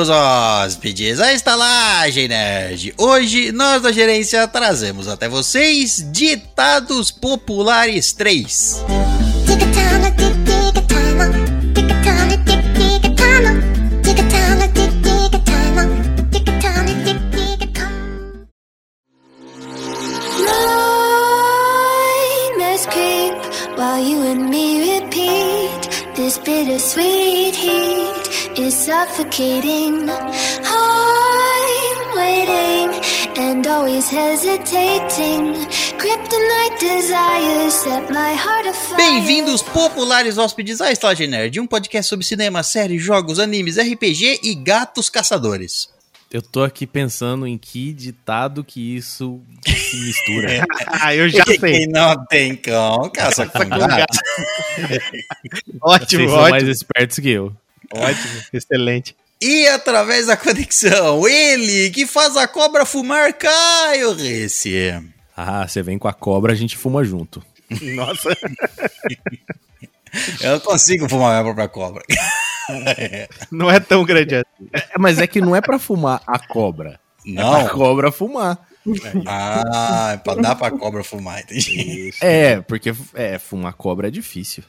Bem-vindos, hóspedes, à Estalagem Nerd. Hoje, nós da gerência trazemos até vocês Ditados Populares 3. Nightmares creep while you and me repeat. This bittersweet heat is suffocating. I'm waiting and always hesitating. Kryptonite desires set my heart afire. Bem-vindos, populares hóspedes, à Estalagem Nerd, um podcast sobre cinema, séries, jogos, animes, RPG e gatos caçadores. Eu tô aqui pensando em que ditado que isso se mistura. Ah, eu já sei. Quem não tem cão, caça com gato. Ótimo, Vocês são ótimo. mais espertos que eu. Ótimo, excelente. E através da conexão, ele que faz a cobra fumar, Caio Rece. Ah, você vem com a cobra, a gente fuma junto. Nossa. Eu não consigo fumar minha própria cobra. Não é tão grande assim. É, mas é que não é pra fumar a cobra. É Não? pra cobra fumar. Ah, é pra dar pra cobra fumar, entendi. É, porque é, fumar cobra é difícil.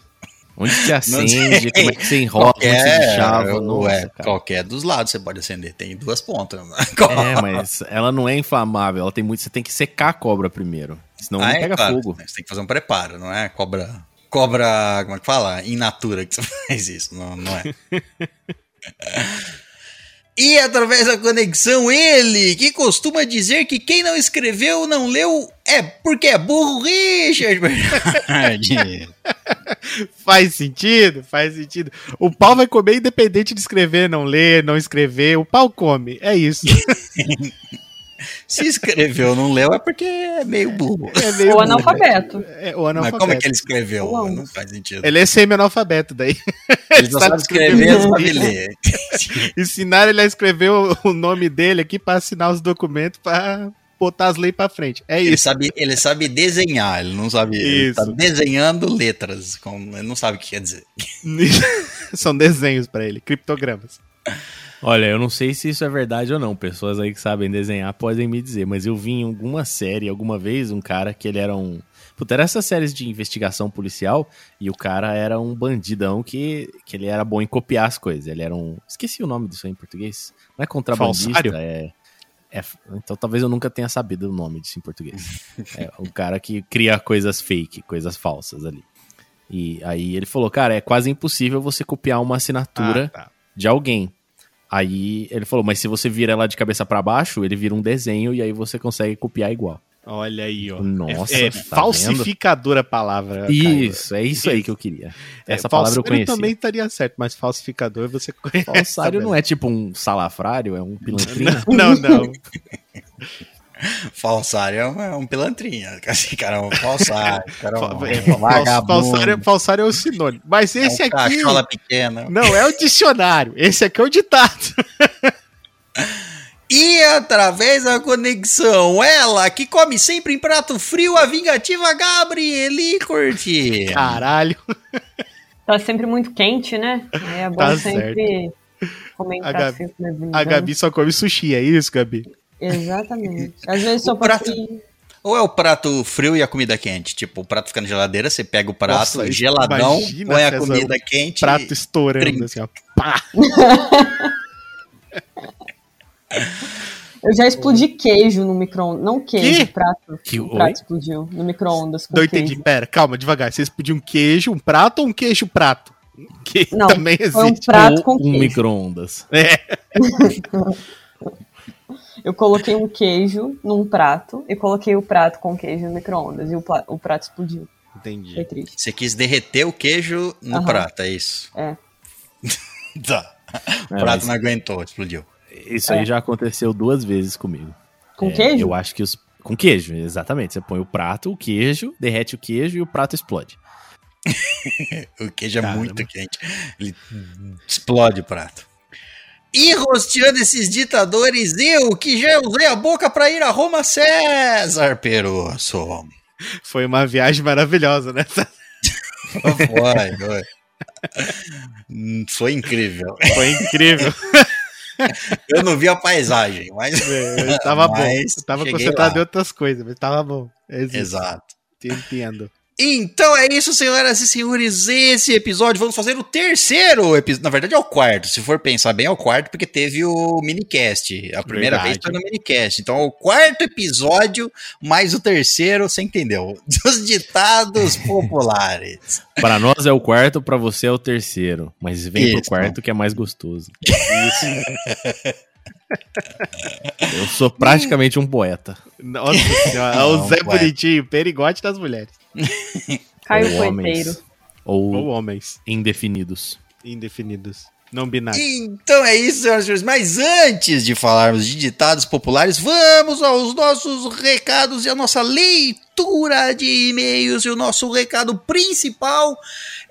Onde que acende, como é que você enrola, é Qualquer, deixava. Nossa, ué, cara. qualquer dos lados você pode acender, tem duas pontas. É, mas ela não é inflamável, ela tem muito. Você tem que secar a cobra primeiro. Senão Ah, não é pega claro, fogo. Você tem que fazer um preparo, não é cobra. Cobra, como é que fala? In natura que você faz isso, não, não é? E através da conexão, ele que costuma dizer que quem não escreveu, não leu, é porque é burro, Richard Bernardi. Faz sentido, faz sentido. O pau vai comer independente de escrever, não ler, não escrever. O pau come. É isso. Se escreveu, não leu, é porque é meio burro. É meio Ou burro. analfabeto. É, o Mas analfabeto. como é que ele escreveu? Ou Não faz sentido. Ele é semi-analfabeto daí. Ele só sabe escrever, não sabe ler. Ensinaram ele a escrever o, o nome dele aqui pra assinar os documentos pra botar as leis pra frente. É Ele isso. sabe, ele sabe desenhar, ele não sabe. Ele Isso. tá desenhando letras. com- ele não sabe o que quer dizer. São desenhos pra ele, criptogramas. Olha, eu não sei se isso é verdade ou não. Pessoas aí que sabem desenhar podem me dizer, mas eu vi em alguma série, alguma vez, um cara que ele era um. Puta, era essas séries de investigação policial e o cara era um bandidão que, que ele era bom em copiar as coisas. Ele era um. Esqueci o nome disso aí em português. Não é contrabandista, Falsário? é. é- Então talvez eu nunca tenha sabido o nome disso em português. É um cara que cria coisas fake, coisas falsas ali. E aí ele falou, cara, é quase impossível você copiar uma assinatura Ah, tá. de alguém. Aí ele falou, mas se você vira ela de cabeça pra baixo, ele vira um desenho e aí você consegue copiar igual. Olha aí, ó. Nossa, é, é tá falsificadora a palavra. Isso, é isso aí que eu queria. É, Essa palavra eu conheci. também estaria certo, mas falsificador você conhece. Falsário não é tipo um salafrário, é um pilantrinho. Não, não. Falsário é um, é um pilantrinha. Esse cara é um falsário. cara é um, É, é um falsário, falsário é o sinônimo. Mas é esse um aqui. cachola pequena. Não é o dicionário. Esse aqui é o ditado. E através da conexão, ela que come sempre em prato frio, a vingativa Gabrieli Curti. Caralho. Tá sempre muito quente, né? É bom Tá sempre A comentar Gabi- frio. A Gabi só come sushi, é isso, Gabi? Exatamente. Às vezes só prato- prato... Ou é o prato frio e a comida quente? Tipo, o prato fica na geladeira, você pega o prato Nossa, geladão, põe a comida quente. Prato e- estourando trinta. assim, ó. Pá! Eu já explodi queijo no micro-ondas. Não queijo, Que? prato. Que- o prato explodiu no micro-ondas Não entendi. queijo. Pera, calma, devagar. Vocês pediam um queijo, um prato ou um queijo prato? Que Não, também Foi um existe. prato Ou com um queijo. micro-ondas. É. Eu coloquei um queijo num prato e coloquei o prato com queijo no micro-ondas. E o, o prato explodiu. Foi Entendi. triste. Você quis derreter o queijo no Aham. prato, é isso? É. Tá. O É, prato mas não aguentou, explodiu. Isso aí já aconteceu duas vezes comigo. Com É, queijo? Eu acho que os. Com queijo, exatamente. Você põe o prato, o queijo, derrete o queijo e o prato explode. O queijo é Caramba. muito quente. Ele explode o prato. E rosteando esses ditadores, eu que já usei a boca pra ir a Roma, César Perosso. Foi uma viagem maravilhosa, né? Foi, foi. Foi incrível. Foi incrível. Eu não vi a paisagem, mas. É, tava bom. Mas Eu tava cheguei concentrado lá. em outras coisas, mas tava bom. Existe. Exato. Entendo. Então é isso, senhoras e senhores. Esse episódio, vamos fazer o terceiro episódio. Na verdade, é o quarto. Se for pensar bem, é o quarto, porque teve o minicast. A primeira Verdade. vez foi no minicast. Então, é o quarto episódio, mais o terceiro, você entendeu? Dos ditados populares. Pra nós é o quarto, pra você é o terceiro. Mas vem Isso. pro quarto que é mais gostoso. Eu sou praticamente um poeta. Nossa senhora, Não, o Zé. Bonitinho, perigote das mulheres. Caio Ou homens. Ou Ou homens indefinidos. indefinidos. Não binários. Então é isso, senhoras e senhores. Mas antes de falarmos de ditados populares, vamos aos nossos recados e a nossa leitura de e-mails. E o nosso recado principal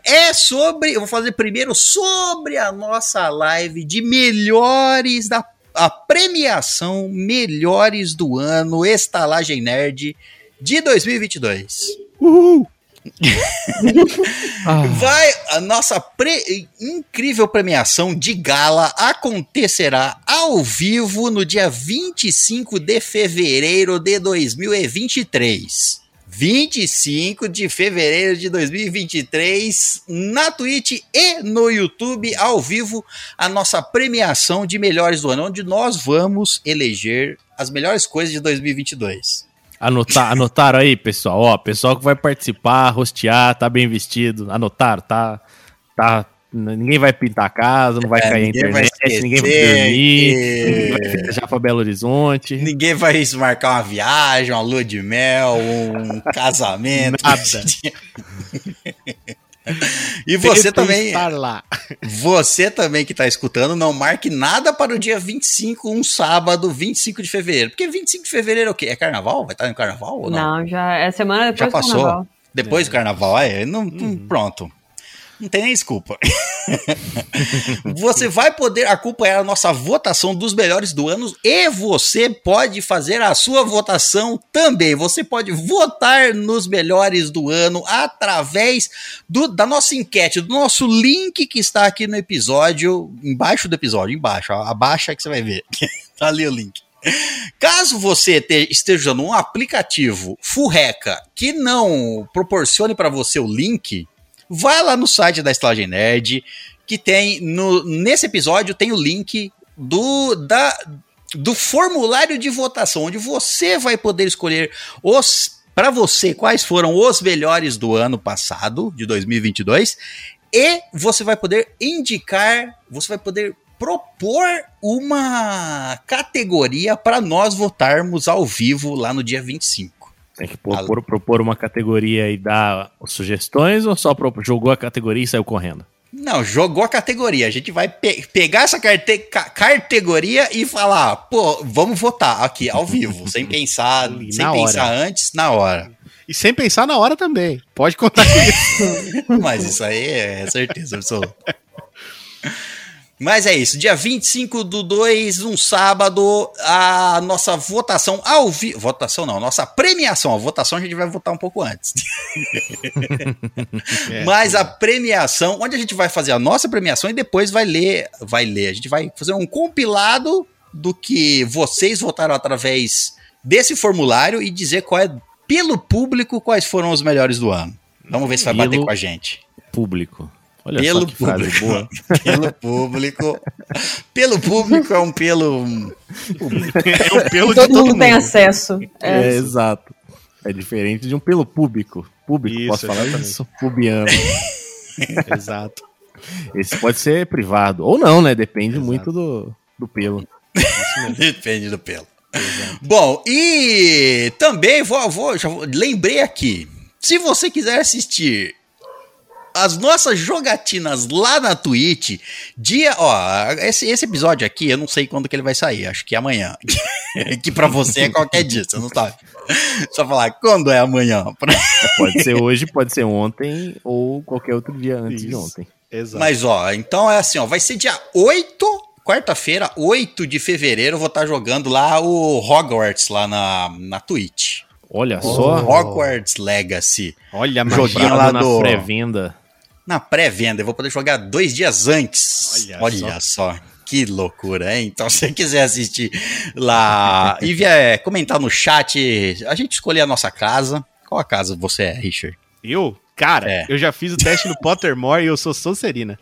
é sobre. Eu vou fazer primeiro sobre a nossa live de melhores da. A premiação Melhores do Ano Estalagem Nerd de 2022. Uhul! Ah, Vai, a nossa pre- incrível premiação de gala acontecerá ao vivo no dia 25 de fevereiro de 2023. 25 de fevereiro de 2023, na Twitch e no YouTube, ao vivo, a nossa premiação de melhores do ano, onde nós vamos eleger as melhores coisas de 2022. Anotar, anotaram aí, pessoal. Ó, pessoal que vai participar, rostear, tá bem vestido. Anotaram, tá. tá ninguém vai pintar a casa, não vai É, cair a ninguém vai internet, ninguém vai dormir, que- ninguém vai viajar pra Belo Horizonte. Ninguém vai marcar uma viagem, uma lua de mel, um casamento. Nada. e você Tento também, estar lá. você também que tá escutando, não marque nada para o dia 25, um sábado, 25 de fevereiro. Porque 25 de fevereiro é o quê? É carnaval? Vai estar no carnaval ou não? Não, já é semana Já depois do passou? carnaval. Depois do carnaval, é? Não, não- pronto. Não tem nem desculpa. você vai poder acompanhar a nossa votação dos melhores do ano e você pode fazer a sua votação também. Você pode votar nos melhores do ano através do- da nossa enquete, do nosso link que está aqui no episódio, embaixo do episódio, embaixo, ó, abaixa que você vai ver. tá ali o link. Caso você te- esteja usando um aplicativo Furreca que não proporcione para você o link, vai lá no site da Estalagem Nerd, que tem no, nesse episódio tem o link do da do formulário de votação, onde você vai poder escolher os para você quais foram os melhores do ano passado, de 2022, e você vai poder indicar, você vai poder propor uma categoria para nós votarmos ao vivo lá no dia 25. Tem que propor, propor uma categoria e dar sugestões ou só jogou a categoria e saiu correndo? Não, jogou a categoria. A gente vai pe- pegar essa carte ca- categoria e falar, pô, vamos votar aqui ao vivo, sem pensar, Ali, sem pensar antes, na hora. E sem pensar na hora também. Pode contar com isso. Mas isso aí é certeza absoluta. Mas é isso, dia 25 do 2, um sábado, a nossa votação ao vivo. Votação não, nossa premiação. A votação a gente vai votar um pouco antes. É. Mas a premiação, onde a gente vai fazer a nossa premiação e depois vai ler, vai ler. A gente vai fazer um compilado do que vocês votaram através desse formulário e dizer qual é, pelo público, quais foram os melhores do ano. Vamos ver se vai bater Pelo- com a gente. Público. Olha Pelo só que frase público. boa. Pelo público. pelo público é um pelo. É o pelo de Todo, todo mundo tem mundo. acesso. É, É. exato. É diferente de um pelo público. Público, Isso, posso falar exatamente. isso? Pubiano. Exato. Esse pode ser privado. Ou não, né? Depende Exato. muito do, do pelo. Depende do pelo. Bom, e também vou, vou, já vou- lembrei aqui. Se você quiser assistir as nossas jogatinas lá na Twitch, dia, ó, esse, esse episódio aqui, eu não sei quando que ele vai sair, acho que é amanhã. que pra você é qualquer dia, você não sabe. Só falar quando é amanhã. Pode ser hoje, pode ser ontem ou qualquer outro dia antes de Isso. ontem. Exato. Mas ó, então é assim, ó, vai ser dia 8, quarta-feira, 8 de fevereiro, eu vou estar jogando lá o Hogwarts lá na, na Twitch. Olha O só. Hogwarts Legacy. Olha, Joguinho lá na do- pré-venda. Na pré-venda. Eu vou poder jogar dois dias antes. Olha Olha, só. Que loucura, hein? Então, se você quiser assistir lá e vier comentar no chat, a gente escolher a nossa casa. Qual a casa você é, Richard? Eu? Cara, É. eu já fiz o teste no Pottermore e eu sou Sonserina.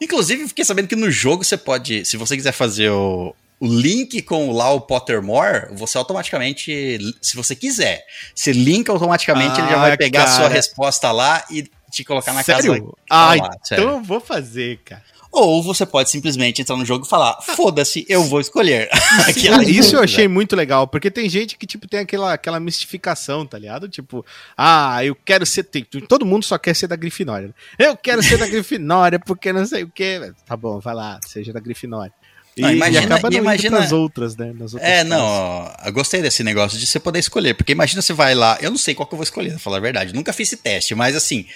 Inclusive, fiquei sabendo que no jogo você pode, se você quiser fazer o, o link com lá o Pottermore, você automaticamente, se você quiser, você linka automaticamente, ele já Ah, vai pegar a sua cara. resposta lá e te colocar na casa. Sério? tá Ah, lá, sério. então eu vou fazer, cara. Ou você pode simplesmente entrar no jogo e falar: foda-se, eu vou escolher. Ah, ali. isso eu achei muito legal, porque tem gente que, tipo, tem aquela, aquela mistificação, tá ligado? Tipo, ah, eu quero ser. todo mundo só quer ser da Grifinória. Eu quero ser da Grifinória porque não sei o quê. Tá bom, vai lá, seja da Grifinória. E, Não, imagina- e acaba e não imagina- indo outras, né? Nas outras É, casas. não, eu gostei desse negócio de você poder escolher, porque imagina você vai lá, eu não sei qual que eu vou escolher, pra falar a verdade, nunca fiz esse teste, mas assim,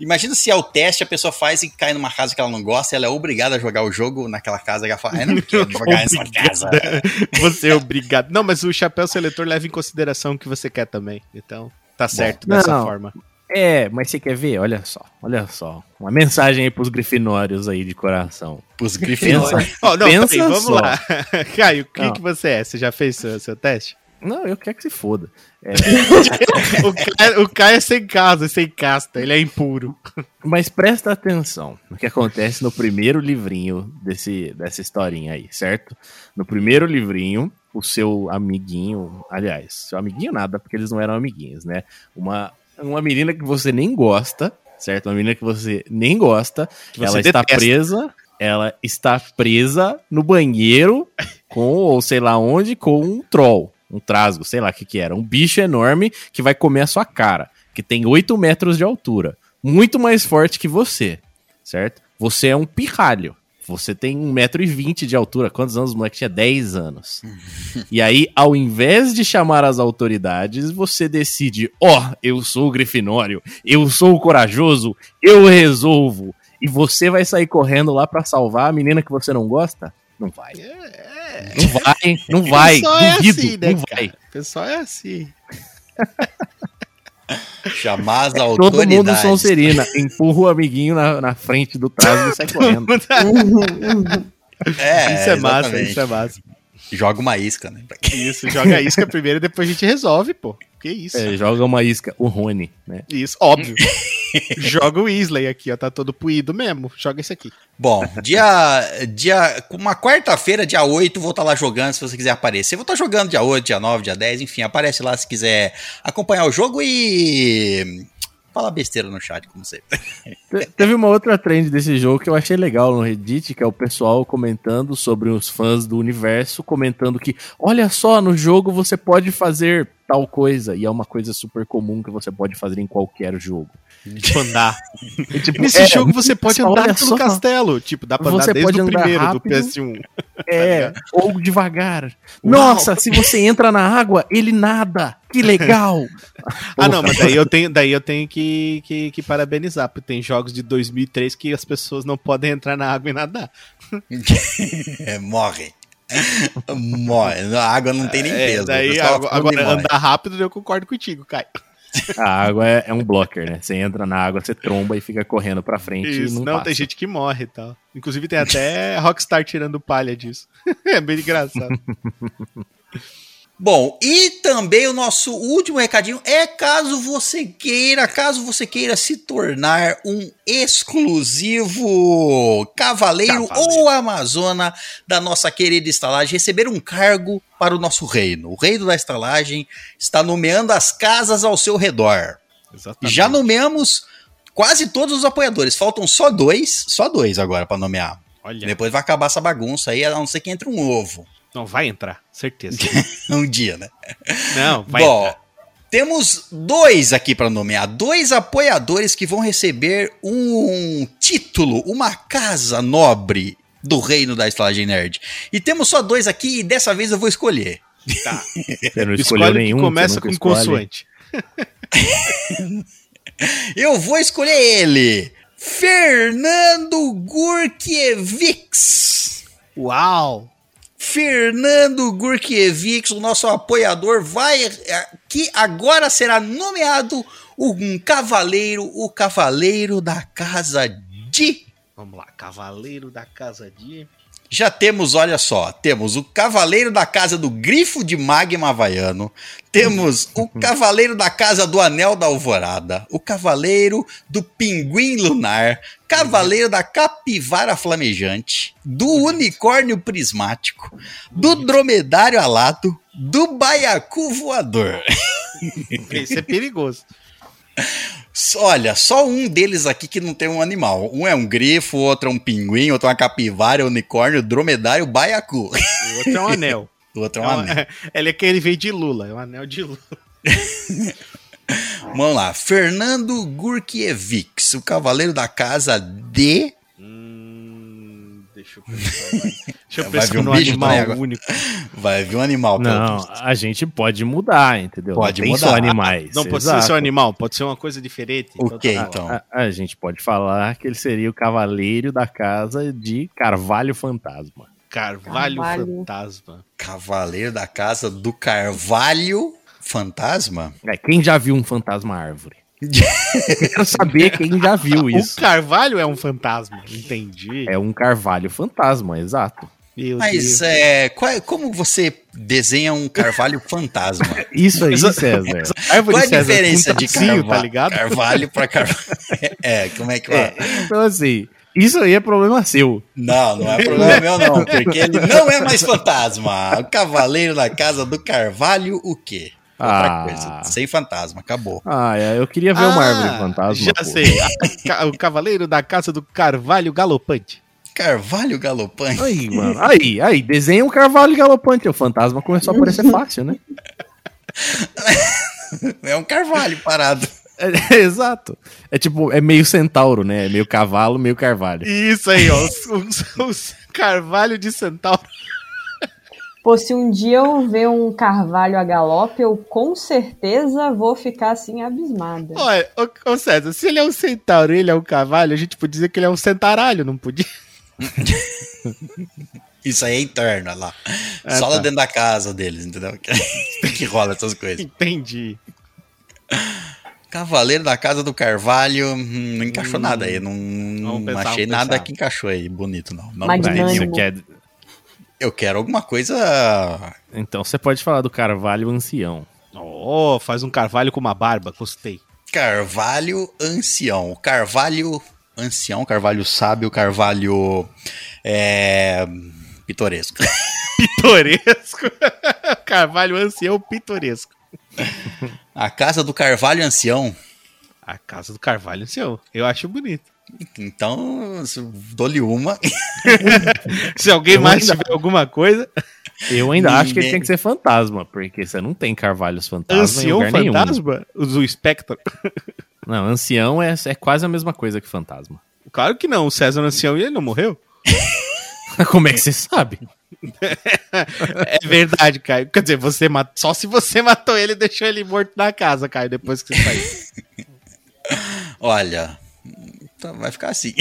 imagina se ao teste a pessoa faz e cai numa casa que ela não gosta, ela é obrigada a jogar o jogo naquela casa e ela fala, eu não quero jogar nessa casa. Você é obrigado. Não, mas o chapéu seletor leva em consideração o que você quer também. Então, tá certo dessa Não. forma. É, mas você quer ver? Olha só, olha só. Uma mensagem aí pros grifinórios aí de coração. Os grifinórios. Ó, não, Pensa peraí, vamos só. lá. Caio, o que, que você é? Você já fez seu, seu teste? Não, eu quero que se foda. É, o, Caio, o Caio é sem casa, sem casta, ele é impuro. mas presta atenção no que acontece no primeiro livrinho desse, dessa historinha aí, certo? No primeiro livrinho, o seu amiguinho, aliás, seu amiguinho nada, porque eles não eram amiguinhos, né? Uma, uma menina que você nem gosta, certo? Uma menina que você nem gosta, você ela está detesta. presa, ela está presa no banheiro com, ou sei lá onde, com um troll, um trasgo, sei lá o que que era, um bicho enorme que vai comer a sua cara, que tem 8 metros de altura, muito mais forte que você, certo? Você é um pirralho. Você tem 1,20m de altura. Quantos anos o moleque tinha? 10 anos. E aí, ao invés de chamar as autoridades, você decide: ó, eu sou o Grifinório, eu sou o corajoso, eu resolvo. E você vai sair correndo lá pra salvar a menina que você não gosta? Não vai. Não vai, não vai. O pessoal é Duvido, assim, né, não vai. O pessoal é assim. Chamar as É Todo autoridades. mundo Sonserina. Empurra o amiguinho na, na frente do trago e sai correndo. É, isso é massa, exatamente. isso é massa. Joga uma isca, né? Isso, joga a isca primeiro e depois a gente resolve, pô. Que isso? É, joga uma isca, o Rony, né? Isso, óbvio. joga o Weasley aqui, ó. Tá todo puído mesmo. Joga esse aqui. Bom, dia. dia uma quarta-feira, dia 8, vou estar lá jogando se você quiser aparecer. Vou estar jogando dia 8, dia 9, dia 10, enfim, aparece lá se quiser acompanhar o jogo e. Falar besteira no chat, como sempre. Te- Teve uma outra trend desse jogo que eu achei legal no Reddit, que é o pessoal comentando sobre os fãs do universo, comentando que, olha só, no jogo você pode fazer tal coisa, e é uma coisa super comum que você pode fazer em qualquer jogo. Tipo, andar. E, tipo, Nesse é, jogo você pode andar pelo só. castelo. Tipo, dá pra Você andar desde o primeiro rápido. do PS1. É, ou devagar. Nossa, se você entra na água, ele nada. Que legal. Ah, não, mas daí eu tenho, daí eu tenho que, que, que parabenizar, porque tem jogos de 2003 que as pessoas não podem entrar na água e nadar. É, morre. morre. A água não tem nem É, peso. o daí, agora, agora andar rápido eu concordo contigo, Caio. A água é, é um blocker, né? Você entra na água, você tromba e fica correndo pra frente Isso, não, não, tem gente que morre e tal. Inclusive tem até Rockstar tirando palha disso. é bem engraçado. Bom, e também o nosso último recadinho é caso você queira, caso você queira se tornar um exclusivo cavaleiro, Cavaleiro. ou amazona da nossa querida estalagem, receber um cargo para o nosso reino. O reino da estalagem está nomeando as casas ao seu redor. Exatamente. Já nomeamos quase todos os apoiadores, faltam só dois, só dois agora para nomear. Olha, Depois vai acabar essa bagunça aí, a não ser que entre um ovo. Não vai entrar, certeza. Um dia, né? Não, vai Bom, entrar. temos dois aqui para nomear, dois apoiadores que vão receber um título, uma casa nobre do reino da estalagem nerd. E temos só dois aqui e dessa vez eu vou escolher. Você não escolheu Escolhe nenhum. começa com escolhe. consoante. Eu vou escolher ele, Fernando Gurkiewicz. Uau! Fernando Gurkiewicz, o nosso apoiador, vai é, que agora será nomeado um cavaleiro, o cavaleiro da casa de Vamos lá, Cavaleiro da Casa de. Já temos, olha só, temos o Cavaleiro da Casa do Grifo de Magma Havaiano, temos o Cavaleiro da Casa do Anel da Alvorada, o Cavaleiro do Pinguim Lunar, Cavaleiro da Capivara Flamejante, do Unicórnio Prismático, do Dromedário Alato, do Baiacu Voador. Esse é perigoso. Olha, só um deles aqui que não tem um animal. Um é um grifo, outro é um pinguim, outro é uma capivara, unicórnio, dromedário, baiacu. O outro é um anel. O outro é É um um- anel. ele é que ele veio de Lula, é um anel de Lula. Vamos lá. Fernando Gurkiewicz, o cavaleiro da casa de. Deixa eu pensar. vir um no bicho animal agora. único. Vai vir um animal, Não, visto. a gente pode mudar, entendeu? Pode não mudar. só animais. Não pode exato. ser só animal, pode ser uma coisa diferente. O Então que tá bom. então? A, a gente pode falar que ele seria o cavaleiro da casa de Carvalho Fantasma. Carvalho, Carvalho. fantasma. Cavaleiro da casa do Carvalho Fantasma? É, quem já viu um fantasma árvore? Quero saber quem já viu isso. O Carvalho é um fantasma. Entendi. É um Carvalho Fantasma, exato. Meu Mas Deus. é, qual é- como você desenha um Carvalho Fantasma? Isso aí, César. Qual é a César diferença de Carvalho, tá ligado? Carvalho pra Carvalho? É, como é que vai? É, então, assim, isso aí é problema seu. Não, não é problema meu, não, porque ele não é mais fantasma. O cavaleiro da casa do Carvalho, o quê? Outra Ah. coisa. Sem fantasma, acabou. Ah, é, eu queria ver uma árvore fantasma. Já pô. sei. O Cavaleiro da Casa do Carvalho Galopante. Carvalho galopante. Aí, mano. Aí, aí, desenha um carvalho galopante. O fantasma começou a aparecer fácil, né? É um carvalho parado. É, exato. É tipo, é meio centauro, né? É meio cavalo, meio carvalho. Isso aí, ó. Carvalho de Centauro. Pô, se um dia eu ver um carvalho a galope, eu com certeza vou ficar assim abismada. Olha, ô, ô César, se ele é um centauro e ele é um cavalo, a gente podia dizer que ele é um centaralho, não podia? Isso aí é interno, olha lá. Ah, Só lá tá. dentro da casa deles, entendeu? que rola essas coisas. Entendi. Cavaleiro da casa do Carvalho, hum, não encaixou nada aí. Não, não pensar, achei nada que encaixou aí, bonito, não. não gostei. Você quer... Eu quero alguma coisa. Então você pode falar do carvalho ancião. Oh, faz um carvalho com uma barba, gostei. Carvalho ancião. Carvalho ancião, carvalho sábio, carvalho. É. Pitoresco. Pitoresco. carvalho ancião pitoresco. A casa do Carvalho ancião. A casa do carvalho ancião. Eu acho bonito. Então, dou-lhe uma. Se alguém Eu mais ainda- tiver alguma coisa, Eu ainda acho que ele tem que ser fantasma, porque você não tem carvalhos fantasma em ancião nenhum. fantasma, o Spectre. Não, ancião é, é quase a mesma coisa que fantasma. Claro que não, o César ancião e ele não morreu. Como é que você sabe? É verdade, Caio. Quer dizer, você mat... só se você matou ele e deixou ele morto na casa, Caio, depois que você saiu. Olha. Então vai ficar assim.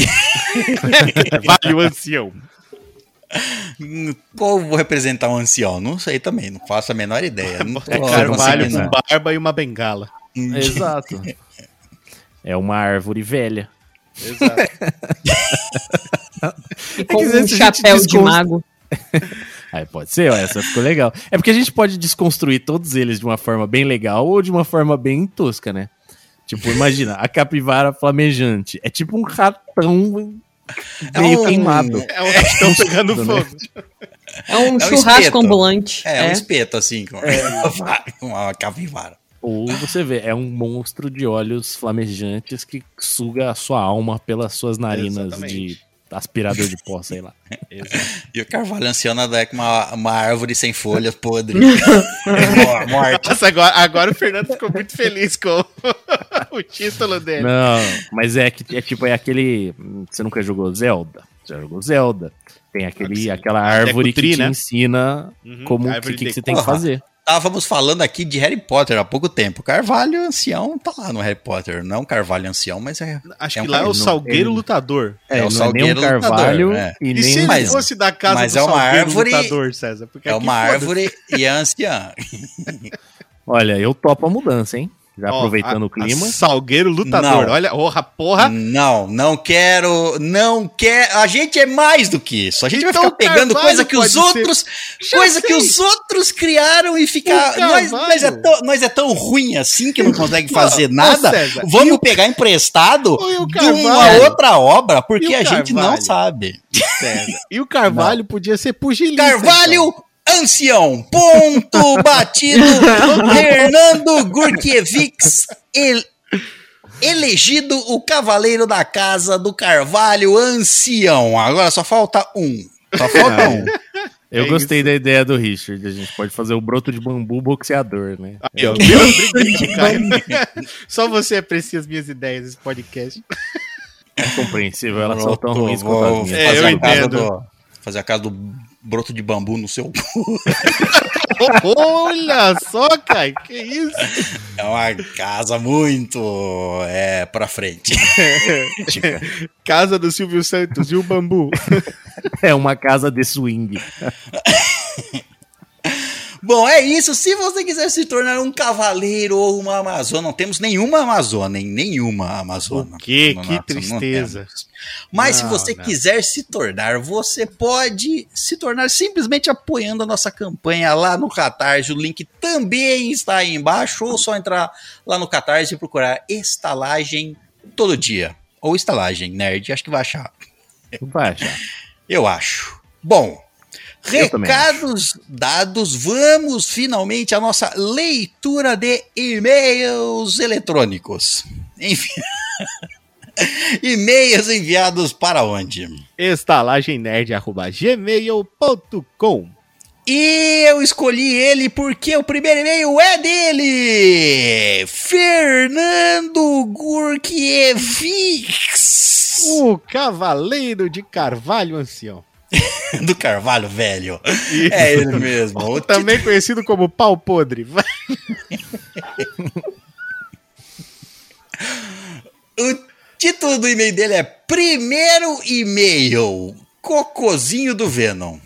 vale o ancião. Qual vou representar um ancião? Não sei também, não faço a menor ideia. Não tô É carvalho com barba e uma bengala. Exato. É uma árvore velha. Exato. E com vezes um chapéu de mago. Aí pode ser, ó, essa ficou legal. É porque a gente pode desconstruir todos eles de uma forma bem legal ou de uma forma bem tosca, né? Tipo, imagina, a capivara flamejante. É tipo um ratão É meio um- queimado. É um rastão pegando né? fogo. É um um churrasco espeto. ambulante. É, um É. espeto, assim, com com uma capivara. Ou você vê, é um monstro de olhos flamejantes que suga a sua alma pelas suas narinas Exatamente. de aspirador de pó, sei lá. E o carvalho ancião nada é com uma, uma árvore sem folhas podre. Mor- Morta. Nossa, agora, agora o Fernando ficou muito feliz com o título dele. Não, mas é que é tipo é aquele. Você nunca jogou Zelda? Já jogou Zelda? Tem aquele, aquela árvore que te né? ensina Uhum, como que, que, que você tem que fazer. Estávamos falando aqui de Harry Potter há pouco tempo. Carvalho Ancião tá lá no Harry Potter. Não Carvalho Ancião, mas é. Acho é que um lá é o Salgueiro Lutador. É, É o não é nem um Salgueiro carvalho lutador, é. e E nem se ele Mas- fosse da casa mas do é uma Salgueiro árvore- Lutador, César? Porque É uma árvore e é anciã. Olha, eu topo a mudança, hein? Já Ó, aproveitando a- o clima. Salgueiro Lutador. Não. Olha, porra, porra. Não, não quero, não quer. A gente é mais do que isso. A gente Então vai ficar pegando coisa que os outros, coisa que os outros criaram e ficar. O Nós, nós, é tão, nós é tão ruim assim que não consegue fazer Ô, nada. César, Vamos pegar emprestado o de uma outra obra, porque o a gente não sabe. César. E o Carvalho podia ser pugilista. Carvalho Ancião, ponto batido. Fernando Gurkiewicz, el- elegido o cavaleiro da casa do Carvalho Ancião. Agora só falta um. Só falta Ah, um. Eu É gostei da ideia do Richard. A gente pode fazer o broto de bambu boxeador, né? Aí, ó, viu? Obrigado, Caio. Só você aprecia as minhas ideias nesse podcast. É compreensível, elas são tão ruins quanto as minhas. É, eu entendo. do- fazer a casa do broto de bambu no seu cu. Olha só, Caio, que isso? É uma casa muito é, pra frente. Casa do Silvio Santos e o bambu. É uma casa de swing. Bom, é isso. Se você quiser se tornar um cavaleiro ou uma amazona, não temos nenhuma amazona, hein? Nenhuma amazona. O quê? No Que não tristeza. Mas Não, se você não. quiser se tornar, você pode se tornar simplesmente apoiando a nossa campanha lá no Catarse. O link também está aí embaixo. Ou só entrar lá no Catarse e procurar Estalagem todo dia. Ou Estalagem Nerd, acho que vai achar. Vai achar. Eu acho. Bom, recados dados, vamos finalmente à nossa leitura de e-mails eletrônicos. Enfim. e-mails enviados para onde? estalagemnerd.gmail.com E eu escolhi ele porque o primeiro e-mail é dele! Fernando Gurkiewicz! O Cavaleiro de Carvalho Ancião. Do Carvalho Velho. É ele mesmo. O Também conhecido como pau podre. O título do e-mail dele é Primeiro e-mail. Cocozinho do Venom.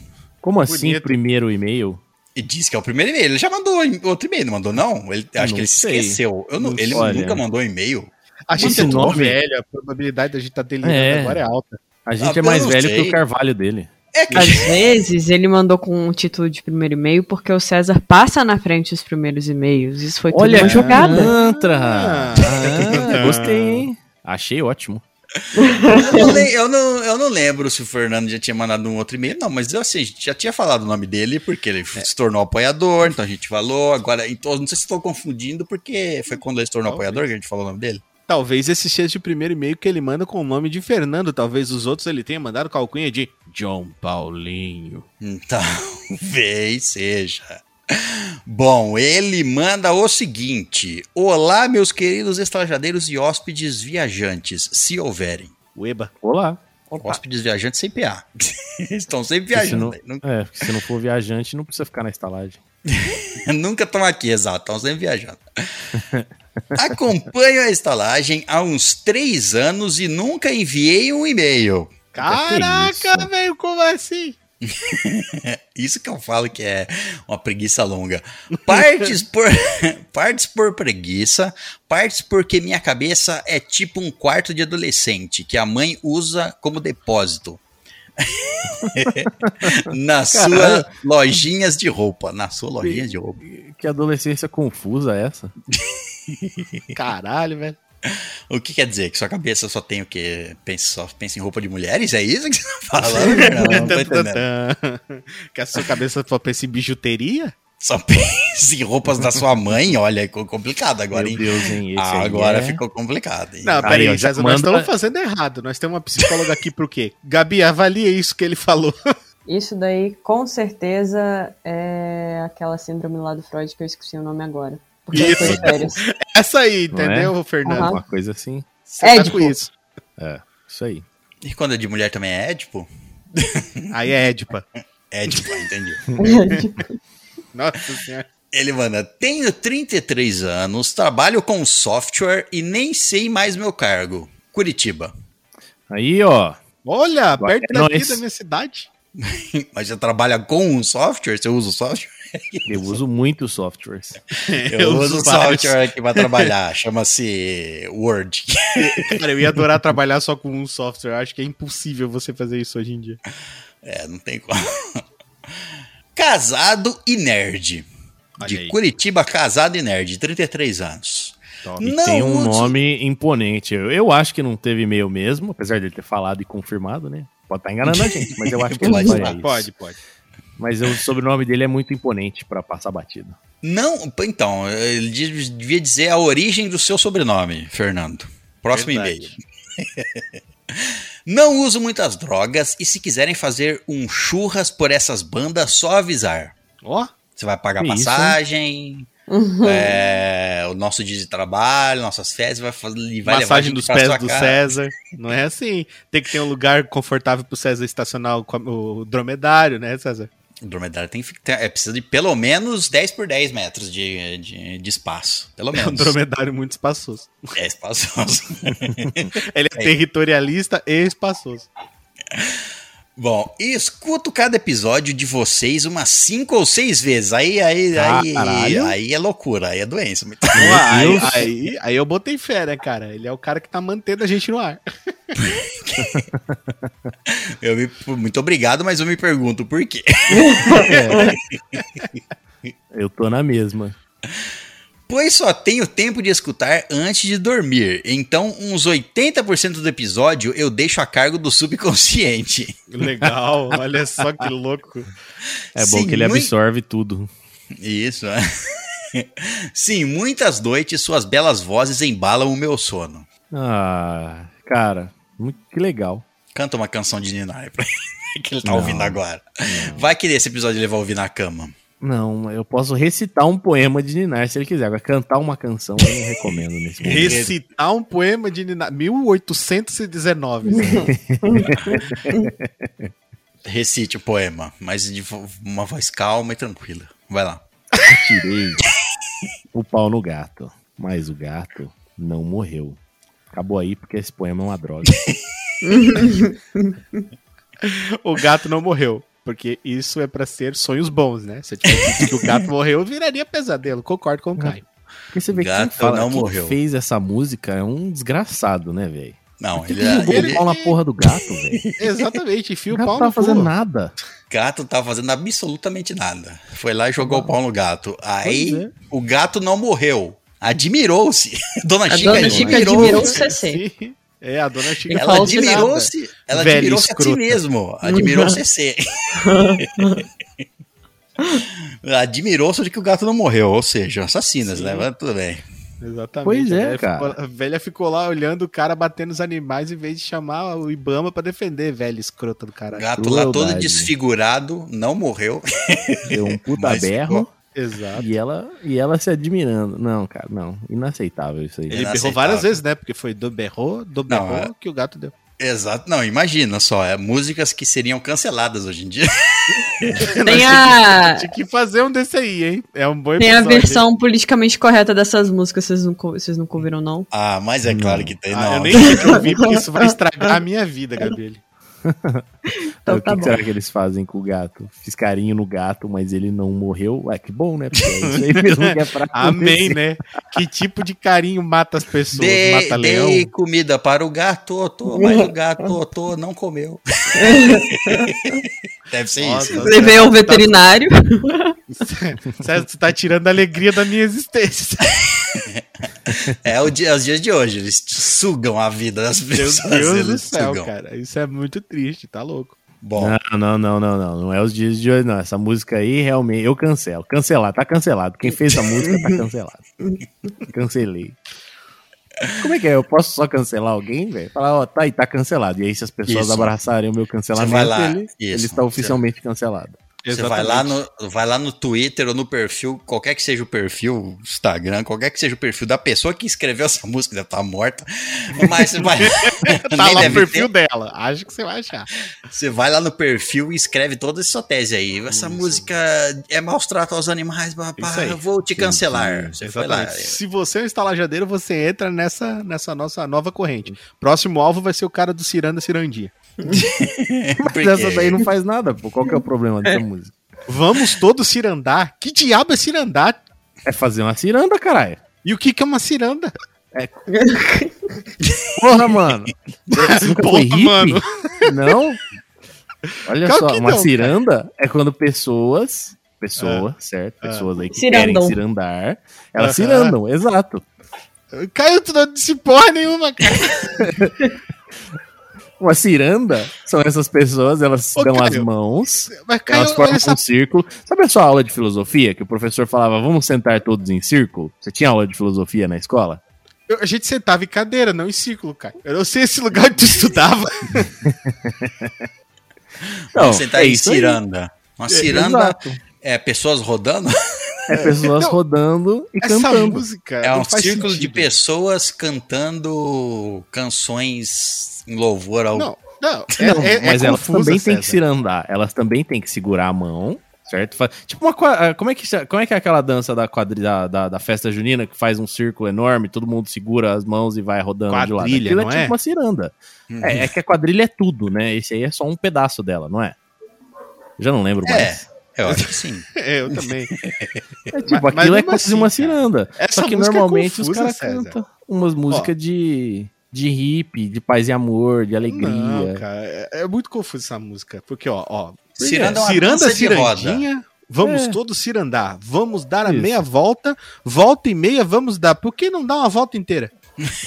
Como assim, Bonito. primeiro e-mail? E diz que é o primeiro e-mail. Ele já mandou outro e-mail, não mandou, não? Ele, acho Não que ele se sei. esqueceu. Eu não- Não ele sei. Olha. nunca mandou e-mail. A gente Esse é tão nome- velho, a probabilidade da gente estar delirando É. agora é alta. A gente Ah, é mais velho sei. que o carvalho dele. É que Às vezes ele mandou com o título de primeiro e-mail porque o César passa na frente os primeiros e-mails. Isso foi tudo Olha uma que jogada. pilantra! Ah. Ah, gostei, hein? Achei ótimo. eu, não eu não, eu não lembro se o Fernando já tinha mandado um outro e-mail, não, mas eu assim, a gente já tinha falado o nome dele, porque ele se tornou apoiador, então a gente falou. Agora, então, não sei se estou confundindo, porque foi quando ele se tornou Talvez. apoiador que a gente falou o nome dele. Talvez esse seja o primeiro e-mail que ele manda com o nome de Fernando. Talvez os outros ele tenha mandado com a alcunha de John Paulinho. Então, talvez seja. Bom, ele manda o seguinte: Olá, meus queridos estalajadeiros e hóspedes viajantes, se houverem. Ueba. Olá. Hóspedes viajantes sem PA. Estão sempre Porque se viajando. não, né? É, se não for viajante, não precisa ficar na estalagem. nunca estão aqui, exato, estão sempre viajando. Acompanho a estalagem há uns três anos e nunca enviei um e-mail. Caraca, velho, como assim? Isso que eu falo que é uma preguiça longa. Partes por, partes por preguiça, partes porque minha cabeça é tipo um quarto de adolescente que a mãe usa como depósito. na sua lojinhas de roupa. Na sua lojinha de roupa. Que adolescência confusa é essa? Caralho, velho. O que quer dizer? Que sua cabeça só tem o quê? Pensa, só pensa em roupa de mulheres? É isso que você tá falando? Fernando? Não tô entendendo. que a sua cabeça só pensa em bijuteria? Só pensa em roupas da sua mãe? Olha, ficou complicado agora, Meu hein? Deus, hein? Esse Ah, aí agora é- ficou complicado, hein? Não, Aí, peraí, César, nós estamos fazendo errado. Nós temos uma psicóloga aqui pro quê? Gabi, avalia isso que ele falou. Isso daí, com certeza, é aquela síndrome lá do Freud que eu esqueci o nome agora. Férias. Essa aí, é? entendeu, Fernando? Aham. Uma coisa assim. Você tá Édipo. com isso. É, isso aí. E quando é de mulher também é Édipo? Aí é Édipa. Édipo, entendi. Nossa senhora. Ele manda: Tenho 33 anos, trabalho com software e nem sei mais meu cargo. Curitiba. Aí, ó. Olha, perto é daqui da minha cidade. Mas você trabalha com um software? Você usa o software? Eu uso muito softwares. Eu, uso o vários. software aqui pra trabalhar. Chama-se Word. Cara, eu ia adorar trabalhar só com um software. Acho que é impossível você fazer isso hoje em dia. É, não tem como. Casado e nerd. Olha de aí. Curitiba, casado e nerd, 33 anos. Não tem um uso- nome imponente. Eu, eu acho que não teve e-mail mesmo, apesar dele ter falado e confirmado, né? Pode estar enganando a gente, mas eu acho que ele Pode, pode, isso. Pode, pode. Mas o sobrenome dele é muito imponente pra passar batido. Não, então, ele de- devia dizer a origem do seu sobrenome, Fernando. Próximo Verdade. e-mail. Não uso muitas drogas e se quiserem fazer um churras por essas bandas, só avisar. Ó, Você vai pagar isso, passagem, é, o nosso dia de trabalho, nossas férias, vai, vai levar a massagem gente dos pés do casa. César. Não é assim. Tem que ter um lugar confortável pro César estacionar o, o dromedário, né, César? Dromedário tem ter, é, precisa de pelo menos 10 por 10 metros de, de, de espaço. Pelo É um menos. dromedário muito espaçoso. É espaçoso. Ele é, territorialista e espaçoso. Bom, escuto cada episódio de vocês umas cinco ou seis vezes. Aí, aí, aí, Caralho. aí é loucura, aí é doença. aí, aí, aí eu botei fé, né, cara? Ele é o cara que tá mantendo a gente no ar. Eu me- muito obrigado, mas eu me pergunto por quê. Eu tô na mesma. Pois só tenho tempo de escutar antes de dormir. Então, uns 80% do episódio eu deixo a cargo do subconsciente. Legal, olha só que louco. É bom Sim, que ele absorve tudo. Isso, é. Sim, muitas noites suas belas vozes embalam o meu sono. Ah, cara, muito que legal. Canta uma canção de Ninar pra ele, que ele tá Não. ouvindo agora. Vai que esse episódio ele vai ouvir na cama. Não, eu posso recitar um poema de Ninar se ele quiser. Agora, cantar uma canção eu não recomendo nesse momento. Recitar um poema de Nina- 1819. Recite o poema, mas de uma voz calma e tranquila. Vai lá. Tirei o pau no gato, mas o gato não morreu. Acabou aí porque esse poema é uma droga. o gato não morreu. Porque isso é pra ser sonhos bons, né? Se eu tivesse dito que o gato morreu, viraria pesadelo. Concordo com o Caio. Porque você vê que Gato quem, fala, não quem morreu. fez essa música é um desgraçado, né, velho? Não, Por que ele, que jogou ele- o pau na porra do gato, velho? Exatamente, enfia O o gato pau não tava no fazendo fazendo nada. gato tava fazendo absolutamente nada. Foi lá e jogou o pau no gato. Aí é. o gato não morreu. Admirou-se. Dona A Chica dona Chica admirou o CC. É, a dona Chica. Ela admirou-se, ela admirou-se a si mesmo. Admirou o CC. Admirou-se de que o gato não morreu, ou seja, assassinas, Sim. né? Mas tudo bem. Exatamente. Pois A é, velha cara. ficou- a velha ficou lá olhando o cara batendo os animais em vez de chamar o Ibama pra defender, velha escrota do O caralho. gato lá todo Crueldade. desfigurado, não morreu. Deu um puta berro Exato. e ela, e ela se admirando. Não, cara, não. Inaceitável isso aí. Ele berrou várias vezes, né? Porque foi do berrou, do Não, berrou é- que o gato deu. Exato. Não, imagina só, é músicas que seriam canceladas hoje em dia. Tem a, Tinha que fazer um desse aí, hein? É um bom tem a episódio, versão politicamente correta dessas músicas, vocês não, vocês não ouviram, não? Ah, mas é claro que tem, não. Ah, eu nem sei que eu vi, porque isso vai estragar a minha vida, Gabriel. Então o que, tá que será que eles fazem com o gato? Fiz carinho no gato, mas ele não morreu. Ué, que bom, né? Porque é isso aí mesmo que é pra Amém, né? Que tipo de carinho mata as pessoas? Dei, mata leão? dei comida para o gato, tô, mas o gato tô, não comeu. Deve ser Nossa, isso. Levei ao veterinário. César, você tá tirando a alegria da minha existência. É, o dia, os dias de hoje, eles sugam a vida das Meu pessoas. Deus eles do céu, sugam. cara. Isso é muito triste, tá louco. Bom, Não, não, não, não, não. Não é os dias de hoje, não. Essa música aí, realmente, eu cancelo. Cancelar, tá cancelado. Quem fez a música tá cancelado. Cancelei. Como é que é? Eu posso só cancelar alguém, velho? Falar, ó, tá aí, tá cancelado. E aí, se as pessoas Isso. abraçarem o meu cancelamento, ele, isso. ele está oficialmente cancelado. Você vai lá, no, vai lá no Twitter ou no perfil, qualquer que seja o perfil, Instagram, qualquer que seja o perfil da pessoa que escreveu essa música, deve estar morta. Mas você vai. Tá lá o deve perfil ter. dela. Acho que você vai achar. Você vai lá no perfil e escreve toda essa tese aí. Essa música é maus trato aos animais, papá. Isso. Eu vou te cancelar. Você foi lá. Exatamente. Se você é um estalajadeiro, você entra nessa, nessa nossa nova corrente. Próximo alvo vai ser o cara do Ciranda Cirandinha. Mas essa daí não faz nada, pô. Qual que é o problema dessa música? Vamos todos cirandar. Que diabo é cirandar? É fazer uma ciranda, caralho. E o que, que é uma ciranda? Porra, mano. Porra, mano. Não? Olha Claro só, uma não, ciranda é quando pessoas, pessoas, certo? Pessoas aí que Cirandam. querem cirandar, elas cirandam, exato. Caio, tu não disse porra nenhuma, cara. Uma ciranda são essas pessoas, elas Ô, dão as Caio, mãos, Mas Caio, elas formam essa um círculo. Sabe a sua aula de filosofia, que o professor falava, vamos sentar todos em círculo? Você tinha aula de filosofia na escola? Eu- a gente sentava em cadeira, não em círculo, cara. Eu não sei esse lugar onde tu estudava. Vamos sentar é em isso aí. ciranda. Uma ciranda Exato. é pessoas rodando. É pessoas Não, rodando e Essa cantando. música É não um círculo de sentido. pessoas cantando canções em louvor ao. Não, não. Não, é, é, mas é elas confusa, também têm que César. cirandar. Elas também têm que segurar a mão, certo? Tipo uma ah, como é que cha- como é que é aquela dança da quadri, da, da, festa junina que faz um círculo enorme, todo mundo segura as mãos e vai rodando de lado. Quadrilha, Aquilo é não tipo é? uma ciranda. É, é que a quadrilha é tudo, né? Esse aí é só um pedaço dela, não é? Eu já não lembro É, mais. eu acho que sim. É, eu também. É tipo, mas aquilo é mesmo quase assim, uma ciranda. Só que música é normalmente os confusa, caras cantam umas músicas de, de hippie, de paz e amor, de alegria. Não, cara, é, é muito confuso essa música. Porque, ó, ó. Ciranda é ciranda, de roda. cirandinha. Vamos É. todos cirandar. Vamos dar a Isso. meia volta. Volta e meia, vamos dar. Por que não dar uma volta inteira?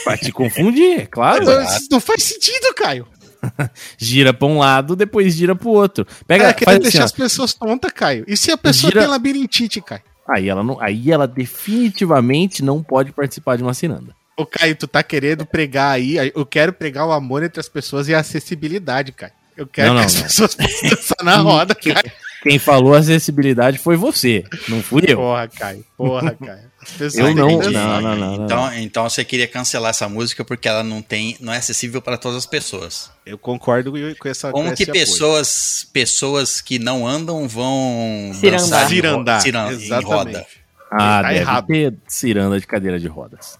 Vai te confundir, é claro. Não, isso não faz sentido, Caio. gira pra um lado, depois gira pro outro. Pega, Cara, faz querendo assim, deixar ó. as pessoas tontas, Caio. E se a pessoa Gira- tem labirintite, Caio? aí ela não, aí ela definitivamente não pode participar de uma ciranda. Ô, Caio, tu tá querendo pregar aí. Eu quero pregar o amor entre as pessoas e a acessibilidade, Caio. Eu quero Não, que não, as não. pessoas possam dançar na roda, Caio. Quem falou acessibilidade foi você, não fui eu. Porra, Caio. Porra, Caio. As pessoas Eu têm não- que não, não, não, Então, então você queria cancelar essa música porque ela não tem, não é acessível para todas as pessoas. Eu concordo com essa Como com que pessoas, pessoas que não andam vão Cirandar. Cirandar. ciran- em roda? Ah, Tá deve errado. ter ciranda de cadeira de rodas.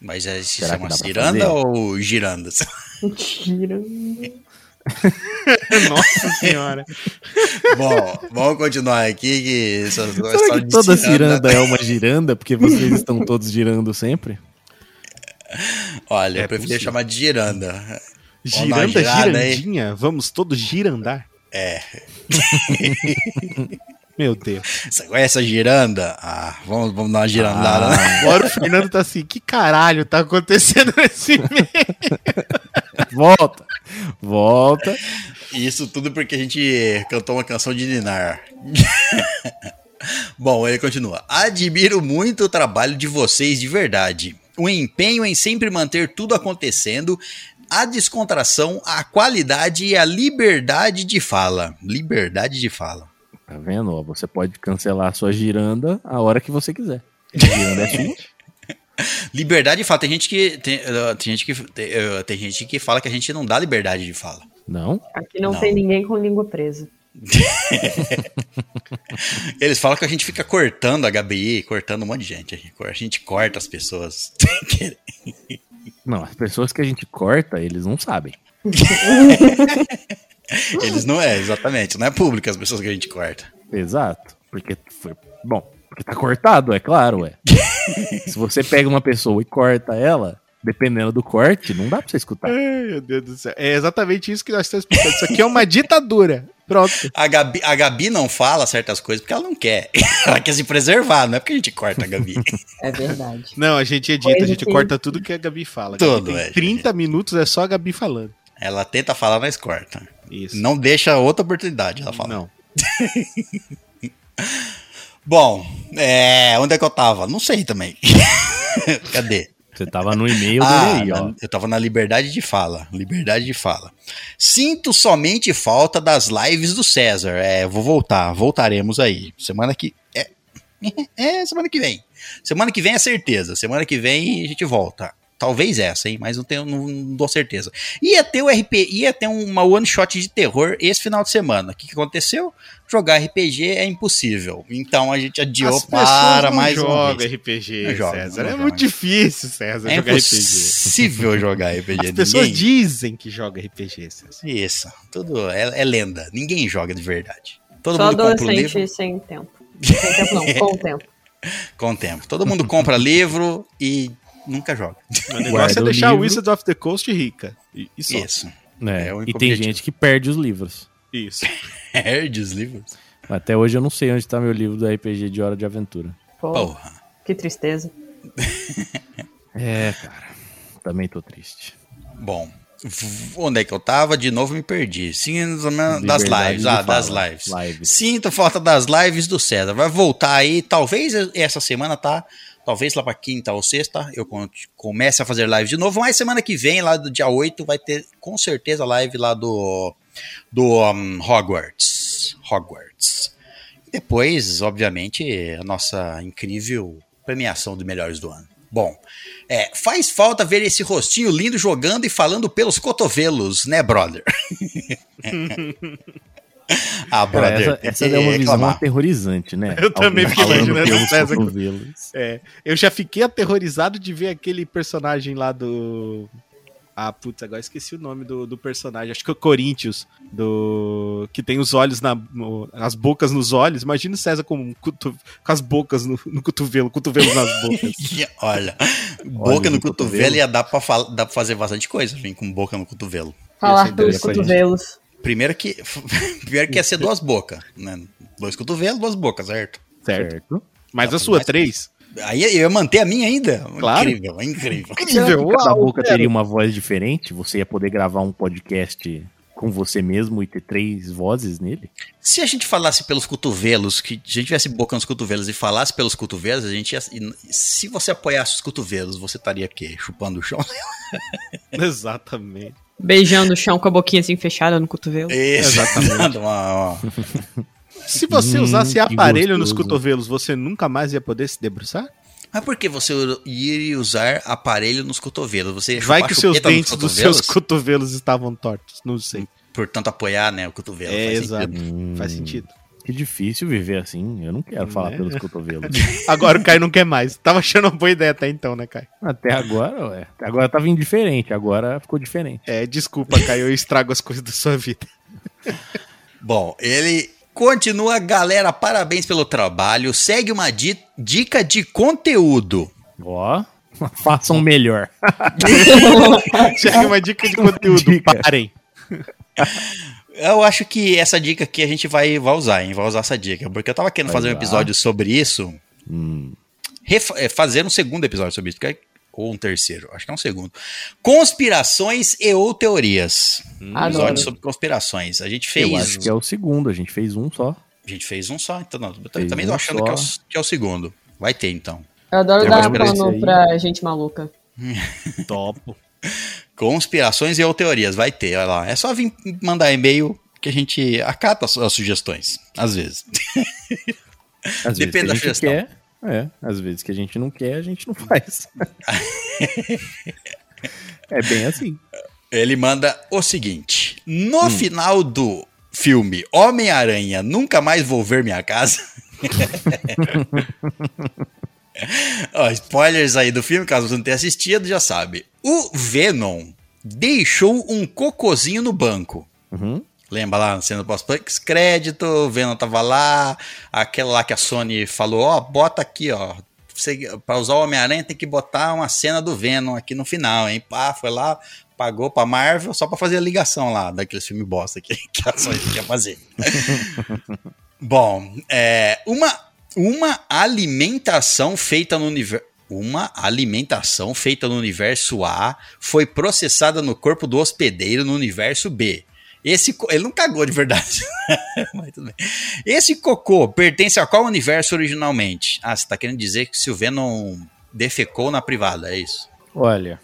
Mas é, se Será chama ciranda ou girandas? Mentira. Nossa senhora. Bom, vamos continuar aqui. Que história que toda ciranda é uma giranda? Porque vocês estão todos girando sempre? Olha, É eu prefiro possível. chamar de giranda. Giranda, girada aí. girandinha. Vamos todos girandar. É. Meu Deus. Você conhece a giranda? Ah, vamos, vamos dar uma girandada, Ah. né? Agora o Fernando tá assim, que caralho tá acontecendo nesse meio? Volta! Volta! Isso tudo porque a gente cantou uma canção de Ninar. Bom, ele continua. Admiro muito o trabalho de vocês de verdade. O empenho em sempre manter tudo acontecendo, a descontração, a qualidade e a liberdade de fala. Liberdade de fala. Tá vendo? ó? Você pode cancelar a sua giranda a hora que você quiser. A giranda é sua. Liberdade de fala. Tem gente que tem, eh, tem gente que tem, eh, tem gente que fala que a gente não dá liberdade de fala. Não? Aqui não, Não. tem ninguém com língua presa. Eles falam que a gente fica cortando a Gabi, cortando um monte de gente. A gente corta as pessoas. Não, as pessoas que a gente corta, eles não sabem. Eles não é, exatamente. Não é público as pessoas que a gente corta. Exato. Porque foi. Bom, porque tá cortado, é claro, ué. Se você pega uma pessoa e corta ela, dependendo do corte, não dá pra você escutar. Ai, meu Deus do céu. É exatamente isso que nós estamos explicando. Isso aqui é uma ditadura. Pronto. A Gabi, a Gabi não fala certas coisas porque ela não quer. Ela quer se preservar, não é porque a gente corta a Gabi. É verdade. Não, a gente edita, a gente que- corta tudo que a Gabi fala. A Gabi Tudo, tem é. 30 minutos é só a Gabi falando. Ela tenta falar, nós corta. Isso. Não deixa outra oportunidade, ela fala. Não. Bom, é, onde é que eu tava? Não sei também. Cadê? Você tava no e-mail Ah, dele aí, ó. na- eu tava na liberdade de fala. Liberdade de fala. Sinto somente falta das lives do César. É, vou voltar. Voltaremos aí. Semana que. É, é semana que vem. Semana que vem é certeza. Semana que vem a gente volta. Talvez essa, hein? Mas não, tenho, não, não dou certeza. Ia ter o RP, ia ter uma one shot de terror esse final de semana. O que, que aconteceu? Jogar RPG é impossível. Então a gente adiou As pessoas para não mais uma jogam vez. RPG, Não joga, César. não é joga. muito difícil, César, É jogar RPG. impossível jogar RPG. As pessoas Ninguém- dizem que joga RPG, César. Isso, tudo é, é lenda. Ninguém joga de verdade. Todo Só mundo compra o adolescente livro sem tempo. Sem tempo não, com tempo. com o tempo. Todo mundo compra livro e nunca joga. O negócio Guarda é deixar o livro. Wizards of the Coast rica. E, e só. Isso. É, É e tem gente que perde os livros. Isso. Perde os livros. Até hoje eu não sei onde tá meu livro do RPG de Hora de Aventura. Pô, Porra. que tristeza. É, cara. Também tô triste. Bom, onde é que eu tava? De novo me perdi. Sinto das Liberdade lives. Ah, das lives. Lives. Sinto falta das lives do César. Vai voltar aí. Talvez essa semana, tá? Talvez lá pra quinta ou sexta eu comece a fazer live de novo. Mas semana que vem, lá do dia 8, vai ter com certeza live lá do, do um, Hogwarts. Hogwarts. Depois, obviamente, a nossa incrível premiação de melhores do ano. Bom, é, faz falta ver esse rostinho lindo jogando e falando pelos cotovelos, né, brother? ah, Cara, brother. essa, tem essa que é uma visão reclamar. aterrorizante, né? Eu também Alguém fiquei falando imaginando o César. É, eu já fiquei aterrorizado de ver aquele personagem lá do. Ah, putz, agora esqueci o nome do, do personagem. Acho que é o Corinthians, do. Que tem os olhos na. no- as bocas nos olhos. Imagina o César com, um com as bocas no, no cotovelo, cotovelos nas bocas. Olha, boca no no cotovelo cotovelo. ia dar pra, fal- dá pra fazer bastante coisa, vem com boca no cotovelo. Falar Essa pelos gente. cotovelos. Primeiro que, primeiro que ia ser duas bocas, né? Dois cotovelos, duas bocas, certo? Certo. Certo. Mas Dá a sua mais- três? Aí eu ia manter a minha ainda. Claro. Incrível, incrível. Que cada boca cara. teria uma voz diferente? Você ia poder gravar um podcast com você mesmo e ter três vozes nele? Se a gente falasse pelos cotovelos, que a gente tivesse boca nos cotovelos e falasse pelos cotovelos, a gente ia. Se você apoiasse os cotovelos, você estaria o quê? Chupando o chão? Exatamente. Beijando o chão com a boquinha assim fechada no cotovelo. Exatamente. Uma, uma- Se você Hum, usasse que aparelho nos cotovelos, você nunca mais ia poder se debruçar? Mas por que você iria usar aparelho nos cotovelos? Você ia Vai que os seus dentes dos seus cotovelos estavam tortos. Não sei. Portanto, apoiar né, o cotovelo. É, faz exato. sentido. Hum, Faz sentido. Que difícil viver assim. Eu não quero falar Né? pelos cotovelos. Agora o Caio não quer mais. Tava achando uma boa ideia até então, né, Caio? Até agora, ué. Até agora tava indiferente, agora ficou diferente. É, desculpa, Caio, eu estrago as coisas da sua vida. Bom, ele continua, galera. Parabéns pelo trabalho. Segue uma di- dica de conteúdo. Ó, façam melhor. Chega uma dica de conteúdo. Dica. Parem. Eu acho que essa dica aqui a gente vai, vai usar, hein? Vai usar essa dica. Porque eu tava querendo Vai fazer um episódio sobre isso. Hum, é, fazer um segundo episódio sobre isso. é- Ou um terceiro, acho que é um segundo. Conspirações e ou teorias. Um Adoro. episódio sobre conspirações. A gente fez. eu acho que é o segundo, a gente fez um só. A gente fez um só, então não. Eu também um tô achando que é, o, que é o segundo. Vai ter, então. Eu adoro Eu dar pano pra gente maluca. Topo. Conspirações e ou teorias, vai ter, olha lá. É só vir mandar e-mail que a gente acata as, as sugestões, às vezes. Às Depende da vezes que a gente sugestão. quer. É, às vezes que a gente não quer, a gente não faz. é bem assim. Ele manda o seguinte: No final do filme Homem-Aranha, nunca mais vou ver minha casa. Ó, spoilers aí do filme, caso você não tenha assistido, já sabe. O Venom deixou um cocôzinho no banco. Uhum. Lembra lá na cena do pós-crédito, o Venom tava lá, aquela lá que a Sony falou, ó, bota aqui, ó. Pra usar o Homem-Aranha tem que botar uma cena do Venom aqui no final, hein? Pá, foi lá, pagou pra Marvel só pra fazer a ligação lá daquele filme bosta que, que a Sony quer fazer. Bom, é, uma, uma alimentação feita no universo. Uma alimentação feita no universo A foi processada no corpo do hospedeiro no universo B. Esse, ele não cagou de verdade. Esse cocô pertence a qual universo originalmente? Ah, você tá querendo dizer que se o Venom defecou na privada, é isso? Olha,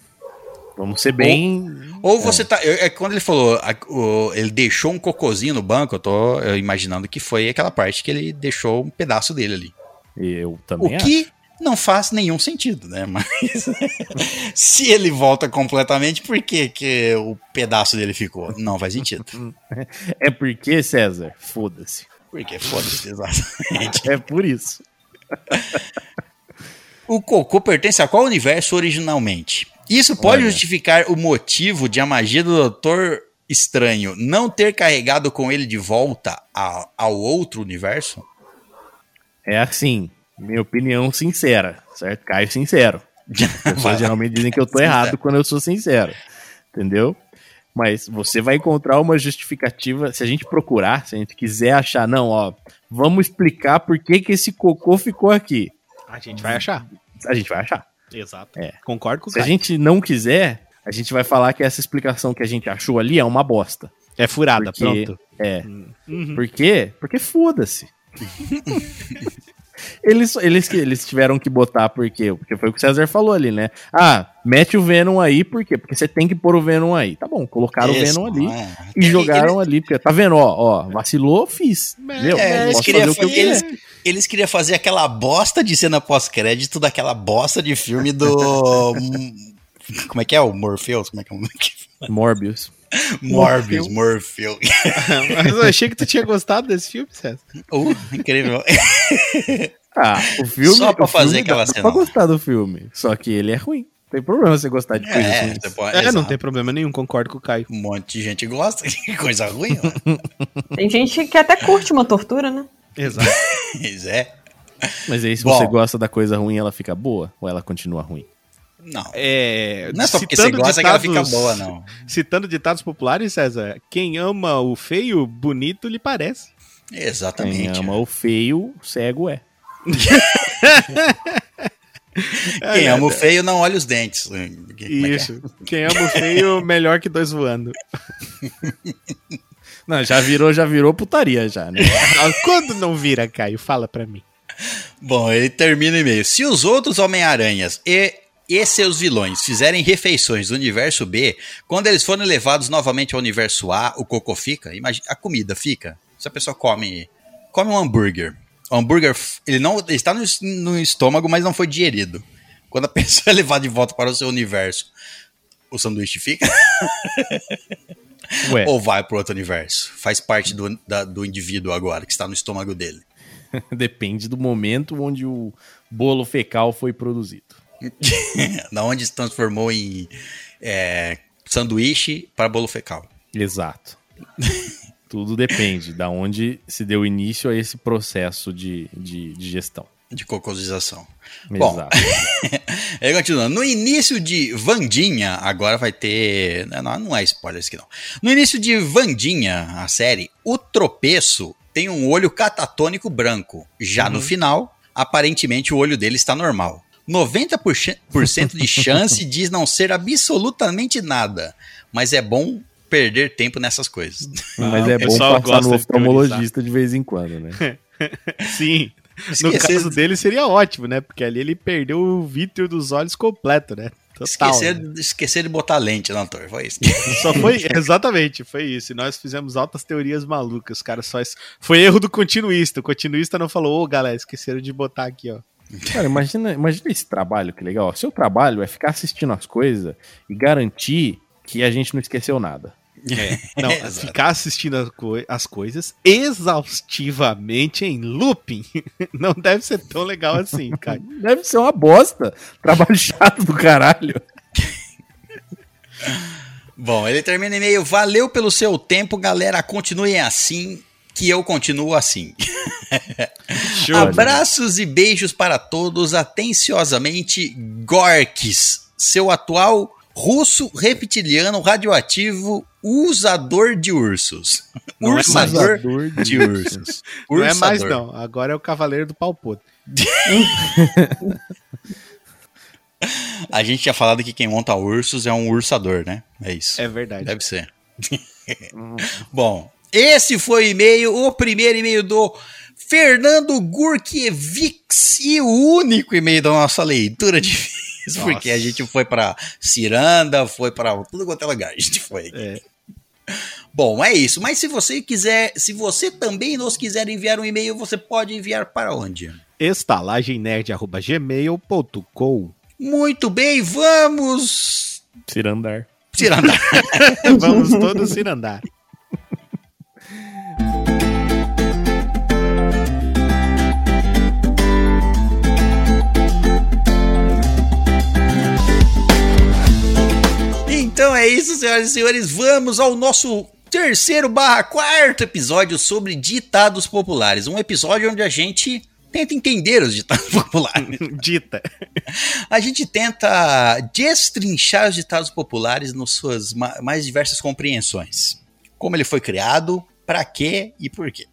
vamos ser bem. Ou você tá. eu- É quando ele falou, a- o- ele deixou um cocôzinho no banco, eu tô eu imaginando que foi aquela parte que ele deixou um pedaço dele ali. Eu O também acho. que não faz nenhum sentido, né? Mas se ele volta completamente, por que, que o pedaço dele ficou? Não faz sentido. É porque, César, foda-se. Porque foda-se, exatamente. É por isso. O cocô pertence a qual universo originalmente? Isso pode Olha. justificar o motivo de a magia do Doutor Estranho não ter carregado com ele de volta a- ao outro universo? É assim, minha opinião sincera, certo? Caio sincero. As pessoas geralmente dizem que eu tô errado quando eu sou sincero. Entendeu? Mas você vai encontrar uma justificativa, se a gente procurar, se a gente quiser achar, não, ó, vamos explicar por que, que esse cocô ficou aqui. A gente vai achar. A gente vai achar. Exato. É. Concordo com o Se a gente não quiser, a gente vai falar que essa explicação que a gente achou ali é uma bosta. É furada, Porque- pronto. É. Uhum. Por quê? Porque foda-se. eles, eles, eles tiveram que botar por quê? Porque foi o que o César falou ali, né? Ah, mete o Venom aí, por quê? Porque você tem que pôr o Venom aí. Tá bom, colocaram o Isso, Venom ali é. e jogaram ali. Porque, tá vendo? Ó, ó, vacilou, fiz. É, eles, Posso queriam, fazer o que eu eles, quiser. Eles queriam fazer aquela bosta de cena pós-crédito daquela bosta de filme do. Como é que é? O Morpheus? Como é que é o nome? Morbius. Morbius, Morpheus. Mas eu achei que tu tinha gostado desse filme, César. Uh, incrível. Ah, o filme. Só pra fazer aquela dá cena. pra gostar do filme. Só que ele é ruim. Não tem problema você gostar de coisas É, ruins. você pode- É, não tem problema nenhum, concordo com o Caio. Um monte de gente gosta, que coisa ruim. ó. Tem gente que até curte uma tortura, né? Exato. Mas é. Mas aí, se Bom. você gosta da coisa ruim, ela fica boa? Ou ela continua ruim? Não. É, Não é só porque você gosta que ela fica ditados- boa, não. Citando ditados populares, César, quem ama o feio, bonito lhe parece. Quem Exatamente. ama o feio, cego é. Quem ama o feio não olha os dentes. Como é que é? Isso. Quem ama o feio, melhor que dois voando. Não, já virou, já virou putaria já, né? Quando não vira, Caio? Fala pra mim. Bom, ele termina o e-mail. Se os outros Homem-Aranhas e, e seus vilões fizerem refeições do universo B, quando eles forem levados novamente ao universo A, o cocô fica? Imagina, a comida fica. Se a pessoa come, come um hambúrguer. O hambúrguer, ele não ele está no, no estômago, mas não foi digerido. Quando a pessoa é levada de volta para o seu universo, o sanduíche fica Ué, ou vai para outro universo? Faz parte do, da- do indivíduo agora, que está no estômago dele. depende do momento onde o bolo fecal foi produzido. da onde se transformou em é, sanduíche para bolo fecal. Exato. Tudo depende da onde se deu início a esse processo de, de, de gestão. De cocosização. Bom, Exato. Aí continuando. No início de Vandinha, agora vai ter. Não, não é spoiler isso aqui não. No início de Vandinha, a série, o tropeço tem um olho catatônico branco. Já no final, aparentemente o olho dele está normal. 90% de chance de não ser absolutamente nada. Mas é bom perder tempo nessas coisas. Mas Ah, é bom passar no oftalmologista de vez em quando, né? Sim. No caso dele seria ótimo, né? Porque ali ele perdeu o vítreo dos olhos completo, né? Total. Esquecer, né? esquecer de botar lente na torre, foi isso. Só foi, exatamente, foi isso. E nós fizemos altas teorias malucas. Os caras só. es- Foi erro do continuista. O continuista não falou, ô galera, esqueceram de botar aqui, ó. Cara, imagina, imagina esse trabalho, que legal. Seu trabalho é ficar assistindo as coisas e garantir que a gente não esqueceu nada. Não, Exato. ficar assistindo as, coi- as coisas exaustivamente em looping não deve ser tão legal assim, cara. Deve ser uma bosta. Trabalho chato do caralho. Bom, ele termina o e-mail. Valeu pelo seu tempo, galera. Continuem assim, que eu continuo assim. Show. Abraços e beijos para todos. Atenciosamente, Gorks, seu atual russo reptiliano radioativo usador de ursos. Não é mais Ursador usador de de ursos. Não é mais, não. Agora é o Cavaleiro do Pau Podre. A gente tinha falado que quem monta ursos é um ursador, né? É isso. É verdade. Deve ser. Bom, esse foi o e-mail, o primeiro e-mail do Fernando Gurkiewicz e o único e-mail da nossa leitura de Porque a gente foi pra Ciranda, foi pra tudo quanto é lugar. A gente foi. É. Bom, é isso. Mas se você quiser, se você também nos quiser enviar um e-mail, você pode enviar para onde? estalagemnerd.gmail.com Muito bem, vamos Cirandar. Ciranda. Vamos todos ir Então é isso, senhoras e senhores. Vamos ao nosso terceiro barra quarto episódio sobre ditados populares. Um episódio onde a gente tenta entender os ditados populares. Dita. A gente tenta destrinchar os ditados populares nas suas ma- mais diversas compreensões. Como ele foi criado, pra quê e por quê.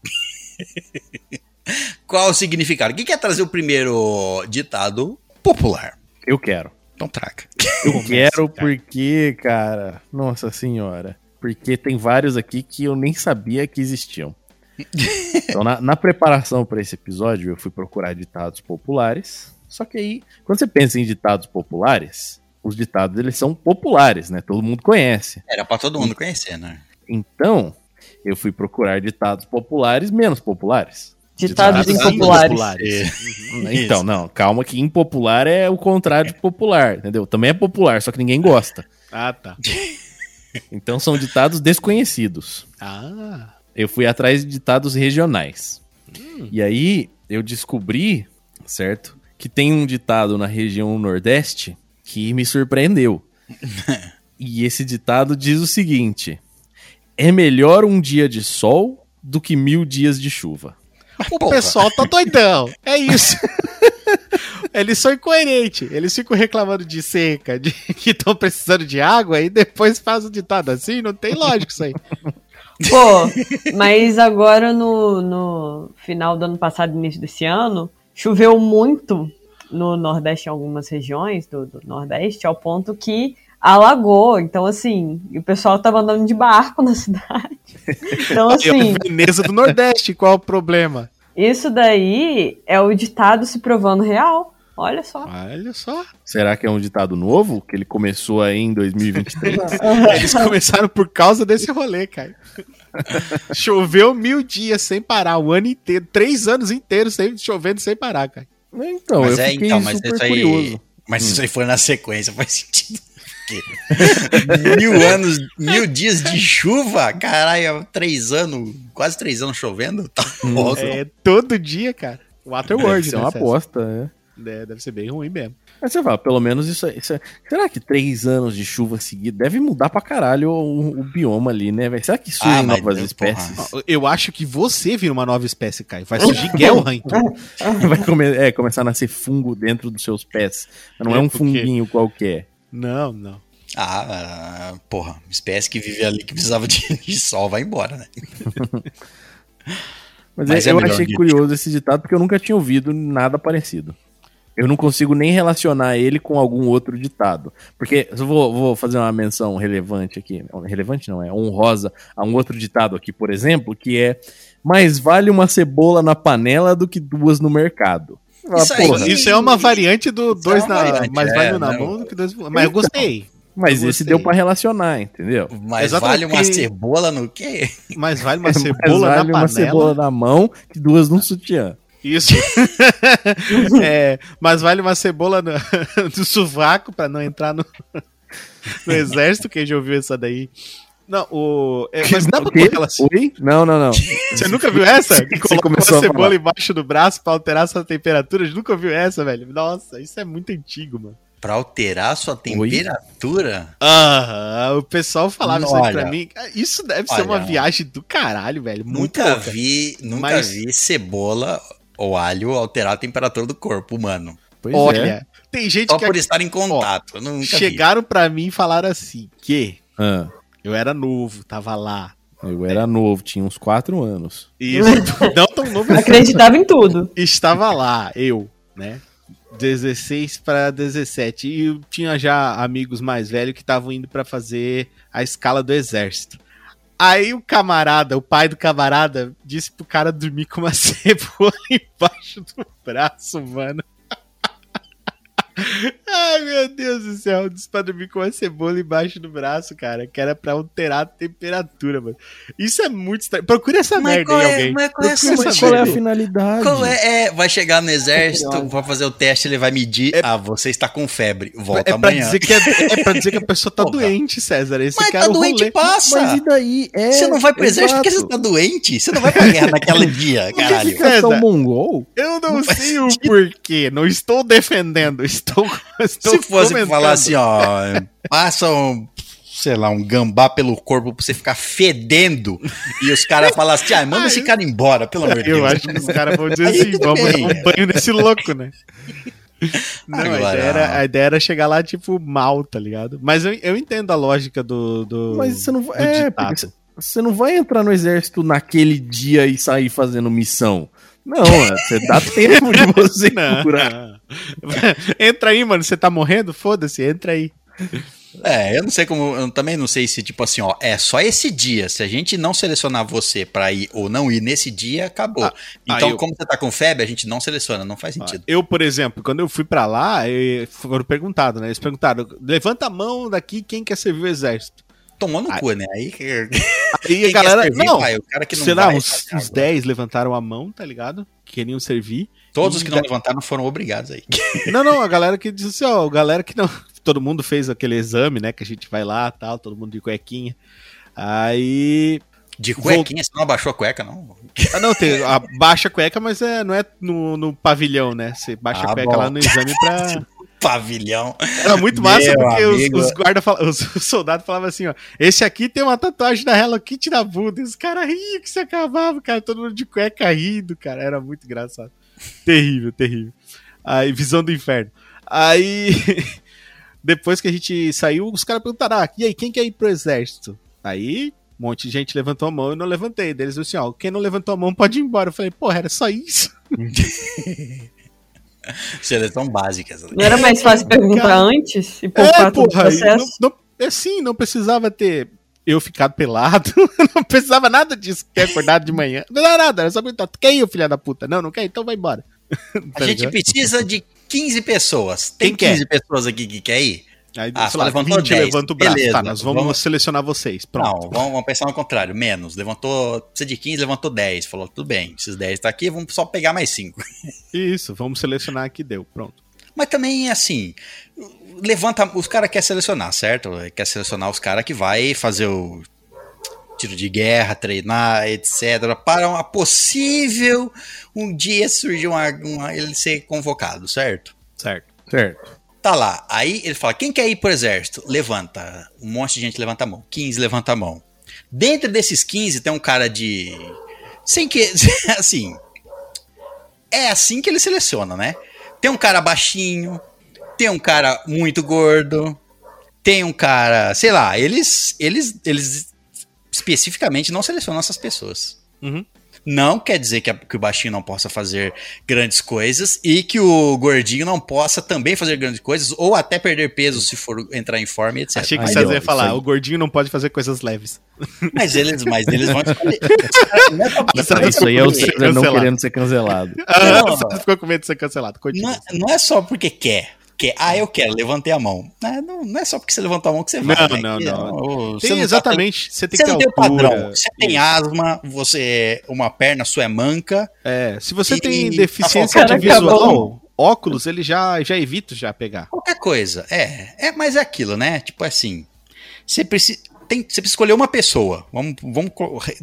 Qual o significado? Quem quer trazer o primeiro ditado popular? Eu quero. Então traga. Eu quero porque, cara, nossa senhora. Porque tem vários aqui que eu nem sabia que existiam. Então, na, na preparação para esse episódio, eu fui procurar ditados populares. Só que aí, quando você pensa em ditados populares, os ditados eles são populares, né? Todo mundo conhece. Era pra todo mundo conhecer, né? Então, eu fui procurar ditados populares menos populares. Ditados Ditados impopulares. Então, não, calma que impopular é o contrário de popular, entendeu? Também é popular, só que ninguém gosta. Ah, tá. Então são ditados desconhecidos. Ah. Eu fui atrás de ditados regionais. E aí eu descobri, certo, que tem um ditado na região Nordeste que me surpreendeu. e esse ditado diz o seguinte: É melhor um dia de sol do que mil dias de chuva. O pessoal tá doidão. É isso. Eles são incoerentes. Eles ficam reclamando de seca, de que estão precisando de água e depois faz o ditado assim. Não tem lógico isso aí. Pô, mas agora no, no final do ano passado, início desse ano, choveu muito no Nordeste, em algumas regiões do, do Nordeste, ao ponto que alagou. Então, assim, e o pessoal tava andando de barco na cidade. Então, assim, Veneza do Nordeste, qual o problema? isso daí é o ditado se provando real. Olha só. Olha só. Será que é um ditado novo? Que ele começou aí em 2023? Eles começaram por causa desse rolê, cara. Choveu mil dias sem parar, o ano inteiro, três anos inteiros sem, chovendo sem parar, cara. então, mas eu é, fiquei então, mas super isso aí. curioso. Mas se isso aí for na sequência, faz sentido. Porque mil anos, mil dias de chuva, caralho, três anos, quase três anos chovendo, tá louco. É todo dia, cara. Waterworld, Deve ser né, uma aposta, né? É, deve ser bem ruim mesmo. Mas você fala, pelo menos isso, aí- isso aí- Será que três anos de chuva seguida deve mudar pra caralho o, o bioma ali, né, velho? Será que surgem Ah, novas Deus, espécies? porra. Eu acho que você vira uma nova espécie, Caio. Vai surgir Gelhan, então. Vai come- é, começar a nascer fungo dentro dos seus pés. Mas não é, É, um porque- funguinho qualquer. Não, não. Ah, porra, espécie que vive ali que precisava de, de sol vai embora, né? Mas, Mas é- é eu achei que- curioso esse ditado porque eu nunca tinha ouvido nada parecido. Eu não consigo nem relacionar ele com algum outro ditado. Porque eu vou, vou fazer uma menção relevante aqui. Relevante não, é honrosa a um outro ditado aqui, por exemplo, que é mais vale uma cebola na panela do que duas no mercado. Ah, Isso porra, Isso é uma variante do Isso dois é uma na. variante, mais é, vale na mão do que dois. Mas eu gostei. mas eu esse gostei. deu pra relacionar, entendeu? Mas Exatamente, vale uma cebola no quê? Mais vale uma Mais cebola vale na uma panela. cebola na mão que duas no sutiã. Isso. é, mas vale uma cebola no, do sovaco pra não entrar no, no exército. Quem já ouviu essa daí? Não, o. é, mas dá pra O quê? colocar ela- Oi? Não, não, não. Você nunca viu essa? Que Você coloca uma começou a cebola embaixo do braço pra alterar sua temperatura? Nunca ouviu essa, velho? Nossa, isso é muito antigo, mano. Pra alterar sua temperatura? Aham, o pessoal falava isso aí pra Olha. mim. Isso deve ser Olha. uma viagem do caralho, velho. Muito Nunca louca. vi, nunca Mas- vi cebola ou alho alterar a temperatura do corpo humano. Pois Olha, é. tem gente Só que por estar em contato. vi. chegaram pra mim e falaram assim, que Ah, eu era novo, tava lá. eu era novo, tinha uns quatro anos. Isso, não tão novo assim. Acreditava em tudo. Estava lá, eu, né? 16 para 17. E eu tinha já amigos mais velhos que estavam indo pra fazer a escala do exército. Aí o camarada, o pai do camarada, disse pro cara dormir com uma cebola embaixo do braço, mano. Ai, meu Deus do céu. Disse pra dormir com uma cebola embaixo do braço, cara. Que era pra alterar a temperatura, mano. Isso é muito estranho. Procure essa Mas merda aí, é- alguém. mas qual é Mas essa qual é a finalidade? Qual é, é, vai chegar no exército, vai fazer o teste, ele vai medir. Ah, você está com febre. Volta É pra, amanhã. dizer que é, é pra dizer que a pessoa tá doente, César. Esse Mas cara tá é o doente, rolê. passa. Mas e daí? É, Você não vai pro exército porque você tá doente. Você não vai pra guerra naquele dia, caralho. Ficação César. mongol? Eu não, sei o porquê. Não estou defendendo. Estou, estou Se fosse comentando. falar assim, ó, passa um, sei lá, um gambá pelo corpo pra você ficar fedendo e os caras falam assim, ah, manda esse cara embora, pelo amor de Eu Deus. acho que os caras vão dizer assim: vamos dar um banho nesse louco, né? Não, a, Agora- ideia era, a ideia era chegar lá, tipo, mal, tá ligado? Mas eu, eu entendo a lógica do. do Mas você não do vai. É, você não vai entrar no exército naquele dia e sair fazendo missão. Não, é, você dá tempo de você. Não. entra aí, mano. Você tá morrendo? Foda-se, entra aí. É, eu não sei como, eu também não sei se, tipo assim, ó, é só esse dia. Se a gente não selecionar você pra ir ou não ir nesse dia, acabou. Ah, então, ah, eu- como você tá com febre, a gente não seleciona, não faz sentido. Eu, por exemplo, quando eu fui pra lá, eu- foram perguntado, né? Eles perguntaram: levanta a mão daqui quem quer servir o exército. Tomou no Ai. cu, né? Aí, Aí a galera. servir, não, vai, o cara que não sei lá, vai, uns, tá uns cagado. 10 levantaram a mão, tá ligado? Queriam servir. Todos os que não E- levantaram foram obrigados aí. Não, não, a galera que disse assim, ó, a galera que não. Todo mundo fez aquele exame, né? Que a gente vai lá tal, todo mundo de cuequinha. Aí. De cuequinha, você não abaixou a cueca, não? Ah, não, tem a baixa cueca, mas é, não é no, no pavilhão, né? Você baixa Ah, a cueca bom. lá no exame pra. Pavilhão. Era muito massa Meu porque os, amigo. os guarda fala- os, os soldados falavam assim, ó. Esse aqui tem uma tatuagem da Hello Kitty na bunda. E os caras riam que se acabava, cara. Todo mundo de cueca rindo, cara. Era muito engraçado. terrível, terrível. Aí, visão do inferno. Aí, depois que a gente saiu, os caras perguntaram: ah, e aí, quem quer ir pro exército? Aí, um monte de gente levantou a mão e eu não levantei. Deles assim, ó, quem não levantou a mão pode ir embora. Eu falei, porra, era só isso? Seleção básicas. Não era mais fácil perguntar Cara. antes e poupar É, todo o porra, e processo? não, não, é sim, não precisava ter eu ficado pelado, não precisava nada disso, ter acordado de manhã, não era nada, era só perguntar, tu quer ir, filha da puta? Não, não quer, então vai embora. A Tá gente ligado? precisa de 15 pessoas. Tem Quem quer? 15 pessoas aqui que quer ir? Aí, Ah, 20 10, levanta o braço, beleza, tá, nós vamos, vamos- selecionar vocês, pronto. Não, vamos, vamos pensar no contrário. Menos. Levantou. Precisa de 15, levantou 10. Falou, tudo bem, esses 10 tá aqui, vamos só pegar mais 5. Isso, vamos selecionar aqui, deu, pronto. Mas também, assim, levanta. Os caras querem selecionar, certo? Quer selecionar os caras que vai fazer o tiro de guerra, treinar, etc. Para uma possível um dia surgir uma, uma- ele ser convocado, certo? Certo. Certo. Tá lá. Aí ele fala: quem quer ir pro exército? Levanta. Um monte de gente levanta a mão. 15 levanta a mão. Dentro desses 15 tem um cara de. Sem que. Assim. É assim que ele seleciona, né? Tem um cara baixinho. Tem um cara muito gordo. Tem um cara. Sei lá, eles. Eles. Eles especificamente não selecionam essas pessoas. Uhum. Não quer dizer que, a- que o baixinho não possa fazer grandes coisas e que o gordinho não possa também fazer grandes coisas ou até perder peso se for entrar em forma, etc. Achei que Aí, o César ó, ia falar, o gordinho não pode fazer coisas leves. Mas eles, mas eles vão escolher. Não é só porque- Isso aí- Isso aí é o César não querendo ser cancelado. Ah, Não. o César ficou com medo de ser cancelado, não, continua. é- não é só porque quer. Quer. Ah, eu quero, levantei a mão. Não, não, não é só porque você levantou a mão que você vai. Não, né? não, não. ô, você Tem não tá- exatamente, você tem Você que não ter tem altura. padrão. Você tem Isso. asma, você uma perna sua é manca. É, se você E- tem tá deficiência de visual, óculos, ele já, já evita já pegar. Qualquer coisa. É, é, mas é aquilo, né? Tipo assim. Você precisa. Tem, você precisa escolher uma pessoa. Vamos, vamos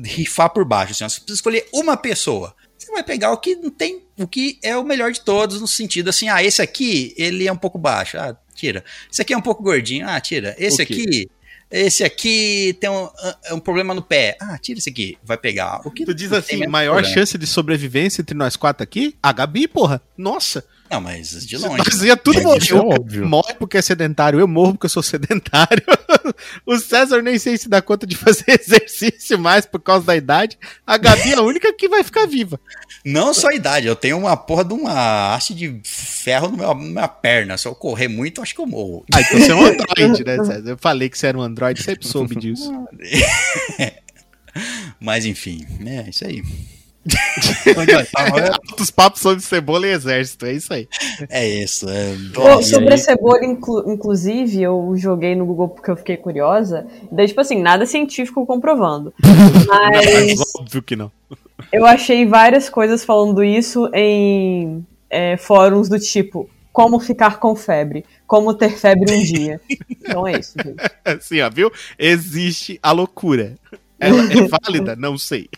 rifar por baixo. Assim. Você precisa escolher uma pessoa. Você vai pegar o que não tem, o que é o melhor de todos, no sentido assim, ah, esse aqui, ele é um pouco baixo. Ah, tira. Esse aqui é um pouco gordinho. Ah, tira. Esse aqui. Esse aqui tem um, ah, um problema no pé. Ah, tira esse aqui. Vai pegar. O que Tu diz assim, maior problema. chance de sobrevivência entre nós quatro aqui? A Gabi, porra. Nossa. Não, mas de longe. Nós ia tudo É, morrer. é óbvio. morre porque é sedentário, eu morro porque eu sou sedentário. o César nem sei se dá conta de fazer exercício mais por causa da idade. A Gabi é a única que vai ficar viva. Não só a idade, eu tenho uma porra de uma haste de ferro na minha perna. Se eu correr muito, eu acho que eu morro. Ah, então você é um androide, né, César? Eu falei que você era um androide, sempre soube disso. Mas enfim, é isso aí. Altos papos sobre cebola e exército, é isso aí. É isso. É... Sobre aí- a cebola, inclu- inclusive, eu joguei no Google porque eu fiquei curiosa. Daí, tipo assim, nada científico comprovando. Mas Óbvio que não. eu achei várias coisas falando isso em é, fóruns do tipo como ficar com febre, como ter febre um dia. Então é isso, gente. Assim, ó, viu? Existe a loucura. Ela é válida? Não sei.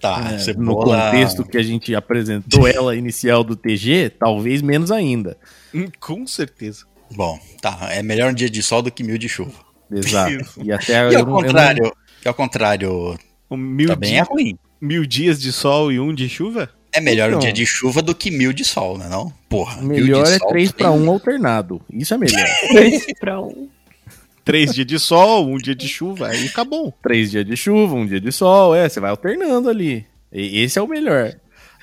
Tá, É, no cebola... contexto que a gente apresentou ela inicial do TG, talvez menos ainda. Hum, Com certeza. Bom, tá. É melhor um dia de sol do que mil de chuva. Exato. E até E eu ao não- eu não- contrário, e ao contrário, Um mil, também di- é ruim. mil dias de sol e um de chuva? É melhor um Então. dia de chuva do que mil de sol, né não? Porra, mil melhor de é sol 3 para. 1 alternado. Isso é melhor. Três pra um. Três dias de sol, um dia de chuva, aí fica bom. Três dias de chuva, um dia de sol, é, você vai alternando ali. E esse é o melhor.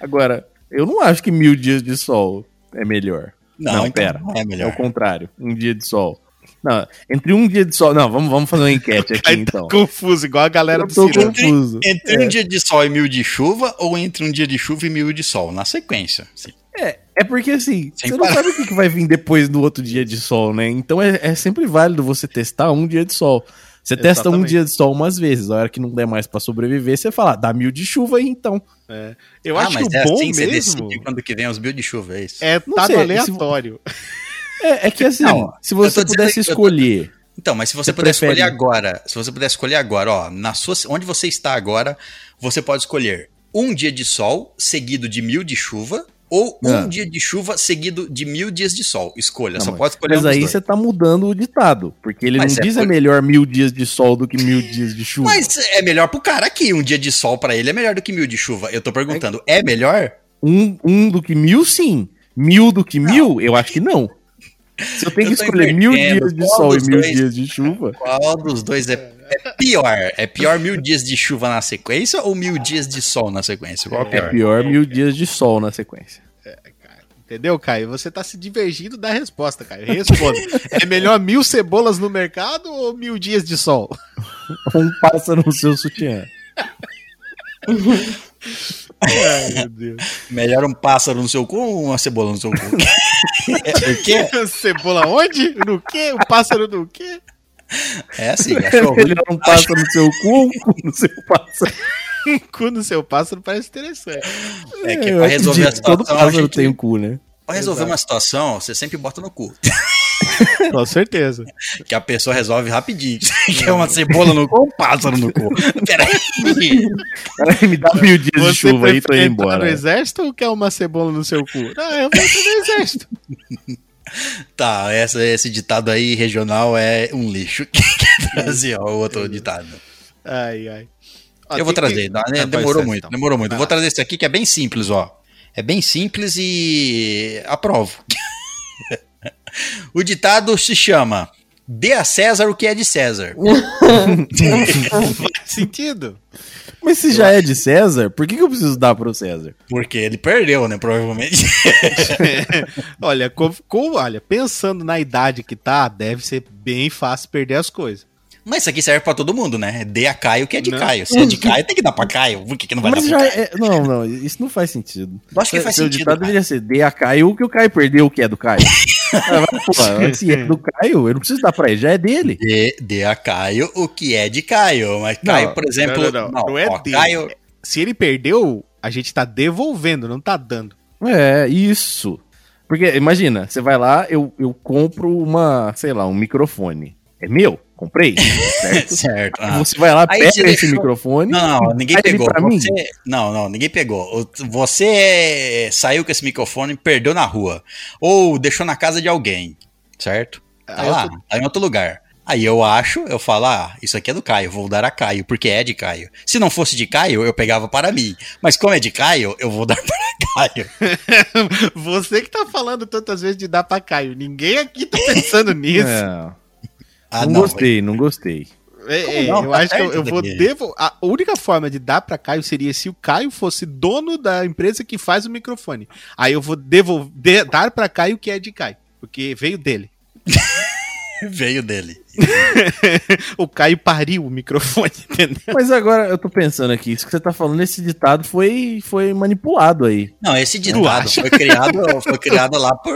Agora, eu não acho que mil dias de sol é melhor. Não, Não, então, pera. não é É melhor. o contrário. Um dia de sol. Não, entre um dia de sol. Não, vamos, vamos fazer uma enquete aqui Aí tá então. confuso, igual a galera Eu do cinema. confuso. Entre um dia de sol e mil de chuva, ou entre um dia de chuva e mil de sol? Na sequência. sim. É, é porque assim, Sem você não parar. sabe o que vai vir depois do outro dia de sol, né? Então é, é sempre válido você testar um dia de sol. Você testa um Exatamente. dia de sol umas vezes, a hora que não der mais pra sobreviver, você fala, "Ah, dá mil de chuva aí então. Eu ah, acho mas que o é bom assim, você mesmo decide quando que vem os mil de chuva, é isso? é Não tá sei, no se- aleatório. É, é que assim, Não, se você pudesse que eu tô- escolher. Então, mas se você, Você puder prefere- escolher agora, se você puder escolher agora, ó, na sua, onde você está agora, você pode escolher um dia de sol seguido de mil de chuva ou um Ah. dia de chuva seguido de mil dias de sol. Escolha, Não, só pode escolher Mas um aí você tá mudando o ditado, porque ele Mas não é diz por- é melhor mil dias de sol do que mil dias de chuva. Mas é melhor pro cara aqui, um dia de sol pra ele é melhor do que mil de chuva. Eu tô perguntando, é melhor? Um, um do que mil, sim. Mil do que mil, eu acho que não. Se eu tenho Eu que escolher mil dias de sol e mil dois? dias de chuva, Qual dos dois é, é pior? É pior mil dias de chuva na sequência ou mil dias de sol na sequência? Qual é é pior? pior mil dias de sol na sequência. Entendeu, Caio? Você tá se divergindo da resposta, Caio. Responda. é melhor mil cebolas no mercado ou mil dias de sol? Um pássaro no seu sutiã. Ai, meu Deus. Melhor um pássaro no seu cu ou uma cebola no seu cu? Por quê? Cebola onde? No quê? O pássaro no quê? É assim, É achou melhor um pássaro no seu cu ou um cu no seu pássaro. Um cu no seu pássaro parece interessante. É que Eu pra resolver a Todo situação, a pássaro gente- tem um cu, né? Pra resolver uma situação, você sempre bota no cu. Com certeza. Que a pessoa resolve rapidinho. que é uma cebola no cu ou um pássaro no cu? Peraí. Peraí, me dá mil dias de Você chuva aí, tô prefere indo entrar no embora. exército ou quer uma cebola no seu cu? Ah, eu vou entrar no exército. Tá, essa, esse ditado aí regional é um lixo. Quer trazer ó, o outro ditado. Ai, ai. Ó, Eu vou que- trazer, não, né, Ah, vai, demorou César, muito, então. demorou muito. Eu vou trazer esse aqui que é bem simples, ó. É bem simples e aprovo. o ditado se chama Dê a César o que é de César. Faz sentido. Mas se já é de César, por que, que eu preciso dar pro César? Porque ele perdeu, né? Provavelmente. olha, com, com- olha, pensando na idade que tá, deve ser bem fácil perder as coisas. Mas isso aqui serve pra todo mundo, né? Dê a Caio o que é de Não. Caio. Se é de Caio, tem que dar pra Caio. Por que, que não vai Mas dar pra Caio? é. Não, não, isso não faz sentido. Eu acho que faz Seu sentido. ditado deveria ser: dê a Caio o que o Caio perdeu, o que é do Caio. Ah, Pô, se é do Caio, eu não preciso dar pra ele, já é dele. Dê, dê a Caio o que é de Caio. Mas Caio, Não, por exemplo. não, não, não. Não é ó, dele. Caio, Se ele perdeu, a gente tá devolvendo, não tá dando. É, isso. Porque, imagina, você vai lá, eu, eu compro uma, sei lá, um microfone. É meu? Comprei? Certo? certo. ah. Você vai lá, Aí pega esse deixou- microfone. Não, não, ninguém pegou. Você, não, não, ninguém pegou. Você saiu com esse microfone e perdeu na rua. Ou deixou na casa de alguém, certo? Tá Aí lá, tô- tá em outro lugar. Aí eu acho, eu falo, ah, isso aqui é do Caio, vou dar a Caio, porque é de Caio. Se não fosse de Caio, eu pegava para mim. Mas como é de Caio, eu vou dar para Caio. Você que tá falando tantas vezes de dar pra Caio. Ninguém aqui tá pensando nisso. É, Ah, não, gostei, não gostei. É, é, não? eu Tá acho que eu, eu vou devo. A única forma de dar pra Caio seria se o Caio fosse dono da empresa que faz o microfone. Aí eu vou devolver, dar pra Caio o que é de Caio, porque veio dele. Veio dele. o Caio pariu o microfone, entendeu? Mas agora eu tô pensando aqui, isso que você tá falando, esse ditado foi, foi manipulado aí. Não, esse ditado foi criado, foi criado lá por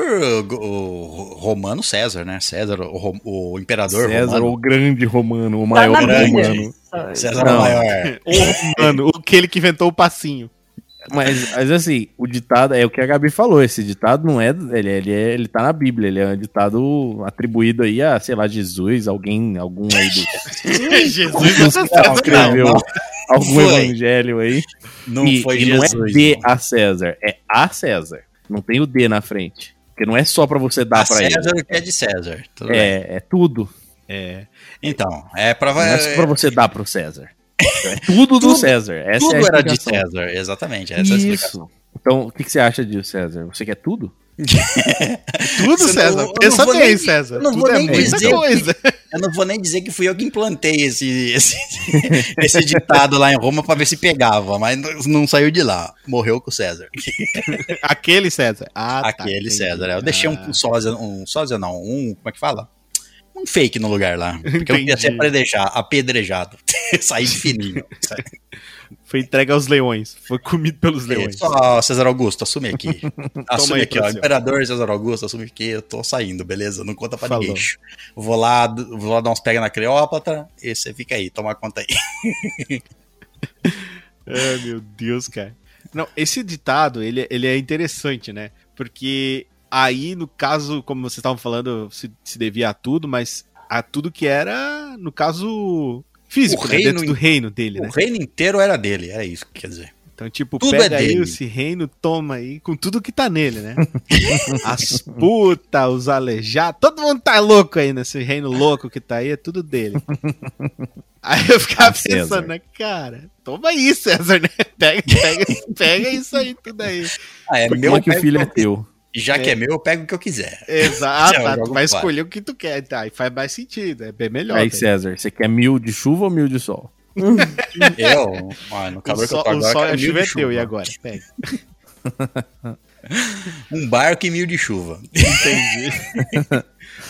o Romano César, né? César, o, o imperador César, romano. o grande romano, o Tá maior romano. César Não. o maior. O mano, aquele que inventou o passinho. Mas, mas assim, o ditado é o que a Gabi falou. Esse ditado não é. Ele, ele, é, ele tá na Bíblia, ele é um ditado atribuído aí a, sei lá, Jesus, alguém, algum aí do. Jesus não, escreveu não, não. algum Foi. evangelho aí. Não e, foi e Jesus. não é de a César, é a César. Não tem o D na frente. Porque não é só pra você dar A pra ele. César é de César. Tudo bem. É, é tudo. É. Então, é pra. Não é só pra você dar pro César. É tudo do Tudo- César. Essa Tudo é a era de. César, exatamente. Essa é a explicação. Isso. Então, o que, que você acha disso, César? Você quer tudo? Tudo, Você César. eu não Pensa vou bem, nem- César. eu não Tudo vou é nem dizer coisa. Eu não vou nem dizer que fui eu que implantei esse, esse, esse ditado lá em Roma pra ver se pegava, mas não- não saiu de lá. Morreu com o César. Aquele César. Ah, tá, Aquele entendi. César. Eu deixei Ah. um sósia, um sósia não, um, como é que fala? Um fake no lugar lá. Porque eu queria Entendi. ser apedrejado, apedrejado. Sair de fininho. Foi entregue aos leões. Foi comido pelos leões. Só César Augusto, assume aqui. Assume aqui, ó. Imperador César Augusto, assume aqui. Eu tô saindo, beleza? Não conta pra Falou. ninguém. Vou lá, vou lá dar uns pega na Cleópatra. E você fica aí, toma conta aí. Ai, meu Deus, cara. Não, esse ditado, ele, ele é interessante, né? Porque aí, no caso, como vocês estavam falando, se, se devia a tudo, mas a tudo que era, no caso, físico, O né? reino dentro do reino dele, né? O reino inteiro era dele, era isso que quer dizer. Então, tipo, Tudo pega é aí esse reino, toma aí, com tudo que tá nele, né? As putas, os aleijados, todo mundo tá louco aí nesse reino louco que tá aí, é tudo dele. Aí eu ficava Ah, pensando, né, cara, toma aí, César, né? Pega, pega, pega isso aí, tudo aí. Ah, é meu é que o filho é o eu- teu? Já que É. é meu, eu pego o que eu quiser. Exato, Eu tá, tu vai escolher o que tu quer, tá? E faz mais sentido, é bem melhor. Aí, tá? César, você quer mil de chuva ou mil de sol? Eu, ah, no O calor que eu sol, tô o agora, sol eu e a quero mil chuva é de teu, e agora? Pega. Um barco e mil de chuva. Entendi.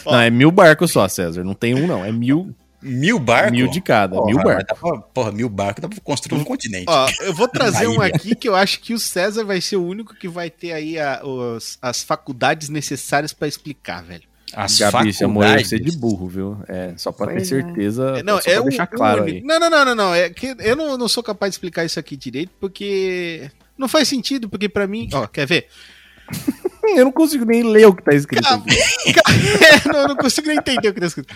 Não, é mil barcos só, César. Não tem um, não. É mil, Mil barcos? mil de cada. Porra, mil barcos. pra- porra, mil barcos dá pra construir um continente. Ó, eu vou trazer um aqui que eu acho que o César vai ser o único que vai ter aí a- os- as faculdades necessárias pra explicar, velho. As Gabi, morreu faculdades. ser de burro, viu? É, só pra ter Pois é. certeza. É, Não, é pra o, deixar o claro aí. Não, não, não, não, não. É que eu não, não sou capaz de explicar isso aqui direito porque não faz sentido, porque pra mim, ó, quer ver? Eu não consigo nem ler o que tá escrito aqui. Ca- não, eu não consigo nem entender o que tá escrito.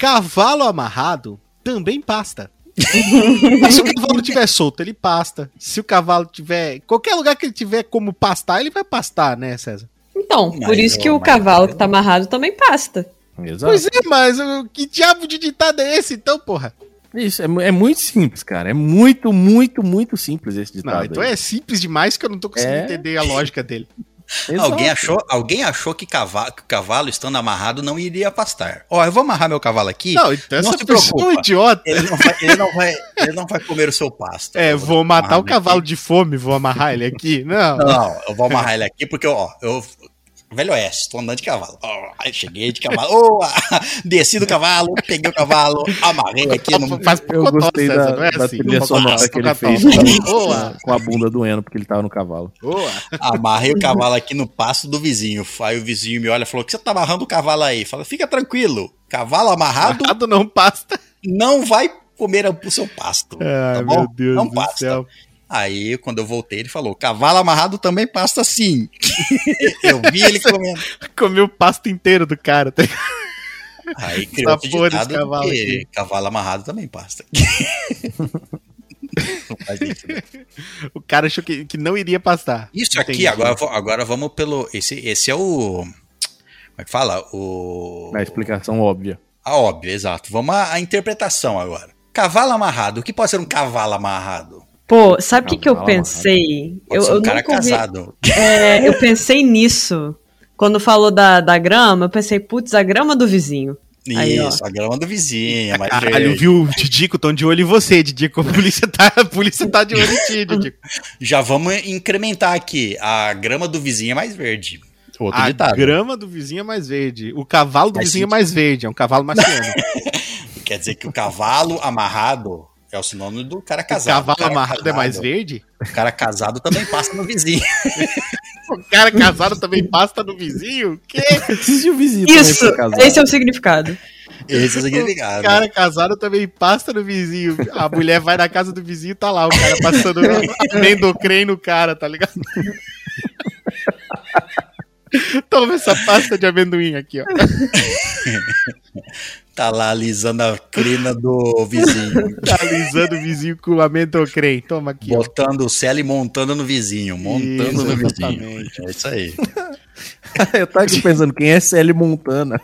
Cavalo amarrado também pasta. Mas se o cavalo tiver solto, ele pasta. Se o cavalo tiver. Qualquer lugar que ele tiver como pastar, ele vai pastar, né, César? Então, Mas, por isso que o cavalo que tá amarrado também pasta. Exato. Pois é, mas que diabo de ditado é esse, então, porra? Isso, é, é muito simples, cara. É muito, muito, muito simples esse ditado. Não, então aí. é simples demais que eu não tô conseguindo É. entender a lógica dele. Exato. Alguém achou, alguém achou que, cavalo, que o cavalo, estando amarrado, não iria pastar. Ó, eu vou amarrar meu cavalo aqui. Não, então não essa se pessoa é um preocupa. idiota. Ele não, vai, ele, não vai, ele não vai comer o seu pasto. É, Eu vou matar o cavalo ele de fome, vou amarrar ele aqui. Não. aqui. Não, não, eu vou amarrar ele aqui porque, ó, eu. Velho Oeste, tô andando de cavalo. Aí cheguei de cavalo. Ô, desci do cavalo, peguei o cavalo, amarrei aqui no. Faz Eu gostei César, da, não é da assim. trilha sonora que ele fez Boa, com a bunda doendo porque ele tava no cavalo. boa. Amarrei o cavalo aqui no pasto do vizinho. Aí o vizinho me olha e falou: que você tá amarrando o cavalo aí? Fala, fica tranquilo. Cavalo amarrado Amarrado não pasta. não vai comer o seu pasto. Ai, tá bom? meu Deus não do pasta. céu. Aí, quando eu voltei, ele falou: cavalo amarrado também pasta sim. eu vi ele comendo. Comeu o pasto inteiro do cara. tá? Aí criou desse ditado cavalo que aqui. cavalo amarrado também pasta. Sentido. O cara achou que, que não iria pastar. Isso aqui, Entendi. agora, vo- agora vamos pelo. Esse, esse é o. Como é que fala? O. A explicação óbvia. Ah, óbvio, exato. Vamos à, à interpretação agora. Cavalo amarrado. O que pode ser um cavalo amarrado? Pô, sabe o que, que eu pensei? Eu, um eu cara casado. É, eu pensei nisso. Quando falou da, da grama, eu pensei, putz, a grama do vizinho. Aí. Isso, a grama do vizinho. é mais Caralho, verde. viu, Didico? Tão de olho em você, Didico. A polícia tá, a polícia tá de olho em ti, Didico. Já vamos incrementar aqui. A grama do vizinho é mais verde. Outro A ditado. grama do vizinho é mais verde. O cavalo do Faz vizinho sentido. é mais verde. É um cavalo marciano. Quer dizer que o cavalo amarrado é o sinônimo do cara o casado. cavalo cara amarrado é mais casado- verde? O cara casado também passa no vizinho. O cara casado também pasta no vizinho? O quê? Se o vizinho Isso, casado. esse é o significado. Esse é o O significado. cara casado também pasta no vizinho. A mulher vai na casa do vizinho e tá lá o cara passando amendocrem no cara, tá ligado? Toma essa pasta de amendoim aqui, ó. Tá lá alisando a crina do vizinho. Tá alisando o vizinho com amendoim. Toma aqui, ó. Botando o céu e montando no vizinho. Montando Isso, no vizinho. É isso aí. Eu tava aqui pensando, quem é Célia Montana?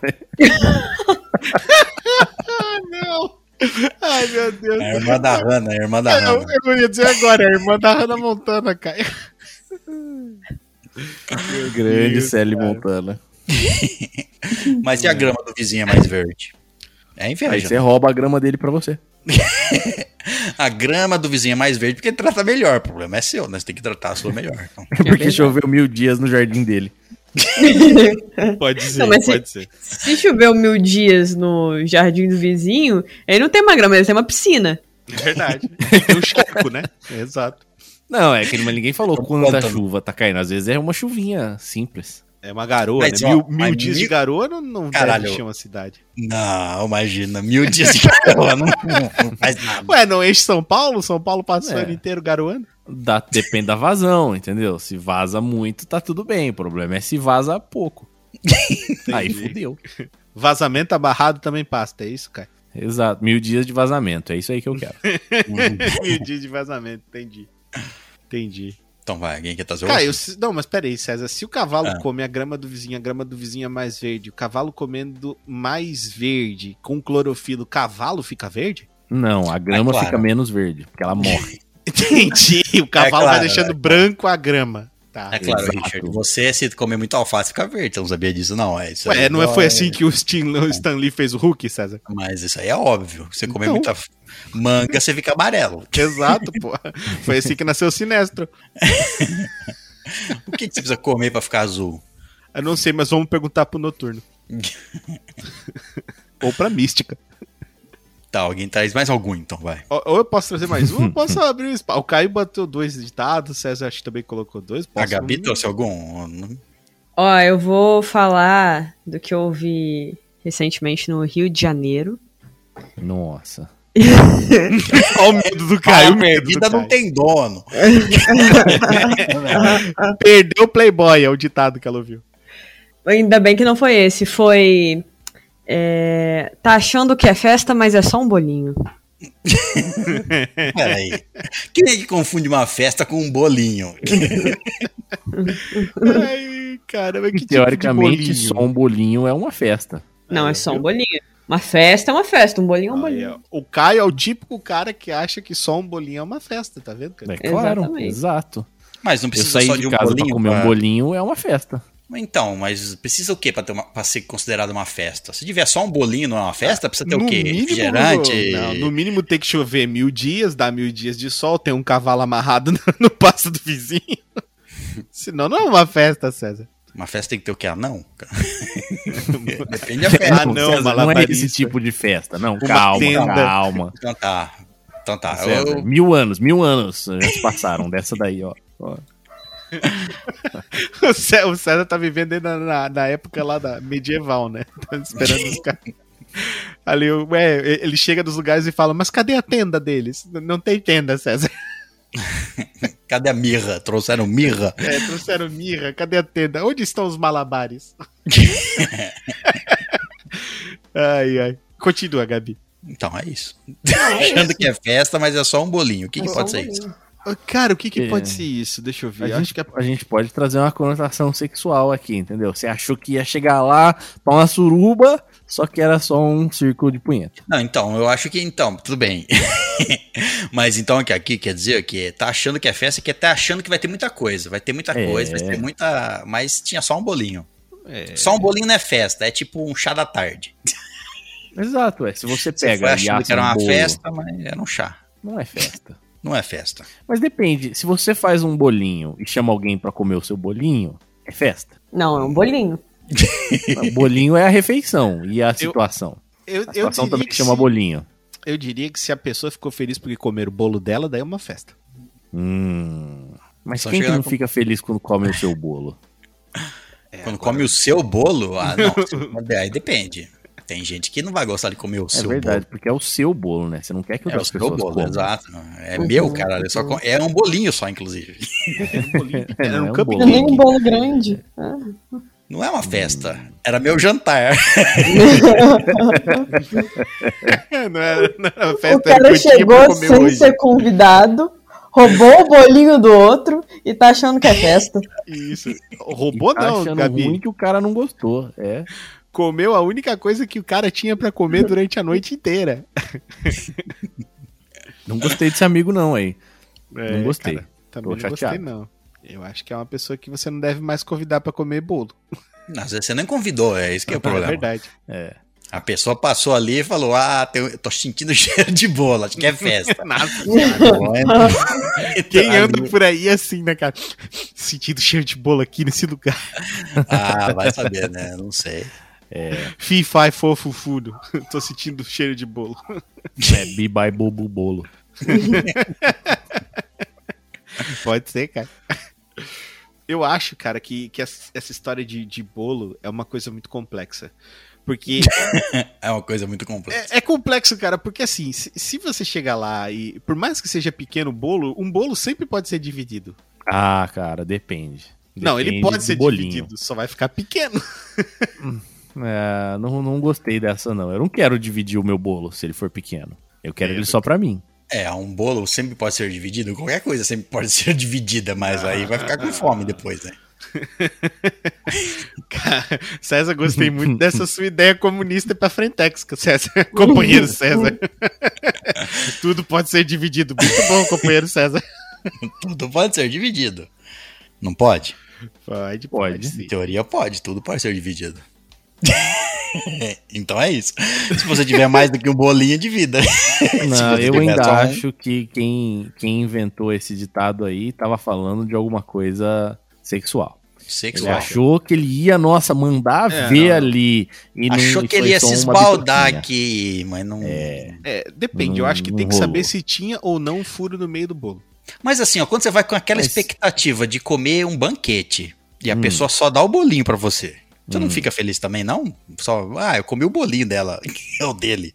Não. Ai, meu Deus. É a irmã da Hannah, a irmã da Eu, Hannah. eu ia dizer agora, a irmã da Hannah Montana, cara. Grande Célia Montana. Mas e a grama do vizinho é mais verde? É Aí inveja. você rouba a grama dele pra você. A grama do vizinho é mais verde porque ele trata melhor. O problema é seu, né? Você tem que tratar a sua melhor. Então, Porque choveu mil dias no jardim dele. Pode ser, Não, mas se- pode ser. Se choveu mil dias no jardim do vizinho, ele não tem uma grama, ele tem uma piscina. É verdade. Tem um charco, né? Exato. Não, é que ninguém falou quanta Quanto? chuva tá caindo. Às vezes é uma chuvinha simples. É uma garoa, Mas, né? ó, Mil, mil mas dias de mil- garoa não, não Caralho. deve uma cidade. não, imagina. Mil dias de garoa não, não faz nada. Ué, não enche São Paulo? São Paulo passa o É. ano inteiro garoando? Dá, depende da vazão, entendeu? Se vaza muito, tá tudo bem. O problema é se vaza pouco. Aí fudeu. Vazamento abarrado também passa, é isso, cara? Exato. Mil dias de vazamento. É isso aí que eu quero. mil dias de vazamento, entendi. Entendi. Então vai, alguém quer trazer Cara, outro? eu, não, mas peraí, César. Se o cavalo Ah. come a grama do vizinho, a grama do vizinho é mais verde, o cavalo comendo mais verde com clorofila, o cavalo fica verde? Não, a grama É claro. fica menos verde, porque ela morre. Entendi. O cavalo claro, vai deixando é branco a grama. Tá. É claro, Exato. Richard. Você, se comer muito alface, fica verde. Você não sabia disso, não. É isso Ué, aí não é, foi é- assim que o, Stan, o Stan Lee fez o Hulk, César? Mas isso aí é óbvio. Você comer Então. muita manga, você fica amarelo. Exato, pô. Foi assim que nasceu o Sinestro. O que, que você precisa comer pra ficar azul? Eu não sei, mas vamos perguntar pro Noturno. Ou pra Mística. Tá, alguém traz mais algum, então vai. Ou eu posso trazer mais um, ou eu posso abrir o espaço. O Caio bateu dois ditados, o César acho que também colocou dois. A Posso Gabi um? trouxe algum? Ó, eu vou falar do que eu ouvi recentemente no Rio de Janeiro. Nossa. Olha o medo do Caio. O medo do perdida não Caio. tem dono. Perdeu o Playboy, é o ditado que ela ouviu. Ainda bem que não foi esse, foi. É, tá achando que é festa, mas é só um bolinho. Peraí. Quem é que confunde uma festa com um bolinho? Ai, caramba, que tipo Teoricamente, de bolinho? só um bolinho é uma festa. Não, É, é só um bolinho. Uma festa é uma festa, um bolinho é um Aí, bolinho. ó, o Caio é o típico cara que acha que só um bolinho é uma festa, tá vendo? cara? É claro, Exatamente. exato. Mas não Eu precisa saí só de, de um casa bolinho. pra comer pra- um bolinho é uma festa. Então, mas precisa o quê pra ser considerado uma festa? Se tiver só um bolinho não é uma festa, precisa ter No o quê? mínimo, Refrigerante? Não, no mínimo tem que chover mil dias, dar mil dias de sol, tem um cavalo amarrado no, no passo do vizinho. Senão não é uma festa, César. Uma festa tem que ter o quê? Anão? Depende da festa. Ah, não, César, não é esse tipo de festa. Não, Uma calma, tenda. calma. Então tá. Então tá. César, Eu- Mil anos, mil anos já se passaram dessa daí, ó. Ó. O Cé- o César tá vivendo aí na, na- na época lá da medieval, né? Tá esperando os caras. Ali, ué, ele chega nos lugares e fala, mas cadê a tenda deles? Não tem tenda, César. Cadê a mirra? Trouxeram mirra? É, trouxeram mirra, cadê a tenda? Onde estão os malabares? ai, ai. Continua, Gabi. Então é isso. Achando que é festa, mas é só um bolinho. O que, que É só pode um ser bolinho. isso? Cara, o que, que É. pode ser isso? Deixa eu A ver. gente, Acho que é a gente pode trazer uma conotação sexual aqui, entendeu? Você achou que ia chegar lá pra uma suruba, só que era só um círculo de punheta. Não, então, eu acho que então, tudo bem. Mas então aqui, aqui quer dizer que tá achando que é festa, que tá achando que vai ter muita coisa. Vai ter muita É. coisa, vai ter muita. Mas tinha só um bolinho. É. Só um bolinho não é festa, é tipo um chá da tarde. Exato, é. Se você Você pega foi e achando que era um uma bolo, festa, mas era um chá. não é festa. Não é festa. Mas depende, se você faz um bolinho e chama alguém pra comer o seu bolinho, é festa. Não, é um bolinho. bolinho é a refeição e a situação. Eu, A eu situação diria também que chama se- bolinho. Eu diria que se a pessoa ficou feliz porque comer o bolo dela, daí é uma festa. Hum. Mas Só quem que não com- fica feliz quando come o seu bolo? Quando come o seu bolo, ah, não. aí depende. Tem gente que não vai gostar de comer o É seu verdade, bolo. porque é o seu bolo, né? Você não quer que É o outras seu pessoas bolo, comam. exato. É meu, cara. É, só com- é um bolinho só, inclusive. É, Era não um é um cupcake. bolo. Nem um bolo grande. Não é uma festa. Era meu jantar. não era, não era O festa, era cara chegou comer sem hoje. ser convidado, roubou o bolinho do outro e tá achando que é festa. Isso. Roubou Tá não, achando Gabi. ruim que o cara não gostou. É. Comeu a única coisa que o cara tinha pra comer durante a noite inteira. Não gostei desse amigo, não, aí. É, Não gostei. cara, também Tô não gostei, chateado. não. Eu acho que é uma pessoa que você não deve mais convidar pra comer bolo. Não, às vezes você nem convidou, é isso que é o É problema. verdade. É. A pessoa passou ali e falou: Ah, tem- tô sentindo cheiro de bolo, acho que é festa. Nossa, Quem quem anda por aí assim, né, cara? Sentindo cheiro de bolo aqui nesse lugar. Ah, vai saber, né? Não sei. Fi, fi, fofo, fudo. Tô sentindo cheiro de bolo. É bibai bobo bolo. Pode ser, cara. Eu acho, cara, que, que essa história de, de bolo é uma coisa muito complexa. Porque É uma coisa muito complexa. é, é complexo, cara, porque assim, se, se você chegar lá e, por mais que seja pequeno o bolo, um bolo sempre pode ser dividido. Ah, cara, depende. não, ele Depende pode ser bolinho. dividido, só vai ficar pequeno. É, não, não gostei dessa, não. Eu não quero dividir o meu bolo se ele for pequeno. Eu quero É, ele só pra mim. É, um bolo sempre pode ser dividido, qualquer coisa sempre pode ser dividida, mas aí vai ficar com fome depois, né? Cara, César, gostei muito dessa sua ideia comunista pra Frentex, César. Companheiro César. Tudo pode ser dividido. Muito bom, companheiro César. Tudo pode ser dividido. Não pode? Pode, Pode. Em sim. teoria pode, tudo pode ser dividido. então é isso. Se você tiver mais do que um bolinho, divida. Se Não, eu ainda só um- acho que quem, quem inventou esse ditado aí tava falando de alguma coisa sexual. Ele Sexual. achou que ele ia, nossa, mandar É, ver não. ali. E não- Achou que ele ia se esbaldar aqui, mas não. É, depende. eu Não- acho que tem que rolou. saber se tinha ou não um furo no meio do bolo. Mas assim, ó, quando você vai com aquela Mas- expectativa de comer um banquete e a Hum. pessoa só dá o bolinho pra você, você não Hum. fica feliz também, não? Só, ah, eu comi o bolinho dela, é o dele.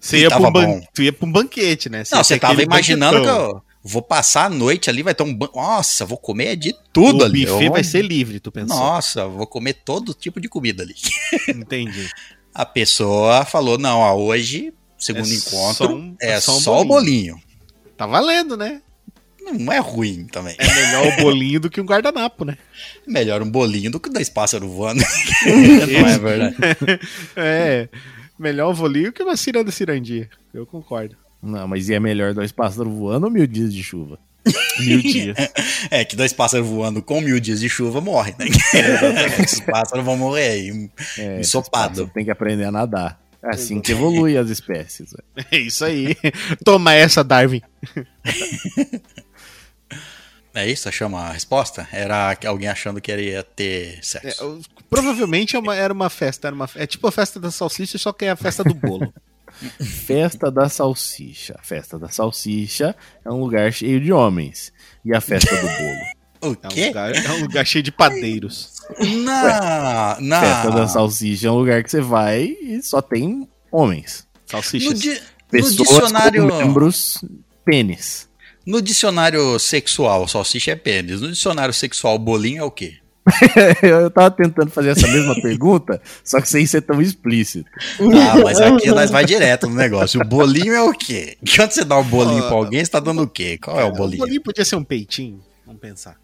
Você ia, tava bom. tu ia pra um banquete, né? Não, ia você tava imaginando que banquetão. eu vou passar a noite ali, vai ter um. ban- Nossa, vou comer de tudo o ali. buffet Eu- vai ser livre, tu pensou. Nossa, vou comer todo tipo de comida ali. Entendi. A pessoa falou: não, ó, hoje, segundo É encontro, só um- é é só, só um o bolinho. Tá valendo, né? Não é ruim também. É melhor o bolinho do que um guardanapo, né? Melhor um bolinho do que dois pássaros voando. não é verdade? É. Melhor o bolinho que uma ciranda cirandia. Eu concordo. Não, mas e é melhor dois pássaros voando ou mil dias de chuva? Mil dias. É que dois pássaros voando com mil dias de chuva morrem, né? Esses pássaros vão morrer aí, É, ensopado. Tem que aprender a nadar. É assim que evolui as espécies. velho. É isso aí. Toma essa, Darwin. É isso? Chama a resposta? Era alguém achando que ele ia ter É, sexo. o- provavelmente é uma- era uma festa. Era uma, é tipo a festa da salsicha, só que é a festa do bolo. Festa da Salsicha. A festa da Salsicha é um lugar cheio de homens. E a festa do bolo? O É um, quê? lugar, é um lugar cheio de padeiros. Não, não. Festa da Salsicha é um lugar que você vai e só tem homens. Salsichas. No, di- no Pessoas dicionário, com membros pênis. No dicionário sexual, salsicha é pênis. No dicionário sexual, bolinho é o quê? Eu tava tentando fazer essa mesma pergunta, só que sem ser tão explícito. Ah, mas aqui nós vai direto no negócio. O bolinho é o quê? Quando você dá o bolinho Ah, pra alguém, você tá dando o quê? Qual é o O bolinho? bolinho podia ser um peitinho. Vamos pensar.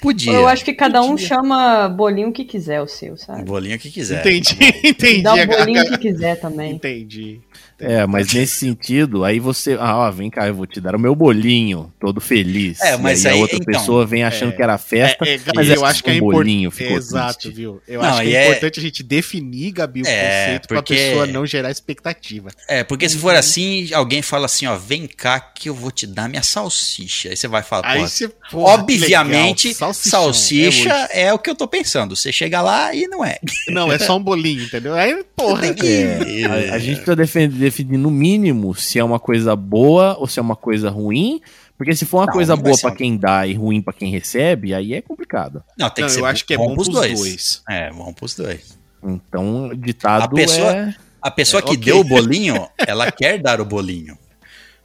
Podia. Eu acho que cada um chama bolinho que quiser o seu, O sabe? bolinho que quiser. entendi, tá entendi. Dá o bolinho que quiser também. Entendi. É, mas nesse sentido, aí você. Ah, ó, vem cá, eu vou te dar o meu bolinho, todo feliz. É, mas e aí, aí, a outra então, pessoa vem achando é, que era festa, É, é, mas é eu acho que é um importante. bolinho ficou Exato, triste. viu? Eu Não, acho que é, é- importante a gente definir, Gabi, o É, conceito porque- pra pessoa não gerar expectativa. É, porque se for assim, alguém fala assim, ó, vem cá que eu vou te dar minha salsicha. Aí você vai falar, Aí você. porra, obviamente, legal. Salsicha É é, o que eu tô pensando. Você chega lá e não é. não, é só um bolinho, entendeu? Aí, porra. Tem que. É, a, a gente precisa definir, definir no mínimo se é uma coisa boa ou se é uma coisa ruim. Porque se for uma Não, coisa boa pra quem dá e ruim pra quem recebe, aí é complicado. Não, tem Não, que ser eu acho que é bom pros pros dois. É, vamos pros dois. Então, ditado A pessoa- é... A pessoa É, que ok. deu o bolinho, ela quer dar o bolinho.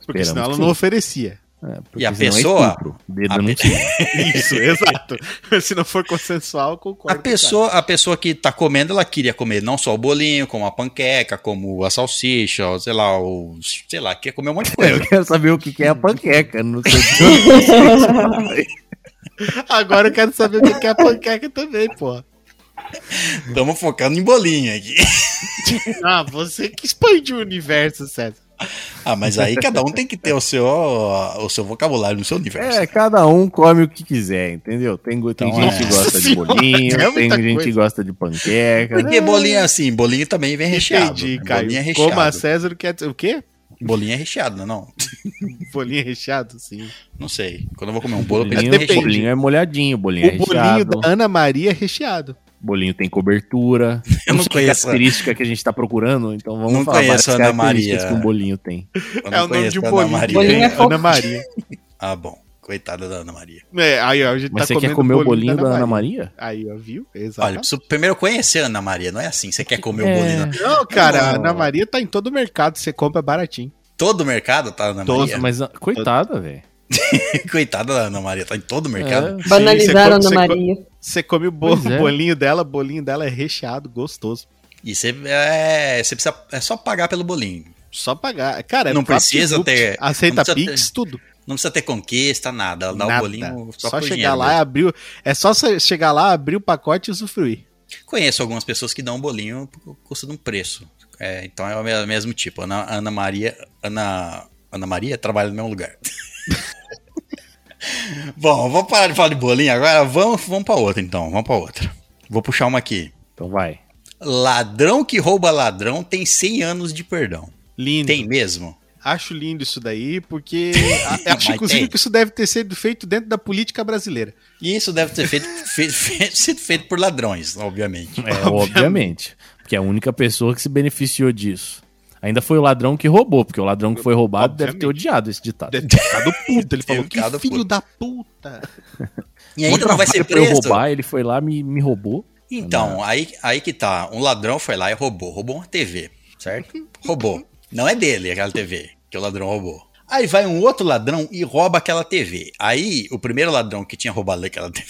Porque senão ela Esperamos não oferecia. É, E a é pessoa- estupro. Dedo a no pe-. Isso, exato. Se não for consensual, eu A concordo. pessoa, a pessoa que tá comendo, ela queria comer não só o bolinho, como a panqueca, como a salsicha, ou sei lá, o, sei lá, queria comer um monte de coisa. Eu quero saber o que que é a panqueca. Não sei cara. Agora eu quero saber o que é a panqueca também, pô. Estamos focando em bolinho aqui. Ah, você que expandiu o universo, César. Ah, mas aí cada um tem que ter o seu, o seu vocabulário no seu universo. É, cada um come o que quiser, entendeu? Tem, tem Então, gente é. que gosta de bolinho, é tem gente coisa. que gosta de panqueca. Porque né? bolinho é assim, bolinho também vem recheado. Entendi, né? Caio. Bolinho é Como a recheado. César quer dizer o quê? Bolinho é recheado, não, não? Bolinho recheado, sim. Não sei. Quando eu vou comer um bolo, eu Bolinho, é depende. bolinho é molhadinho, bolinho é o bolinho recheado, da Ana Maria é recheado. Bolinho tem cobertura. Eu não que conheço. característica que a gente tá procurando, então vamos Não falar conheço a Ana características Maria. que um bolinho tem. É o nome de um a Ana bolinho. Maria. Bolinho é Ana fofo. Maria. Ah, bom. Coitada da Ana Maria. É, aí, ó, a gente Mas tá você quer comer o bolinho da Ana Maria? Aí, ó, viu? Olha, Exato. preciso primeiro conhecer a Ana Maria, não é assim. Você quer comer o É. bolinho. Não, cara, a Não. Ana Maria tá em todo o mercado, você compra baratinho. Todo mercado tá Ana Maria. Mas, ah, coitada, velho. Coitada da Ana Maria, tá em todo mercado. É. Banalizaram Sim, Ana Maria. Você come o bo- é. bolinho dela, o bolinho dela é recheado, gostoso. E você, é, você precisa. É só pagar pelo bolinho. Só pagar. Cara, é Não precisa ter- Aceita Pix, tudo. Não precisa ter conquista, nada. Ela dá Nada. o bolinho só, Só, chegar dinheiro lá e mesmo. abrir. o- É só chegar lá, abrir o pacote e usufruir. Conheço algumas pessoas que dão um bolinho por custo de um preço. É, então é o me- mesmo tipo. Ana, Ana Maria. Ana, Ana Maria trabalha no mesmo lugar. Bom, vamos parar de falar de bolinho agora. Vamos, vamos pra outra então. Vamos pra outra. Vou puxar uma aqui. Então vai. Ladrão que rouba ladrão tem 100 anos de perdão. Lindo. Tem mesmo? Acho lindo isso daí, porque acho inclusive tem. que isso deve ter sido feito dentro da política brasileira. E isso deve ter feito, fe- fe- sido feito por ladrões, obviamente. É, obviamente. Porque é a única pessoa que se beneficiou disso. Ainda foi o ladrão que roubou, porque o ladrão que foi roubado deve ter Obviamente. odiado esse ditado. Deve ter ficado puto. Ele falou, que filho puto." da puta. E ainda não vai ser Pra eu preso. roubar, ele foi lá, me, me roubou. Então, aí, aí que tá. Um ladrão foi lá e roubou. Roubou uma TV, certo? Roubou. Não é dele aquela TV que o ladrão roubou. Aí vai um outro ladrão e rouba aquela TV. Aí o primeiro ladrão que tinha roubado aquela TV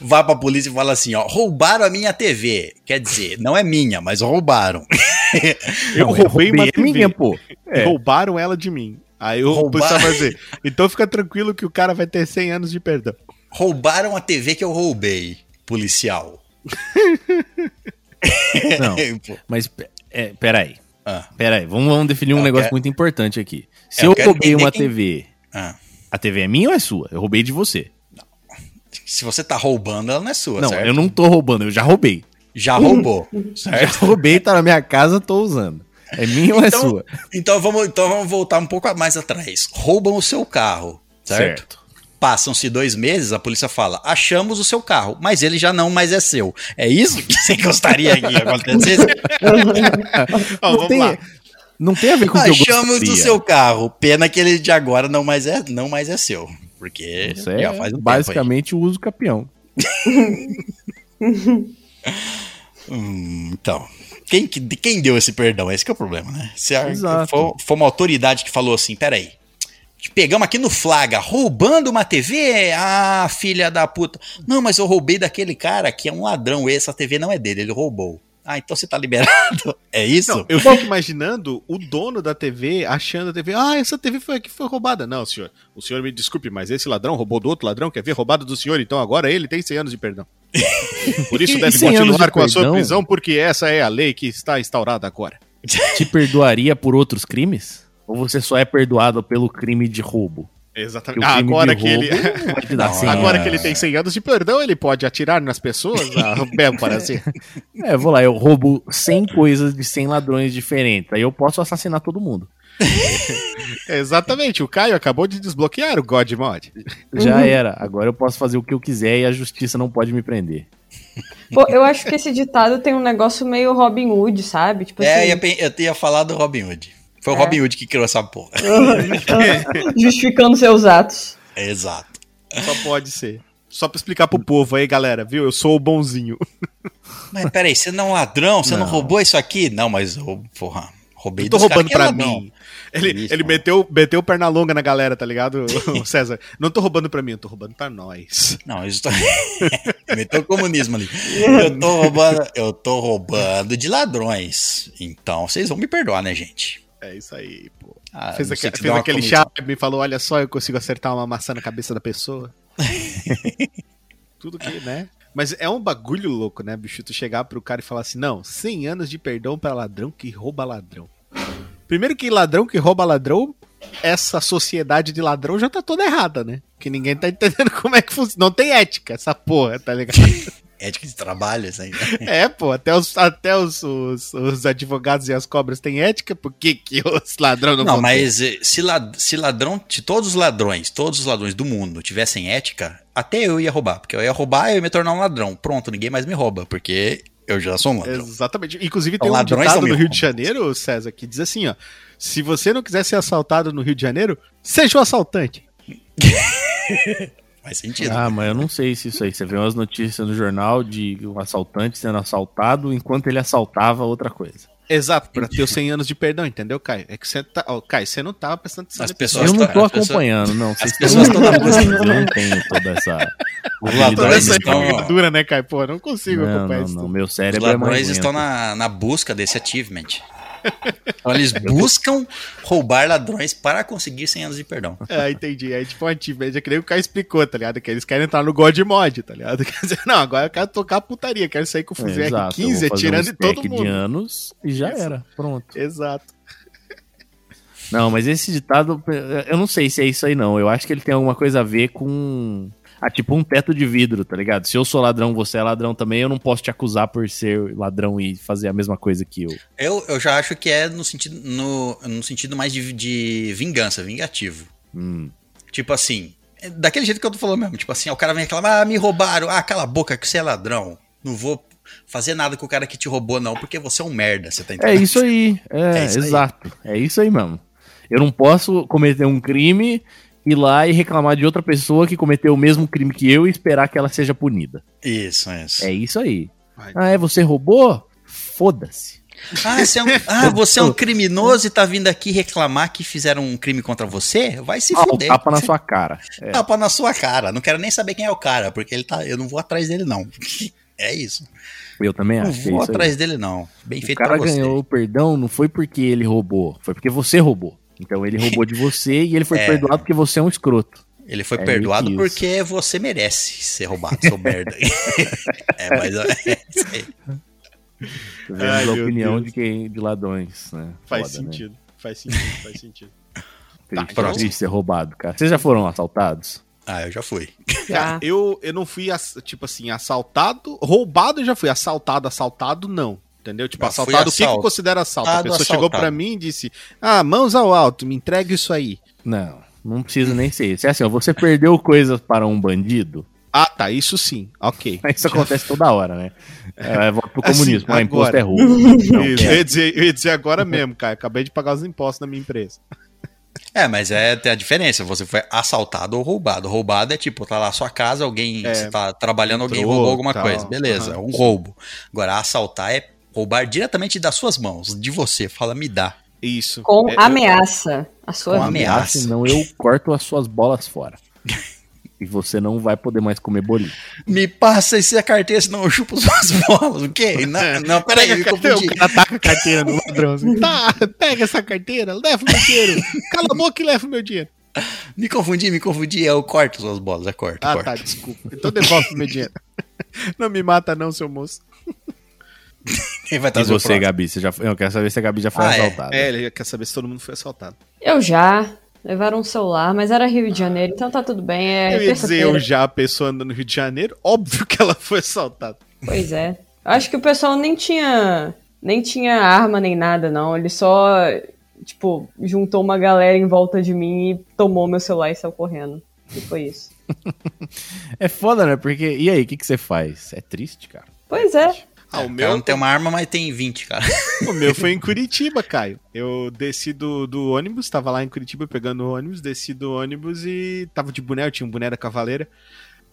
vai pra polícia e fala assim: ó, roubaram a minha TV. Quer dizer, não é minha, mas roubaram. Eu Não, roubei uma é TV. minha, pô. É. Roubaram ela de mim. Aí o Roubar- dizer, então fica tranquilo que o cara vai ter 100 anos de perdão. roubaram a TV que eu roubei, policial. Não, Pô, mas é, peraí. ah, Peraí, vamos, vamos definir um Eu negócio quero- muito importante aqui. Se Eu eu, roubei uma quem- TV, ah. a TV é minha ou é sua? Eu roubei de você. Se você tá roubando, ela não é sua, não, certo? eu não tô roubando, eu já roubei. Já roubou, Já certo? roubei, tá na minha casa, tô usando. É minha ou é Então, sua? então, vamos, então vamos voltar um pouco mais atrás. Roubam o seu carro, certo? Passam-se dois meses, a polícia fala: achamos o seu carro, mas ele já não mais é seu. É isso que você gostaria que acontecesse? Ó, não, vamos tem, lá. não tem a ver com o que eu achamos o seu carro. Pena que ele de agora não mais é, não mais é seu. Porque Isso é já faz um basicamente o uso capião. Hum, então. Quem, quem deu esse perdão? Esse que é o problema, né? Se a, for, for uma autoridade que falou assim: peraí. Te pegamos aqui no flaga, roubando uma TV? Ah, filha da puta. Não, mas eu roubei daquele cara que é um ladrão. Essa TV não é dele, ele roubou. Ah, então você tá liberado? É isso? Não, eu fico imaginando o dono da TV achando a TV, ah, essa TV foi aqui foi roubada. Não, senhor, o senhor me desculpe, mas esse ladrão roubou do outro ladrão, quer ver roubado do senhor, então agora ele tem 100 anos de perdão. Por isso deve 100 anos continuar de com a sua prisão, porque essa é a lei que está instaurada agora. Te perdoaria por outros crimes? Ou você só é perdoado pelo crime de roubo? Exatamente. Ah, agora que ele. 100 Agora que ele tem 100 anos de perdão, ele pode atirar nas pessoas? Bem parecer. É, vou lá, eu roubo 100 coisas de 100 ladrões diferentes. Aí eu posso assassinar todo mundo. Exatamente, o Caio acabou de desbloquear o God Mod. Já era. Agora eu posso fazer o que eu quiser e a justiça não pode me prender. Pô, eu acho que esse ditado tem um negócio meio Robin Hood, sabe? Tipo É, assim, eu ia, eu ia falar do Robin Hood. Foi o É. Robin Hood que criou essa porra. justificando seus atos. Exato. Só pode ser. Só pra explicar pro povo aí, galera, viu? Eu sou o bonzinho. Mas peraí, você não é um ladrão? Você não, Não. roubou isso aqui? Não, mas eu, porra, roubei Não tô roubando pra mim. Ele, Isso, ele mano. meteu, meteu perna longa na galera, tá ligado, César? Não tô roubando pra mim, eu tô roubando pra nós. Não, isso tá... Meteu o comunismo ali. Eu tô roubando, eu tô roubando de ladrões. Então, vocês vão me perdoar, né, gente? É isso aí, pô. Ah, fez aque- fez aquele charme e falou: olha só, eu consigo acertar uma maçã na cabeça da pessoa. Tudo que, né? Mas é um bagulho louco, né, bicho? Tu chegar pro cara e falar assim: não, 100 anos de perdão pra ladrão que rouba ladrão. Primeiro que ladrão que rouba ladrão, essa sociedade de ladrão já tá toda errada, né? Que ninguém tá entendendo como é que funciona. Não tem ética essa porra, tá ligado? Ética de trabalho, isso aí. É, pô, até os, até os, os, os advogados e as cobras têm ética, por que, que os ladrões não, Não, vão ter? mas eh, se, la- se ladrão, se todos os ladrões, todos os ladrões do mundo tivessem ética, até eu ia roubar. Porque eu ia roubar e eu ia me tornar um ladrão. Pronto, ninguém mais me rouba, porque eu já sou um ladrão. Exatamente. Inclusive Então, tem um ladrões ditado no Rio de. Janeiro, César, que diz assim, ó. Se você não quiser ser assaltado no Rio de Janeiro, seja o assaltante. Faz sentido. Ah, mas eu não sei se isso aí. Você vê umas notícias no jornal de um assaltante sendo assaltado enquanto ele assaltava outra coisa. Exato, pra ter os 100 anos de perdão, entendeu, Caio? É que você tá. Ó, Caio, você não tava prestando atenção As pessoas eu não tô pessoas- acompanhando, não. Vocês as pessoas estão na busca. Eu não tenho toda essa. Os Toda essa envergadura, né, Caio? Pô, eu não consigo Não, acompanhar não, isso. não. Meu os cérebro é mais ladrões estão na, na busca desse achievement. Então eles buscam roubar ladrões para conseguir 100 anos de perdão. É, entendi. Aí, tipo, um é que nem o Caio explicou, tá ligado? Que eles querem entrar no God Mod, tá ligado? Quer dizer, não, agora eu quero tocar putaria, quero sair com o É, fuzil eu R15 vou fazer atirando um em todo mundo. de anos e já era. Pronto. Exato. Não, mas esse ditado, eu não sei se é isso aí não. Eu acho que ele tem alguma coisa a ver com. Ah, tipo um teto de vidro, tá ligado? Se eu sou ladrão, você é ladrão também, eu não posso te acusar por ser ladrão e fazer a mesma coisa que eu. Eu, eu já acho que é no sentido, no, no sentido mais de, de vingança, vingativo. Hum. Tipo assim, é daquele jeito que eu tô falando mesmo. Tipo assim, o cara vem reclamar, ah, me roubaram, ah, cala a boca que você é ladrão. Não vou fazer nada com o cara que te roubou, não, porque você é um merda, você tá É entendendo? isso aí. É, É isso aí. exato. É isso aí mesmo. Eu não posso cometer um crime, ir lá e reclamar de outra pessoa que cometeu o mesmo crime que eu e esperar que ela seja punida. Isso, isso. É isso aí. Vai. Ah, é você roubou? Foda-se. Ah, você é um, ah, você é um criminoso e tá vindo aqui reclamar que fizeram um crime contra você? Vai se Ah, o fuder. tapa na sua cara. É. Tapa na sua cara. Não quero nem saber quem é o cara, porque ele tá. Eu não vou atrás dele, não. É isso. Eu também Não acho. que é vou isso aí. atrás dele, não. Bem O feito cara pra você. ganhou o perdão não foi porque ele roubou, foi porque você roubou. Então ele roubou de você e ele foi É. perdoado porque você é um escroto. Ele foi É perdoado porque você merece ser roubado, seu merda. é, mas é isso aí. Ai, a opinião Deus. de quem de ladrões, né? Faz Foda, né? sentido. Faz sentido, faz sentido. Triste, Tá, triste ser roubado, cara. Vocês já foram assaltados? Ah, eu já fui. Cara, eu, eu não fui, ass- tipo assim, assaltado. Roubado eu já fui. Assaltado, assaltado, não. Entendeu? Tipo, assaltado, o que, que considero assalto? A pessoa chegou assaltado. pra mim e disse: Ah, mãos ao alto, me entrega isso aí. Não, não precisa nem ser isso. É assim, ó, você perdeu coisas para um bandido, Ah, tá, isso sim. Ok. isso acontece toda hora, né? É, volta pro Assim, comunismo, ah, imposto agora. é roubo. Eu, ia dizer, eu ia dizer agora mesmo, cara. Acabei de pagar os impostos na minha empresa. É, mas é tem a diferença. Você foi assaltado ou roubado. Roubado é tipo, tá lá a sua casa, alguém. É, você tá trabalhando, alguém entrou, roubou alguma tal. coisa. Beleza, é Aham. um roubo. Agora, assaltar é roubar diretamente das suas mãos, de você. Fala, me dá. Isso. Com É, eu- ameaça. A sua Com ameaça. Senão eu corto as suas bolas fora. E você não vai poder mais comer bolinho. Me passa essa carteira, senão eu chupo suas bolas. O quê? Não, não peraí, eu me Pega a carteira, confundi. o cara taca a carteira no ladrão. Assim, tá, pega essa carteira, leva o meu dinheiro. Cala a boca e leva o meu dinheiro. Me confundi, me confundi. Eu corto suas bolas, eu corto, Ah, corto. tá, desculpa. Então devolve o meu dinheiro. Não me mata não, seu moço. Quem vai E trazer o você, próximo? Gabi? Você já. Eu quero saber se a Gabi já foi Ah, é. assaltada. É, ele quer saber se todo mundo foi assaltado. Eu já. Levaram um celular, mas era Rio de Janeiro, então tá tudo bem. É eu ia dizer, eu já, a pessoa anda no Rio de Janeiro, óbvio que ela foi assaltada. Pois é. Eu acho que o pessoal nem tinha nem tinha arma nem nada, não. Eles só tipo, juntou uma galera em volta de mim e tomou meu celular e saiu correndo. E foi isso. É foda, né? Porque. E aí, o que, que você faz? É triste, cara. Pois é. Ah, o O cara meu, não tem uma arma, mas tem 20, cara. o meu foi em Curitiba, Caio. Eu desci do, do ônibus, tava lá em Curitiba pegando o ônibus, desci do ônibus e tava de boné, eu tinha um boné da Cavaleira.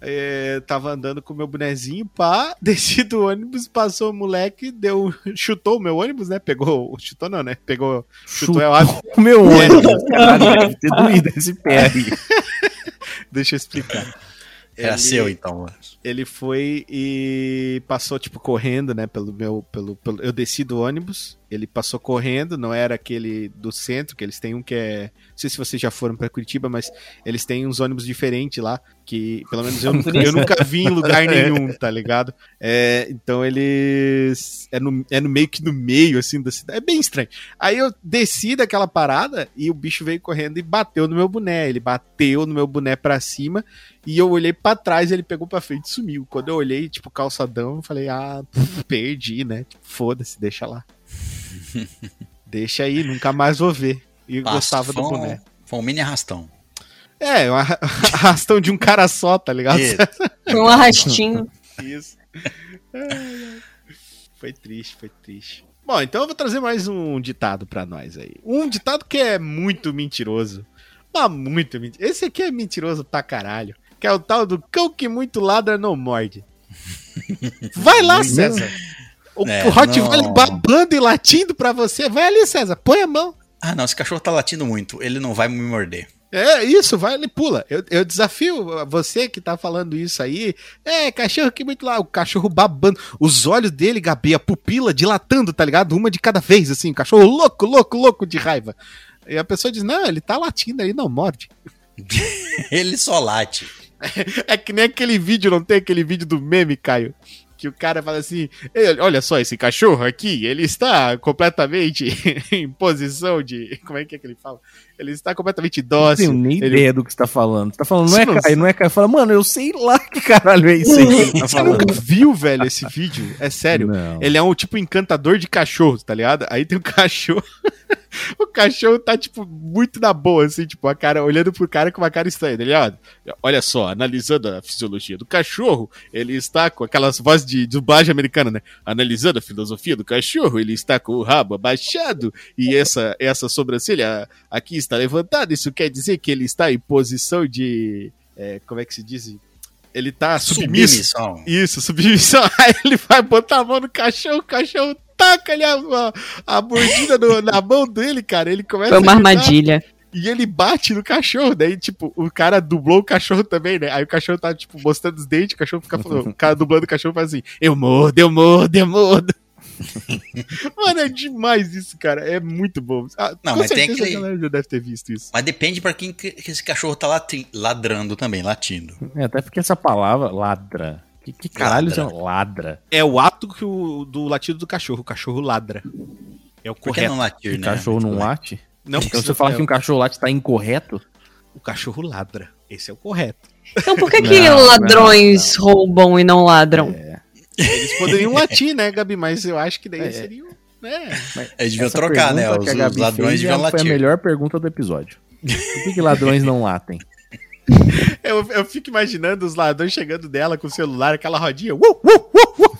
É, tava andando com o meu bonezinho, pá, desci do ônibus, passou o moleque, deu, chutou o meu ônibus, né? Pegou, chutou não, né? Pegou, chutou, é óbvio. O meu ônibus. Caralho, deve ter doído esse pé aí. Deixa eu explicar. Era Ele- seu, então. Ele foi e passou, tipo, correndo, né? Pelo meu. Pelo, pelo, eu desci do ônibus, ele passou correndo, não era aquele do centro, que eles têm um que é. Não sei se vocês já foram pra Curitiba, mas eles têm uns ônibus diferentes lá, que pelo menos eu, nunca- eu nunca vi em lugar nenhum, tá ligado? É, então eles. É no, é no meio que no meio, assim, da cidade. É bem estranho. Aí eu desci daquela parada e o bicho veio correndo e bateu no meu boné. Ele bateu no meu boné pra cima. E eu olhei pra trás, ele pegou pra frente e sumiu. Quando eu olhei, tipo, calçadão, eu falei, ah, pff, perdi, né? Tipo, Foda-se, deixa lá. Deixa aí, nunca mais vou ver. E eu Passa, gostava do um- boné. Foi um mini arrastão. É, um arra- arrastão de um cara só, tá ligado? Foi um arrastinho. Isso. Ai, ai. Foi triste, foi triste. Bom, então eu vou trazer mais um ditado pra nós aí. Um ditado que é muito mentiroso. Mas muito mentiroso. Esse aqui é mentiroso pra caralho. Que é o tal do cão que muito ladra não morde. Vai lá, César. O, É, o Rottweiler não. babando e latindo pra você. Vai ali, César. Põe a mão. Ah, não, esse cachorro tá latindo muito. Ele não vai me morder. É isso, vai ali, pula. Eu, eu desafio você que tá falando isso aí. É, cachorro que muito lá, o cachorro babando. Os olhos dele, Gabi, a pupila dilatando, tá ligado? Uma de cada vez, assim. O cachorro louco, louco, louco de raiva. E a pessoa diz: Não, ele tá latindo aí, não morde. Ele só late. É que nem aquele vídeo, não tem aquele vídeo do meme, Caio? Que o cara fala assim: "Ei, olha só, esse cachorro aqui, ele está completamente em posição de. Como é que é que ele fala? Ele está completamente Não dócil. tenho nem ele ideia do que você tá falando. Você tá falando, não é Você não Caio, não é Caio. Fala, mano, eu sei lá que caralho é isso aí que ele tá Você falando. nunca viu, velho, esse vídeo? É sério. Não. Ele é um tipo encantador de cachorros, tá ligado? Aí tem um cachorro. o cachorro tá, tipo, muito na boa, assim, tipo, a cara, olhando pro cara com uma cara estranha. Ele, ó, olha só, analisando a fisiologia do cachorro, ele está com aquelas vozes de dublagem americana, né? Analisando a filosofia do cachorro, ele está com o rabo abaixado e essa, essa sobrancelha aqui está levantada. Isso quer dizer que ele está em posição de. é, como é que se diz? Ele tá submisso. Submissão. Isso, submissão. Aí ele vai botar a mão no cachorro, o cachorro taca ali a, a, a mordida no- na mão dele, cara. Ele começa Foi uma a armadilha. E ele bate no cachorro. Daí, tipo, o cara dublou o cachorro também, né? Aí o cachorro tá, tipo, mostrando os dentes, o cachorro fica falando, o cara dublando o cachorro faz assim: Eu mordo, eu mordo, eu mordo. Mano, é demais isso, cara. É muito bom. Ah, Não, com mas tem aquele- a galera já deve ter visto isso. Mas depende pra quem que que esse cachorro tá lati- ladrando também, latindo. É, até porque essa palavra, ladra. Que, que caralho Ladra. ladra. ladra? É o ato que o, do latido do cachorro. O cachorro ladra. É o Por que correto. não latir, O né? cachorro não late? Não, Então você fala que um cachorro late tá incorreto? O cachorro ladra. Esse é o correto. Então por que, que Não, ladrões roubam e não ladram? Eles poderiam latir, né, Gabi? Mas eu acho que daí É. seria. Né? Eles deviam trocar, né? Os, que a os ladrões fez deviam é- Foi a latir. melhor pergunta do episódio. Por que, que ladrões não latem? Eu, eu fico imaginando os ladrões chegando dela com o celular, aquela rodinha. Uh, uh, uh, uh.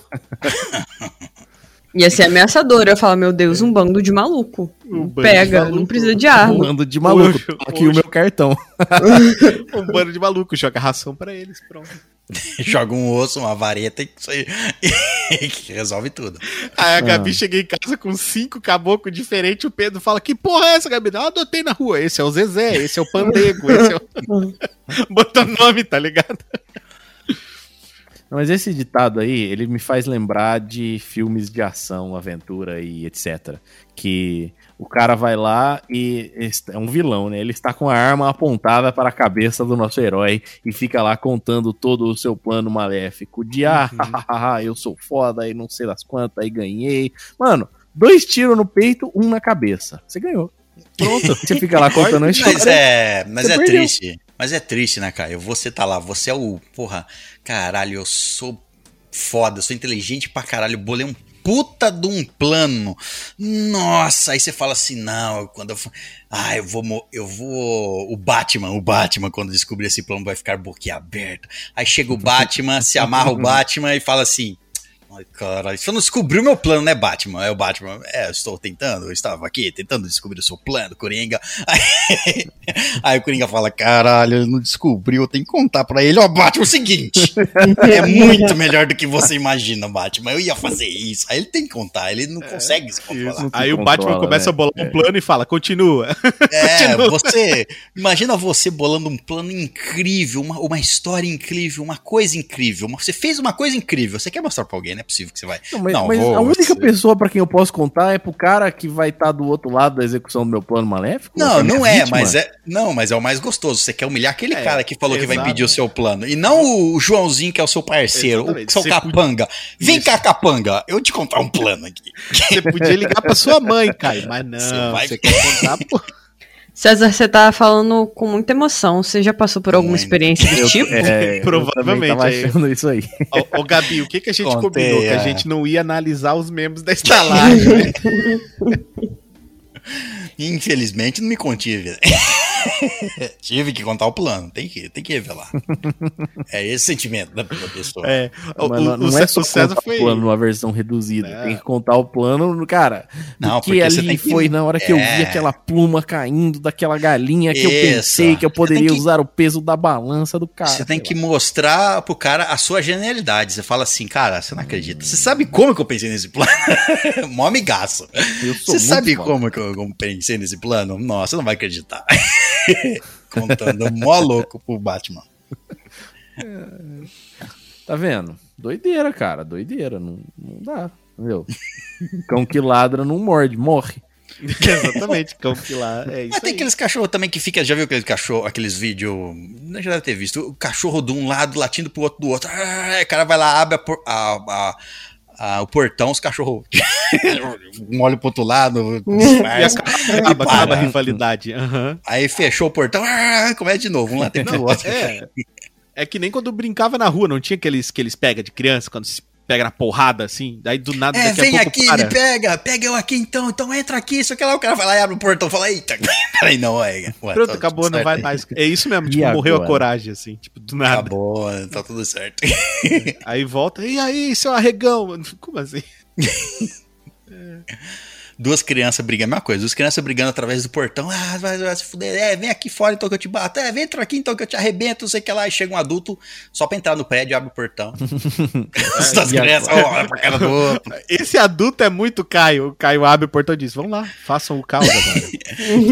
Ia ser ameaçador. Eu ia falar, meu Deus, um bando de maluco. Um bando de Pega, maluco. não precisa de Um arma. bando de maluco. Oxo, Aqui o meu cartão. Um bando de maluco, joga ração pra eles, pronto. Joga um osso, uma vareta e isso aí que resolve tudo. Aí a Gabi chega em casa com cinco caboclos diferentes, o Pedro fala, que porra é essa, Gabi? Não, eu adotei na rua, esse é o Zezé, esse é o Pandego, esse é o... Bota nome, tá ligado? Não, Mas esse ditado aí, ele me faz lembrar de filmes de ação, aventura e etc. Que o cara vai lá e é um vilão, né? Ele está com a arma apontada para a cabeça do nosso herói e fica lá contando todo o seu plano maléfico de ah, eu sou foda e não sei das quantas, aí ganhei. Mano, dois tiros no peito, um na cabeça. Você ganhou. Pronto. Você fica lá contando a história. Mas é, mas é perdeu. triste. Mas é triste, né, Caio? Você tá lá, você é o. Porra, caralho, eu sou foda, eu sou inteligente pra caralho. Bolei um puta de um plano. Nossa, aí você fala assim, não, quando eu. Ah, eu vou. Eu vou. O Batman, o Batman, quando descobrir esse plano, vai ficar boquiaberto. Aí chega o Batman, se amarra o Batman e fala assim. Ai, cara, você não descobriu meu plano, né, Batman? É o Batman. É, eu estou tentando, eu estava aqui tentando descobrir o seu plano, Coringa. Aí, aí o Coringa fala: caralho, ele não descobriu, eu tenho que contar pra ele. Ó, Batman, é o seguinte: é muito melhor do que você imagina, Batman. Eu ia fazer isso. Aí ele tem que contar, ele não consegue se controlar. Aí o controla, Batman começa né? a bolar um plano e fala, continua. É, Continua. você. Imagina você bolando um plano incrível, uma, uma história incrível, uma coisa incrível. Uma- você fez uma coisa incrível. Você quer mostrar pra alguém, não é possível que você vai. Não, mas, Não, mas vou- a única você- pessoa pra quem eu posso contar é pro cara que vai estar do outro lado da execução do meu plano maléfico? Não, minha não é, vítima? mas é. Não, mas é o mais gostoso. Você quer humilhar aquele É, cara que falou que vai impedir o seu plano. E não o Joãozinho, que é o seu parceiro, o Exatamente. seu Você capanga. Vem Isso. cá, capanga. Eu te contar um plano aqui. Você podia ligar pra sua mãe, Caio, mas não, Você você, vai- quer contar, pô. César, você tá falando com muita emoção. Você já passou por alguma Muito. experiência desse tipo? É, Provavelmente, Eu também tava é. achando isso aí. Ô, ô, Gabi, o que, que a gente Contei, combinou? Que a é. gente não ia analisar os membros da estalagem, né? Infelizmente, não me contive. Tive que contar o plano. Tem que, tem que revelar. É esse sentimento da da pessoa. É, o, o- não, o é só contar foi. o plano numa versão reduzida. Não. Tem que contar o plano, cara. Não, porque você ali tem que- foi na hora que eu É. vi aquela pluma caindo daquela galinha que eu Isso. pensei que eu poderia que- usar o peso da balança do cara. Você tem que lá. mostrar pro cara a sua genialidade. Você fala assim, cara, você não acredita. Você sabe como que eu pensei nesse plano? Mó amigaço. Eu Você sabe como que eu, pensei nesse plano? Nossa, você não vai acreditar. Contando mó louco pro Batman. Tá vendo? Doideira, cara. Doideira. Não, não dá. Entendeu? Cão que ladra não morde, morre. Exatamente, campo que lá. É isso Mas tem aí. aqueles cachorros também que fica. Já viu aqueles cachorro, aqueles vídeos. Já deve ter visto. O cachorro de um lado latindo pro outro do outro. Ah, o cara vai lá, abre a por- a- a- a- o portão, os cachorros. um olha pro outro lado. Disfarça, acaba, a rivalidade. aham. Aí fechou o portão. Ah, começa de novo. Um outro. É. É que nem quando brincava na rua, não tinha aqueles que eles pega de criança, quando se pega na porrada assim, daí do nada É, daqui vem a pouco aqui, para. me pega, pega eu aqui então, então entra aqui, só que lá o cara vai lá e abre o portão e fala, eita, peraí, não, é. ué, Pronto, tá acabou, tudo não vai mais. É isso mesmo, E tipo, morreu a coragem, assim, tipo, do nada. Acabou, tá tudo certo. Aí volta, e aí, seu arregão? Como assim? Duas crianças brigando, a mesma coisa, duas crianças brigando através do portão, ah, vai, vai se fuder, é, vem aqui fora então que eu te bato, é, vem entra aqui então que eu te arrebento, não sei o que lá, e chega um adulto só pra entrar no prédio, abre o portão. As duas crianças, olha pra cara do outro. Esse adulto é muito Caio. O Caio abre o portão e diz: Vamos lá, façam o caos agora.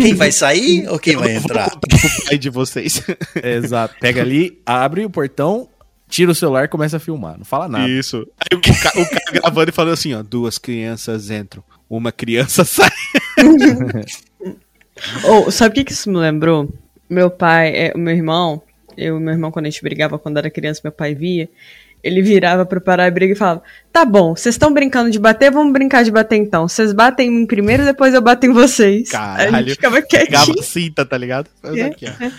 Quem vai sair ou quem Eu vai entrar? pro pai de vocês. Exato. Pega ali, abre o portão, tira o celular e começa a filmar. Não fala nada. Isso. Aí o, ca o cara gravando e falando assim: ó, duas crianças entram, uma criança sai. Ou, sabe o que, que isso me lembrou? Meu pai, é, o meu irmão, eu e meu irmão, quando a gente brigava quando era criança, meu pai via. Ele virava pra parar a briga e falava: Tá bom, vocês estão brincando de bater, vamos brincar de bater então. Vocês batem em mim primeiro, depois eu bato em vocês. Aí a Caralho. gente ficava Pegava quietinho, a cinta, tá ligado? Faz É. aqui, ó.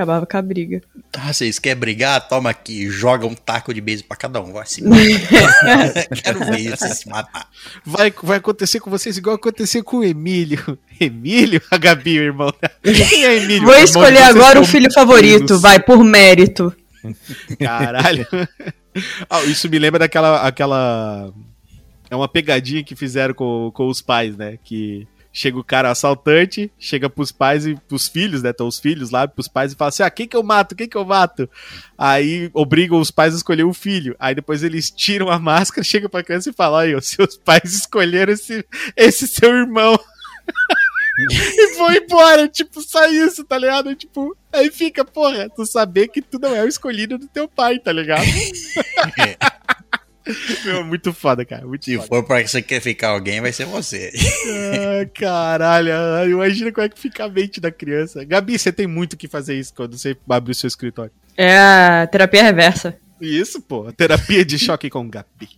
Acabava com a briga. Ah, vocês querem brigar? Toma aqui, joga um taco de beijo pra cada um, vai se Quero ver vocês se matar. Vai, vai acontecer com vocês igual aconteceu com o Emílio. Emílio? A Gabi, o irmão. Quem é Emílio? Vou escolher agora o filho favorito, vai, por mérito. Caralho. Ah, isso me lembra daquela. Aquela... É uma pegadinha que fizeram com, com os pais, né? Que chega o cara assaltante, chega pros pais e pros filhos, né? Estão os filhos lá, pros pais e fala assim: ah, quem que eu mato? Quem que eu mato? Aí obrigam os pais a escolher o filho. Aí depois eles tiram a máscara, chega pra criança e fala: olha, os seus pais escolheram esse, esse seu irmão. e vão embora, tipo, só isso, tá ligado? Tipo, aí fica, porra, tu saber que tu não é o escolhido do teu pai, tá ligado? Meu, muito foda, cara, muito Se foda. for pra você quer ficar alguém, vai ser você. Ah, caralho, ah, imagina como é que fica a mente da criança. Gabi, você tem muito que fazer isso quando você abre o seu escritório. É a terapia reversa. Isso, pô, terapia de choque com Gabi.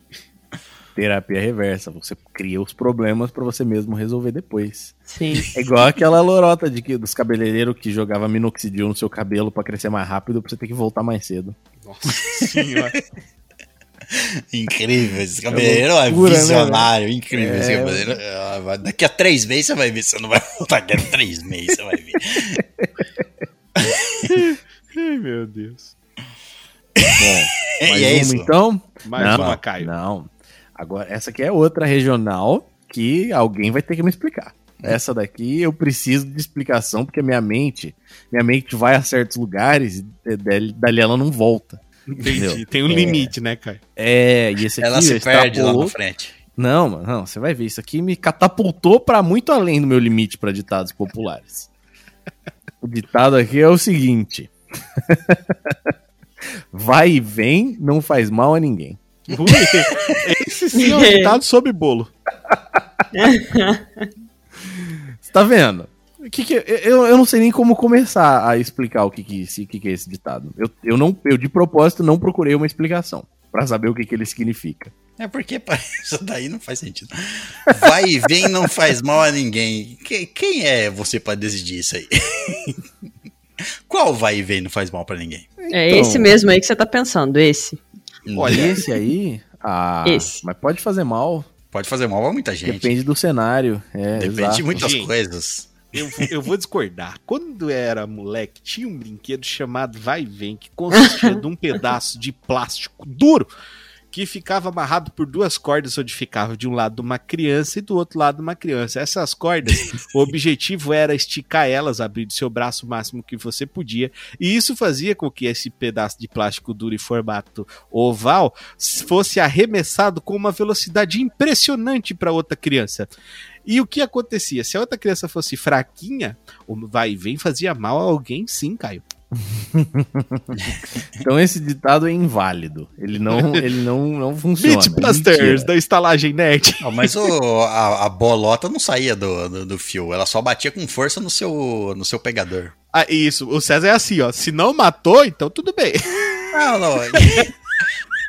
Terapia reversa. Você cria os problemas pra você mesmo resolver depois. Sim. É igual aquela lorota de que, dos cabeleireiros que jogava minoxidil no seu cabelo pra crescer mais rápido pra você ter que voltar mais cedo. Nossa senhora. Incrível, esse cabeleireiro é, loucura, né, visionário, incrível esse É. cabeleireiro. Ah, vai- Daqui a três meses você vai ver, você não vai voltar daqui a três meses, você vai ver. Ai, meu Deus. Bom, mais E é uma isso. então? Mais não, uma, Caio. Não. Agora, essa aqui é outra regional que alguém vai ter que me explicar. Essa daqui eu preciso de explicação, porque minha mente, minha mente vai a certos lugares e dali, dali ela não volta. Entendi. Tem um É. limite, né, Caio? É, e esse aqui Ela se perde lá na frente. Não, mano, não, você vai ver. Isso aqui me catapultou pra muito além do meu limite pra ditados populares. o ditado aqui é o seguinte: Vai e vem, não faz mal a ninguém. Esse sim é um ditado sobre bolo. Você tá vendo? Que que- eu, eu não sei nem como começar a explicar o que, que, esse- que, que é esse ditado. Eu, eu, não, eu, de propósito, não procurei uma explicação pra saber o que, que ele significa. É porque pá, isso daí não faz sentido. Vai e vem não faz mal a ninguém. Que- quem é você pra decidir isso aí? Qual vai e vem não faz mal pra ninguém? É Então. esse mesmo aí que você tá pensando, esse. Olha, esse aí. Ah, Esse. mas pode fazer mal. Pode fazer mal a muita gente. Depende do cenário. É, Depende exato. de muitas Gente. coisas. Eu, vou- eu vou discordar. Quando era moleque, tinha um brinquedo chamado Vai Vem, que consistia de um pedaço de plástico duro que ficava amarrado por duas cordas, onde ficava de um lado uma criança e do outro lado uma criança. Essas cordas, o objetivo era esticar elas, abrir o seu braço o máximo que você podia, e isso fazia com que esse pedaço de plástico duro em formato oval fosse arremessado com uma velocidade impressionante para outra criança. E o que acontecia? Se a outra criança fosse fraquinha, o vai e vem fazia mal a alguém, sim, Caio. Então esse ditado é inválido. Ele não, ele não, não funciona. Beatbusters da estalagem nerd. Não, mas o- a, a bolota não saía do, do, do fio, ela só batia com força no seu, no seu pegador. Ah, isso. O César é assim, ó. Se não matou, então tudo bem. Não, não.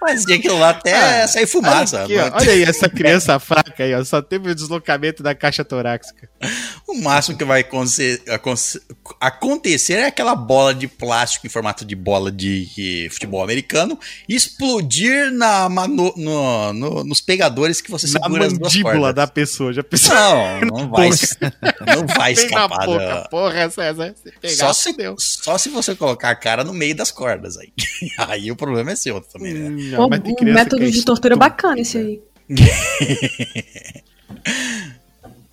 Fazia aquilo lá até Ah, sair fumaça. Olha, aqui, ó. Olha aí essa criança fraca aí, ó. Só teve o deslocamento da caixa torácica. O máximo que vai acontecer, aconte- acontecer é aquela bola de plástico em formato de bola de futebol americano explodir na, no- no- nos pegadores que você Na segura duas mandíbula da pessoa. Já pensou? Não, não vai, não vai na escapar. boca, da- porra, César. Se pegar, Só se, só se você colocar a cara no meio das cordas aí. Aí o problema é seu também, né? Hum, Pô, não, mas tem um método que é de tortura estúpida. bacana esse aí.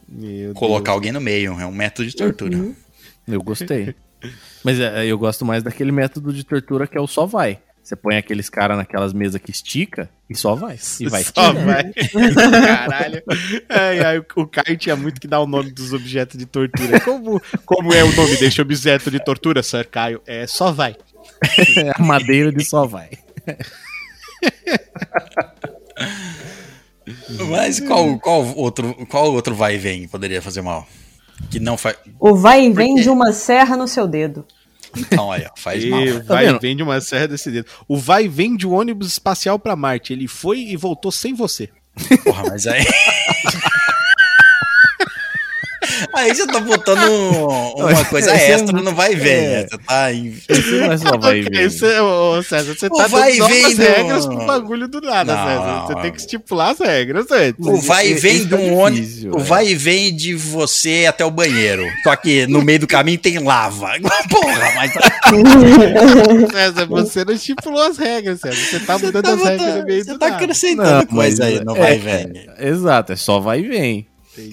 Meu Colocar alguém no meio é um método de tortura. Eu gostei. Mas é, eu gosto mais daquele método de tortura que é o só vai. Você põe aqueles caras naquelas mesas que estica e só vai. E vai. Só vai. Caralho. Ai, ai, o Caio tinha muito que dar o nome dos objetos de tortura. Como, como é o nome deste objeto de tortura, Sir Caio? É só vai. a madeira de só vai. Mas qual, qual, outro, qual outro vai e vem poderia fazer mal? Que não faz. O vai e vem de uma serra no seu dedo. Então, aí, ó, faz mal. E Tá vai e vendo? vem de uma serra desse dedo. O vai e vem de um ônibus espacial pra Marte. Ele foi e voltou sem você. Porra, mas aí. Aí você tá botando um- uma coisa é extra no vai e vem. é. né? Você tá. em- não é só vai ô, César, você tá vai dando vem novas do- regras pro bagulho do nada, Não, César. Você não. tem que estipular as regras antes. O vai e vem de tá um ônibus. O vai e vem de você até o banheiro. Só que no meio do caminho tem lava. Porra, mas. César, você não estipulou as regras, César. Você tá mudando tá as regras no meio você do tá nada. acrescentando coisa aí é- vai e vem. Exato, é só vai e vem.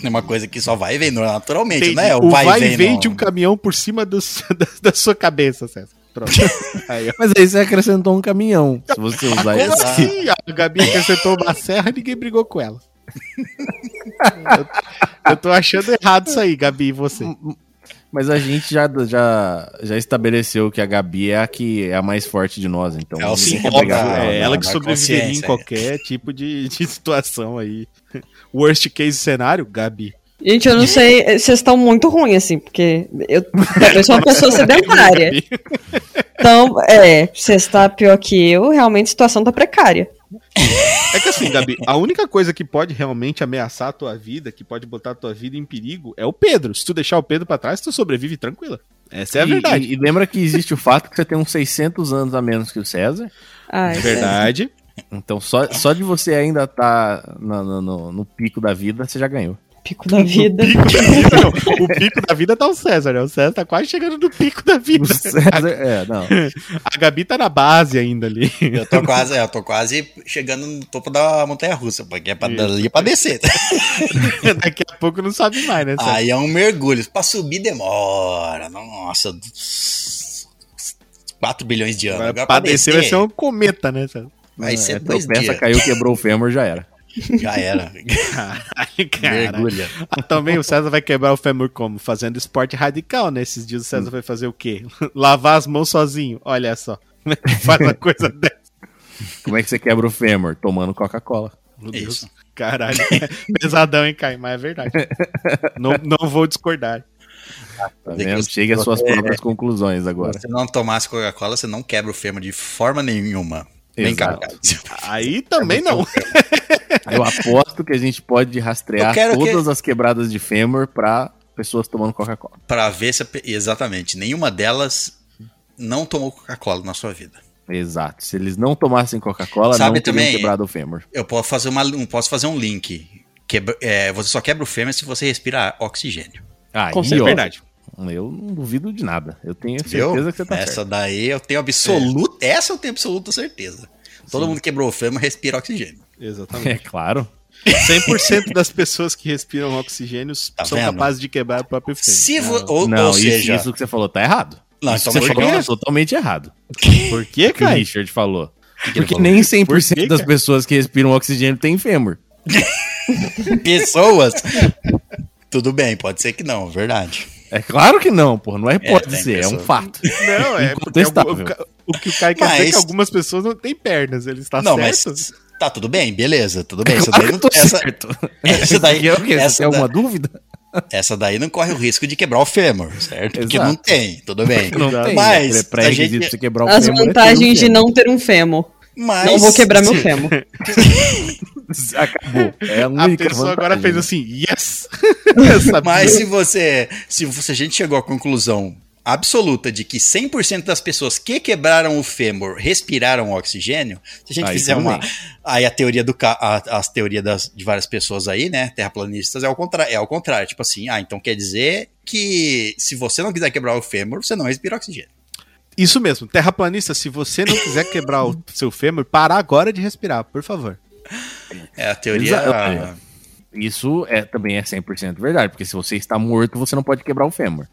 É uma coisa que só vai e vem naturalmente, Entendi. né? O vai, e vem de um caminhão por cima do da, da sua cabeça, César. Aí. Mas aí você acrescentou um caminhão. Se você usar Como esse. assim? A Gabi acrescentou uma serra e ninguém brigou com ela. eu, eu tô achando errado isso aí, Gabi, e você. Mas a gente já, já, já estabeleceu que a Gabi é a que é a mais forte de nós. Então, É sim, quer óbvio, pegar ela. é ela que sobreviveria em consciência, é. qualquer tipo de, de situação aí. Worst case cenário, Gabi. Gente, eu não sei, vocês estão muito ruins, assim, porque eu também sou uma pessoa sedentária. Então, é, você está pior que eu, realmente a situação tá precária. É que assim, Gabi, a única coisa que pode realmente ameaçar a tua vida, que pode botar a tua vida em perigo, é o Pedro. Se tu deixar o Pedro pra trás, tu sobrevive tranquila. Essa é a E- verdade. E, e lembra que existe o fato que você tem uns 600 anos a menos que o César. Ai, É verdade. Então, só, só de você ainda estar no, no- no- no pico da vida, você já ganhou. Pico da vida. Pico da vida, não. O pico da vida tá o César, né? O César tá quase chegando no pico da vida. O César- é, não. A Gabi tá na base ainda ali. Eu tô quase, é, eu tô quase chegando no topo da montanha russa, porque é pra Isso. dali pra descer. Daqui a pouco não sabe mais, né? César? Aí é um mergulho. Pra subir demora. Nossa. 4 bilhões de anos. Agora pra descer vai ser um cometa, né? César? vai ser É, dois tropeça, dias. caiu, quebrou o fêmur, já era. Já era. Caralho, cara. Mergulha. Ah, também o César vai quebrar o fêmur como? Fazendo esporte radical, né? Esses dias o Hum. César vai fazer o quê? Lavar as mãos sozinho. Olha só. Faz uma coisa dessa. Como é que você quebra o fêmur? Tomando Coca-Cola. Meu Deus. Isso. Caralho. Pesadão, hein, Caio? Mas é verdade. Não, não vou discordar. Tá Tem que vendo? Chegue às suas você- próprias conclusões agora. Se você não tomasse Coca-Cola, você não quebra o fêmur de forma nenhuma. Vem cá, Exato. cara. Aí também não. Eu aposto que a gente pode rastrear todas as quebradas de fêmur pra pessoas tomando Coca-Cola. Pra ver se. Exatamente. Nenhuma delas não tomou Coca-Cola na sua vida. Exato. Se eles não tomassem Coca-Cola, não teriam também- quebrado o fêmur. Eu posso fazer, uma, um- posso fazer um link. Quebra- é, você só quebra o fêmur se você respira oxigênio. Ah, Com e, certeza. ó, Verdade. Eu não duvido de nada. Eu tenho Viu? certeza que você tá essa certo. daí eu tenho absoluta. Essa eu tenho absoluta certeza. Todo mundo quebrou o fêmur, respira oxigênio. Exatamente. É claro. 100% das pessoas que respiram oxigênio Tá são vendo? capazes de quebrar o próprio fêmur. Se vo- ou, não, ou isso, seja, isso que você falou tá errado. Não, isso então que você falou tá totalmente errado. Por O que o Caio? Richard falou. ele Porque falou? nem 100% Por quê, das cara? pessoas que respiram oxigênio têm fêmur. pessoas. Tudo bem, pode ser que não, verdade. É claro que não, pô. Não é pode tem ser, é um fato. Não, é porque o, o que o Caio quer dizer é que algumas pessoas não têm pernas. Ele está não, certo. mas tá tudo bem, beleza, tudo bem. Essa Claro daí, não, essa, certo. essa daí- É o quê? Você essa tem alguma da- dúvida? essa daí não corre o risco de quebrar o fêmur, certo? Porque Exato. não tem, tudo bem. Não tem. Mas é a gente- pra você quebrar o As é um vantagens de não ter um fêmur. Mas, Não vou quebrar meu fêmur. Acabou. É a A pessoa vantagem, agora fez né? assim, yes! Mas se você, se você- a gente chegou à conclusão absoluta de que 100% das pessoas que quebraram o fêmur respiraram oxigênio, se a gente Aí fizer tudo uma aí a teoria do a, as teorias das, de várias pessoas aí, né, terraplanistas é ao contrário, é ao contrário, tipo assim, ah, então quer dizer que se você não quiser quebrar o fêmur, você não respira oxigênio. Isso mesmo, terraplanista, se você não quiser quebrar o seu fêmur, para agora de respirar, por favor. É a teoria Exato. Isso é, também é 100% verdade, porque se você está morto, você não pode quebrar o fêmur.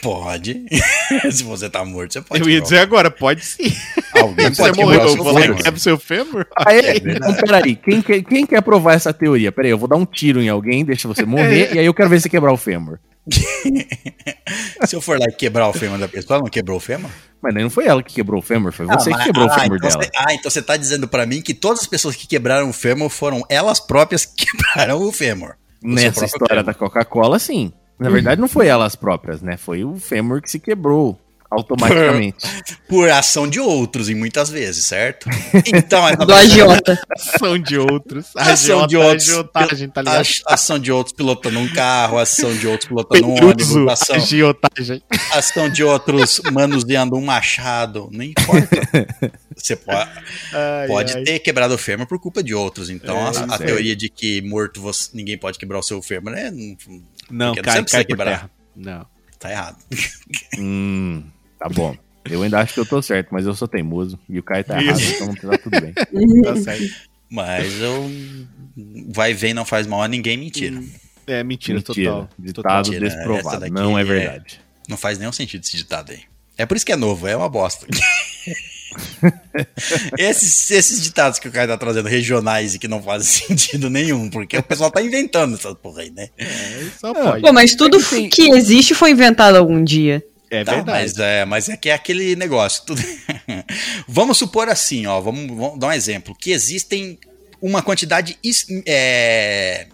pode. se você tá morto, você pode. eu ia dizer agora, pode sim. alguém Você pode quebrar morreu, o eu seu vou lá e fêmur. seu fêmur? Aí, então, peraí, quem quer, quem quer provar essa teoria? Peraí, eu vou dar um tiro em alguém, deixa você morrer, e aí eu quero ver você quebrar o fêmur. Se eu for lá e quebrar o fêmur da pessoa, ela não quebrou o fêmur? Mas não foi ela que quebrou o fêmur, foi você Ah, que quebrou mas- o fêmur então dela. Você, ah, então você tá dizendo pra mim que todas as pessoas que quebraram o fêmur foram elas próprias que quebraram o fêmur. Nessa história fêmur. da Coca-Cola, sim. Na verdade, não foi elas próprias, né? Foi o fêmur que se quebrou automaticamente. Por ação de outros, e muitas vezes, certo? Então, essa Do agiota. Ação de outros. Ação Agiota- de outros. Agiotagem, tá ligado? a- ação de outros pilotando um carro, ação de outros pilotando um ônibus, ação, agiotagem. ação de outros manuseando um machado, não importa. Você pode, Ai, pode ai. ter quebrado o fêmur por culpa de outros. Então, É, a, a é. teoria de que morto você- ninguém pode quebrar o seu fêmur é, Não, Porque cai, cai você por quebrar. terra. Não. tá errado. hum, tá bom. Eu ainda acho que eu tô certo, mas eu sou teimoso. E o Caio tá errado, Isso. então tá tudo bem. Tá certo. Mas eu. Vai ver, não faz mal a ninguém, mentira. É mentira, Mentira. total. Ditado Mentira, desprovado. daqui Não é é- verdade. Não faz nenhum sentido esse ditado aí. É por isso que é novo, é uma bosta. esses, esses ditados que o cara tá trazendo regionais e que não fazem sentido nenhum, porque o pessoal tá inventando essas porra aí, né? É, só pode. Pô, mas tudo que existe foi inventado algum dia. É Tá, verdade. mas, é, mas é que é aquele negócio. tudo- vamos supor assim, ó, vamos, vamos dar um exemplo, que existem uma quantidade is- é,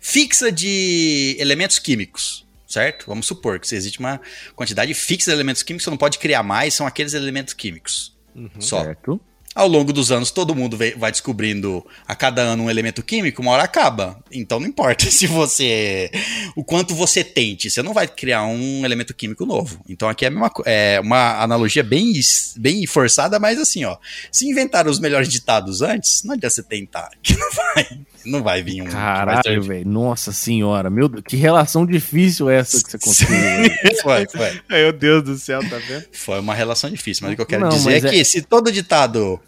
fixa de elementos químicos, certo? Vamos supor que existe uma quantidade fixa de elementos químicos, você não pode criar mais, são aqueles elementos químicos. Só. Certo? Ao longo dos anos, todo mundo vai descobrindo a cada ano um elemento químico, uma hora acaba. Então não importa se você. o quanto você tente, você não vai criar um elemento químico novo. Então aqui é, é uma analogia bem, bem forçada, mas assim, ó. Se inventaram os melhores ditados antes, não adianta você tentar, que não vai. Não vai vir um. Caralho, velho. Nossa senhora. Meu Deus, que relação difícil é essa que você conseguiu. velho. Foi, foi. Meu Deus do céu, tá vendo? Foi uma relação difícil, mas o que eu quero Não, dizer é mas que é- se todo ditado.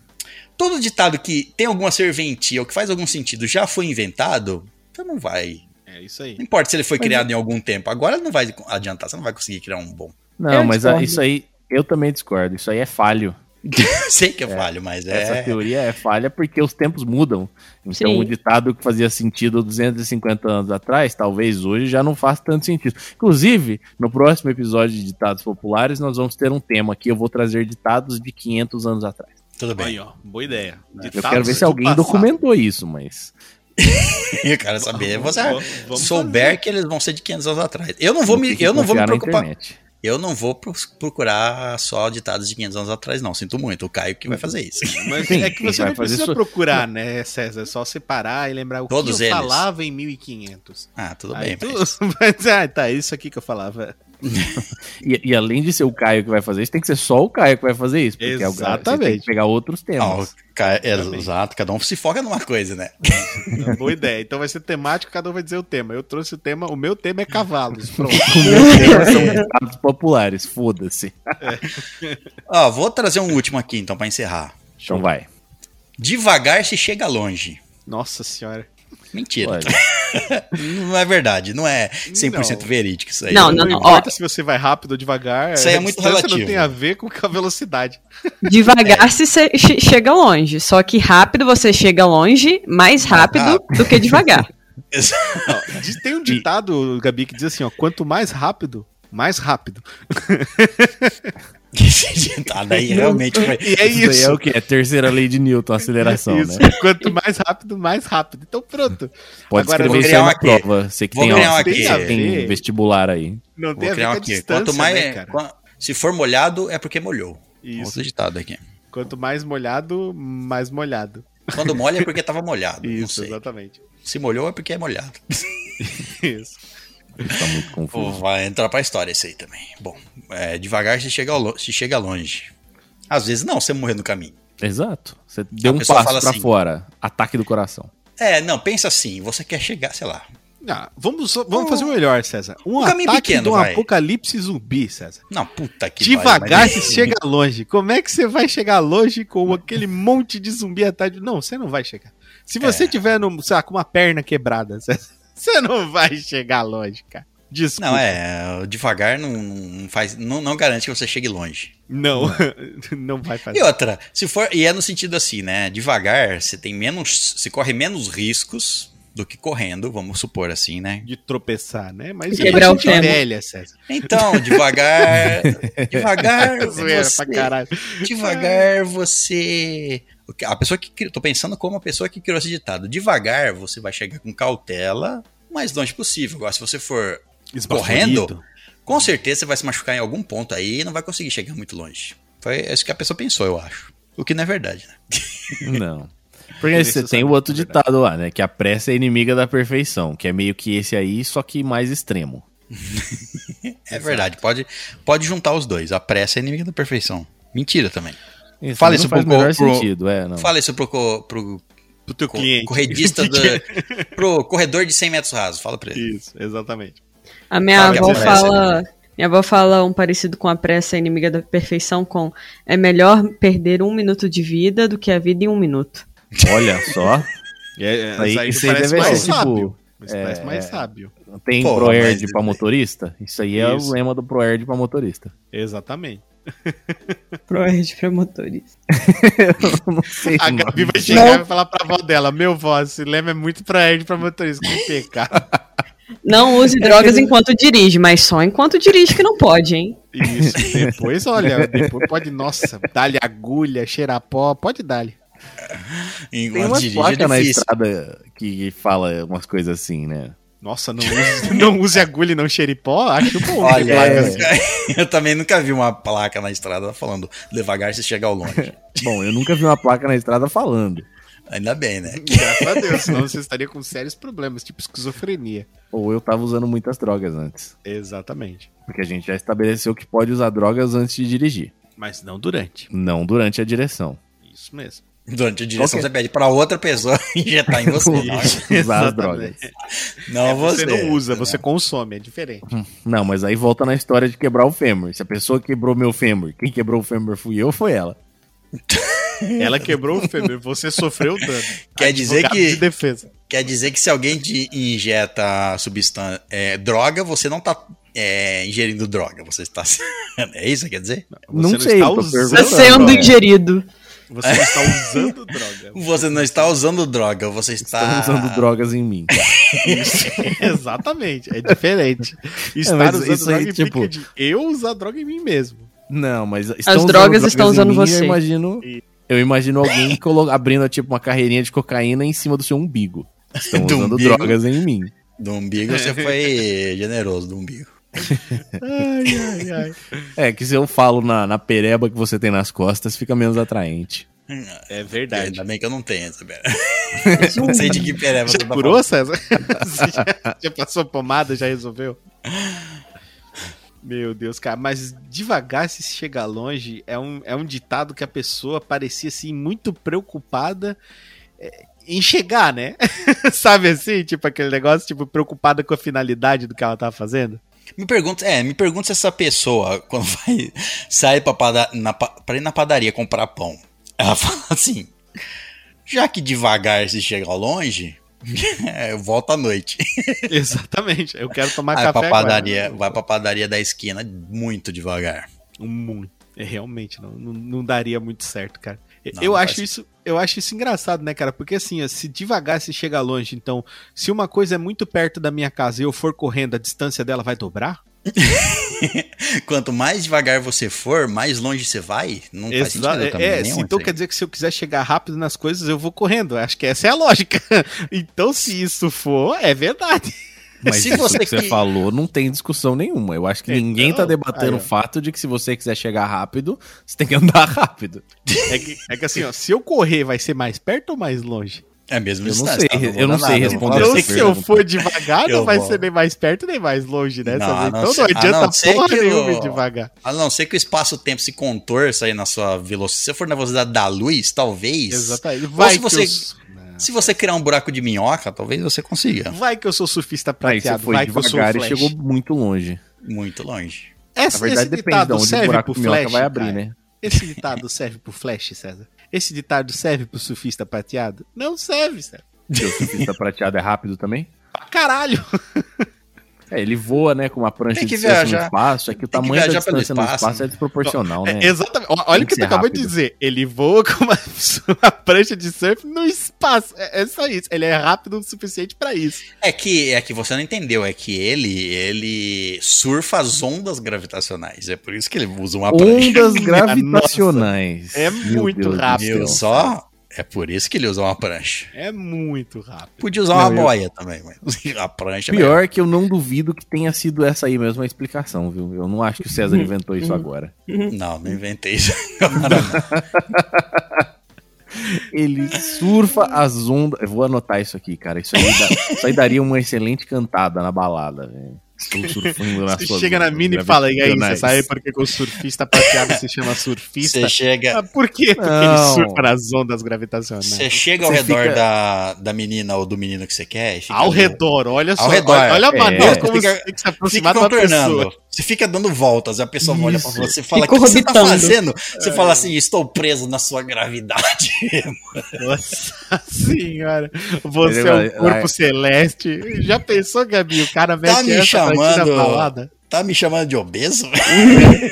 Todo ditado que tem alguma serventia ou que faz algum sentido já foi inventado, então não vai. É isso aí. Não importa se ele foi Mas criado em algum tempo. Agora não vai adiantar, você não vai conseguir criar um bom. Não, Eu mas ah, discordo. isso aí, eu também discordo. Isso aí é falho. Sei que é falho, mas Essa é. teoria é falha porque os tempos mudam. Então, Sim. o ditado que fazia sentido 250 anos atrás, talvez hoje já não faça tanto sentido. Inclusive, no próximo episódio de Ditados Populares, nós vamos ter um tema aqui. Eu vou trazer ditados de 500 anos atrás. Tudo bem. Aí, ó, boa ideia. Eu quero ver se alguém documentou isso, mas. Eu quero saber. Vamos- Você vamos- vamos souber que eles vão ser de 500 anos atrás. Eu não vou me, eu não vou me preocupar. Eu não vou pro- procurar só ditados de 500 anos atrás, não. Sinto muito. O Caio que vai fazer isso. Mas Sim, é que você não precisa isso- procurar, né, César? É só separar e lembrar o Todos que eu eles. falava em 1500. Ah, tudo Aí bem. tu- Mas... mas, ah, tá, isso aqui que eu falava. E, e além de ser o Caio que vai fazer isso, tem que ser só o Caio que vai fazer isso. Porque alguém- você tem Exatamente. que pegar outros Não, temas. o Caio- é, Exatamente. exato, cada um se foca numa coisa, né? Boa ideia. Então vai ser temático, cada um vai dizer o tema. Eu trouxe o tema, o meu tema é cavalos. Pronto. O meu tema são populares, foda-se. Ó, vou trazer um último aqui, então, pra encerrar. Então vai. Devagar se chega longe. Nossa senhora. Mentira. Olha, Não é verdade, não é 100% Não. verídico isso aí. Não, Não, não, não. importa se você vai rápido ou devagar. Isso aí é muito relativo. não tem a ver com a velocidade. Devagar se che- che- chega longe. Só que rápido você chega longe, mais rápido rápido. do que devagar. Não, tem um ditado, Gabi, que diz assim, ó, quanto mais rápido, mais rápido. Esse ditado aí realmente foi. E é isso daí isso. é o que? É a terceira lei de Newton, aceleração, Isso. né? Quanto mais rápido, mais rápido. Então pronto. Pode Agora, escrever isso criar aí na aqui. prova. Você que Vou tem, criar um ó, aqui. tem Tem. vestibular aí. Não tem Vou a ver criar com um a aqui. Quanto mais. né, cara? quan- Se for molhado, é porque molhou. Isso. Ditado aqui. Quanto mais molhado, mais molhado. Quando molha é porque tava molhado. não Isso, sei. exatamente. Se molhou é porque é molhado. Isso. Tá muito confuso. vai entrar pra história isso aí também. Bom, é, devagar se chega, ao se chega longe. Às vezes não, você morrer no caminho. Exato. Você deu um pessoa passo pra assim- fora. Ataque do coração. É, não, pensa assim, você quer chegar, sei lá. Ah, vamos vamos fazer o melhor, César. Um, Um caminho ataque pequeno, do vai. apocalipse zumbi, César. Não, puta que Devagar pariu, se mas- chega longe. Como é que você vai chegar longe com aquele monte de zumbi atrás? de- Não, você não vai chegar. Se você É. tiver no, sei lá, com uma perna quebrada, César, você não vai chegar longe, cara. Desculpa. Não, é, devagar não, não faz, não, não garante que você chegue longe. Não, não vai fazer. E outra, se for, e é no sentido assim, né? Devagar, você tem menos, você corre menos riscos do que correndo, vamos supor assim, né? De tropeçar, né? Mas isso é quebrar o fêmur. velha, César. Então, devagar, devagar, você, devagar você, a pessoa que tô pensando como a pessoa que criou esse ditado. Devagar, você vai chegar com cautela, o mais longe possível. Agora, se você for correndo, com certeza você vai se machucar em algum ponto aí e não vai conseguir chegar muito longe. Foi isso que a pessoa pensou, eu acho. O que não é verdade, né? Não. Porque você tem o outro ditado lá, né? Que a pressa é inimiga da perfeição. Que é meio que esse aí, só que mais extremo. É verdade, pode, pode juntar os dois. A pressa é inimiga da perfeição. Mentira também. Isso Fala não isso pro- pro- sentido, é, não. Fala isso pro, pro, Pro teu co- cliente. corredista do, pro corredor de 100 metros rasos. Fala pra ele. Isso, exatamente. A minha Fala avó pressa é fala. Minha avó fala um parecido com a pressa inimiga da perfeição com é melhor perder um minuto de vida do que a vida em um minuto. Olha só. É, Aí- essa aí isso aí deve mais ser, tipo, sábio. Isso é, parece mais é. sábio. Tem Porra, ProErd mas- pra motorista? Isso aí é Isso. o lema do ProErd pra motorista. Exatamente. Proerd pra motorista. Eu não sei. A Gabi vai chegar e vai falar pra avó dela: Meu vó, esse lema é muito pra Erd pra motorista. Que pecado. Não use drogas enquanto dirige, mas só enquanto dirige que não pode, hein? Isso. Depois, olha, depois pode, nossa, dá-lhe agulha, cheirar pó, pode dar-lhe. Tem Enquanto uma dirige é na estrada que fala umas coisas assim, né? Nossa, não use, não use agulha e não xeripó? Acho bom. Olha, ter placa eu, também nunca vi uma placa na estrada falando devagar se chega ao longe. Bom, eu nunca vi uma placa na estrada falando. Ainda bem, né? Graças a Deus, senão você estaria com sérios problemas, tipo esquizofrenia. Ou eu tava usando muitas drogas antes. Exatamente. Porque a gente já estabeleceu que pode usar drogas antes de dirigir. Mas não durante. Não durante a direção. Isso mesmo. Durante a direção Ok. você pede pra outra pessoa injetar em você. não, usar as drogas. não É, você, você. não usa, né? você consome, é diferente. Não, mas aí volta na história de quebrar o fêmur. Se a pessoa quebrou meu fêmur, quem quebrou o fêmur fui eu ou foi ela? Ela quebrou o fêmur, você sofreu o dano. Quer dizer que- de defesa. Quer dizer que se alguém te injeta substância, é, droga, você não tá é, ingerindo droga. Você está. é isso que quer dizer? Não Você sei, está eu tô usando Tá perguntando. sendo ingerido. Você não está usando droga. Você não está usando droga, você está. Estão usando drogas em mim. Isso, exatamente, é diferente. Estar mas usando isso aí, droga implica tipo- de eu usar droga em mim mesmo. Não, mas As drogas estão em usando mim, você. Eu imagino, eu imagino alguém colo- abrindo tipo uma carreirinha de cocaína em cima do seu umbigo. Estão Do usando umbigo? drogas em mim. Do umbigo, você foi generoso do umbigo. Ai, ai, ai. É, que se eu falo na, na pereba que você tem nas costas, fica menos atraente. É verdade. Ainda bem que eu não tenho essa pera. não sei de que pereba você tá curou, César? Você já, já passou pomada, já resolveu? Meu Deus, cara, mas devagar se chegar longe é um, é um ditado que a pessoa parecia assim muito preocupada é, em chegar, né? Sabe assim? Tipo aquele negócio, tipo, preocupada com a finalidade do que ela tava fazendo. Me pergunta, é, me pergunta se essa pessoa, quando vai sair pra, pada- na, pra ir na padaria comprar pão, ela fala assim: já que devagar se chega longe, eu volto à noite. Exatamente. Eu quero tomar Vai café pra agora. padaria, vai pra padaria da esquina muito devagar. Muito. É, realmente, não, não, não daria muito certo, cara. Não, eu não acho faz- isso, eu acho isso engraçado, né, cara? Porque assim, ó, se devagar se chega longe, então, se uma coisa é muito perto da minha casa e eu for correndo, a distância dela vai dobrar? Quanto mais devagar você for, mais longe você vai. Não faz Exa- sentido também é, nenhum se- então quer dizer que se eu quiser chegar rápido nas coisas, eu vou correndo. Acho que essa é a lógica. então, se isso for, é verdade. Mas Se isso você que você que- falou não tem discussão nenhuma. Eu acho que Então, ninguém tá debatendo aí, o fato de que se você quiser chegar rápido, você tem que andar rápido. É que, é que assim, ó, se eu correr, vai ser mais perto ou mais longe? É mesmo Eu não sei, tá? eu não sei nada, responder Então, se eu for devagar, Eu não vai vou. ser nem mais perto nem mais longe, né? Não, não então não adianta não porra que nenhuma ir devagar. A não ser que o espaço-tempo se contorça aí na sua velocidade. Se você for na velocidade da luz, talvez. Exatamente. Ou Vai se que você, eu- se você criar um buraco de minhoca, talvez você consiga. Vai que eu sou surfista Aí você prateado, foi vai que eu sou devagar e flash. chegou muito longe. Muito longe. Esse, Na verdade, esse depende ditado de onde o serve buraco pro de minhoca flash, vai abrir, cara? né? Esse ditado serve pro flash, César? Esse ditado serve pro surfista prateado? Não serve, César. Seu surfista prateado é rápido também? Pra caralho. É, ele voa, né, com uma prancha de distância viajar. no espaço. É que o Tem que tamanho da distância no espaço, espaço é né? desproporcional, né? É, exatamente. Olha Tem o que que tu acabou de dizer. Ele voa com uma, uma prancha de surf no espaço. É, é só isso. Ele é rápido o suficiente pra isso. É que, é que você não entendeu, é que ele, ele surfa as ondas gravitacionais. É por isso que ele usa uma prancha. Ondas gravitacionais. É Meu muito Deus do rápido. Viu só? É por isso que ele usa uma prancha. É muito rápido. Podia usar Não, uma eu- boia também, mas a prancha é. Pior que eu não duvido que tenha sido essa aí mesmo a explicação, viu? Eu não acho que o César inventou isso agora. Não, não inventei isso. agora. Ele surfa as ondas. Eu vou anotar isso aqui, cara. Isso aí, dá- isso aí daria uma excelente cantada na balada, velho. Estou surfando Você chega na mina e fala, e aí, você gravitacionais." sabe por que, o surfista prateado se chama surfista? Você chega, Ah, por quê? Porque Não. ele surfa nas ondas gravitacionais. você chega ao Você redor fica- da, da menina ou do menino que você quer e fica Ao ali- redor, olha só. redor, olha, olha a é. maneira Você como fica- você tem que se Fica aproximar contornando. pessoa. Você fica dando voltas, e a pessoa olha pra Isso. você e fala: O que você tá fazendo? Você fala assim: Estou preso na sua gravidade. Nossa senhora. Você é um corpo celeste. Já pensou, Gabi? O cara mete Tá me essa chamando-? Tá me chamando de obeso?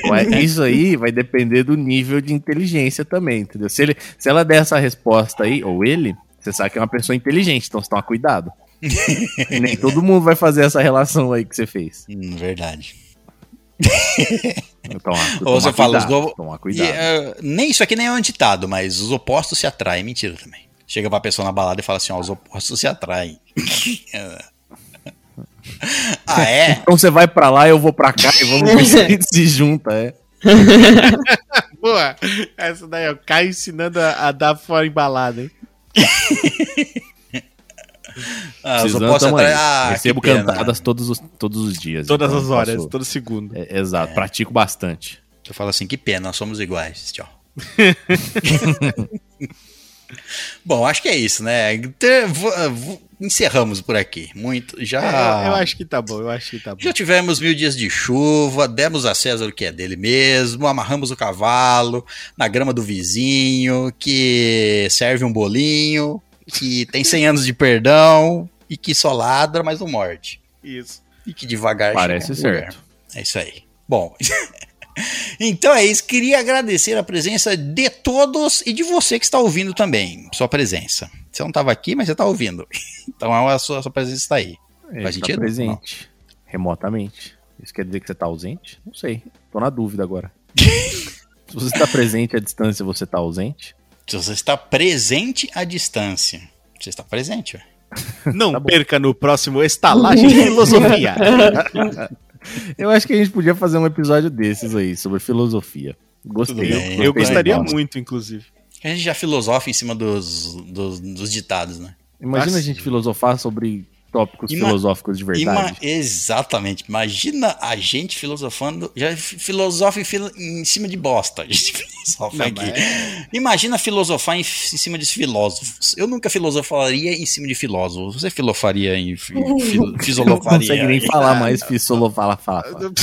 Mas Isso aí vai depender do nível de inteligência também, entendeu? Se, ele, se ela der essa resposta aí, ou ele, você sabe que é uma pessoa inteligente, então você toma cuidado. Nem todo mundo vai fazer essa relação aí que você fez. Hum, verdade. Então, Ou você fala, os do... Tomar E, cuidado. eh, nem isso aqui nem é um ditado, mas os opostos se atraem. Mentira também. Chega pra pessoa na balada e fala assim: ó, os opostos se atraem. É, Ah, é? Então você vai pra lá, eu vou pra cá e vamos ver se a gente se junta, é. Boa. Essa daí, ó. Caio ensinando a, a dar fora embalada, hein? Ah, eu só posso atrás. Ah, Recebo cantadas todos os, todos os dias. Todas então as horas, posso- todo segundo. É, exato, pratico bastante. Eu falo assim, que pena, nós somos iguais. Tchau. Bom, acho que é isso, né? Encerramos por aqui. Muito. Já. É, eu, acho que tá bom, eu acho que tá bom. Já tivemos mil dias de chuva, demos a César o que é dele mesmo, amarramos o cavalo na grama do vizinho, que serve um bolinho, que tem 100 anos de perdão e que só ladra, mas não morde. Isso. E que devagar Parece certo. É isso aí. Bom. Então é isso, queria agradecer a presença de todos e de você que está ouvindo também, sua presença. Você não estava aqui, mas você está ouvindo. Então a sua, a sua presença está aí. Faz está sentido? presente, remotamente. Isso quer dizer que você tá ausente? Não sei. Tô na dúvida agora. Se você está presente à distância, você tá ausente? Se você está presente à distância, você está presente, ué. Não Tá perca no próximo Estalagem Filosofia. Eu acho que a gente podia fazer um episódio desses aí, sobre filosofia. Gostei. Tudo bem. Eu gostaria muito, inclusive. A gente já filosofa em cima dos, dos, dos ditados, né? Imagina Nossa. a gente filosofar sobre tópicos Ima- filosóficos de verdade. Ima- exatamente. Imagina a gente filosofando. Já fi- filosofa em, filo- em cima de bosta. A gente filosofa Não, aqui. mas Imagina filosofar em, em cima de filósofos. Eu nunca filosofaria em cima de filósofos. Você filofaria em fi- fil- Não filosofaria? consegue nem falar mais fisolo, fala, fala,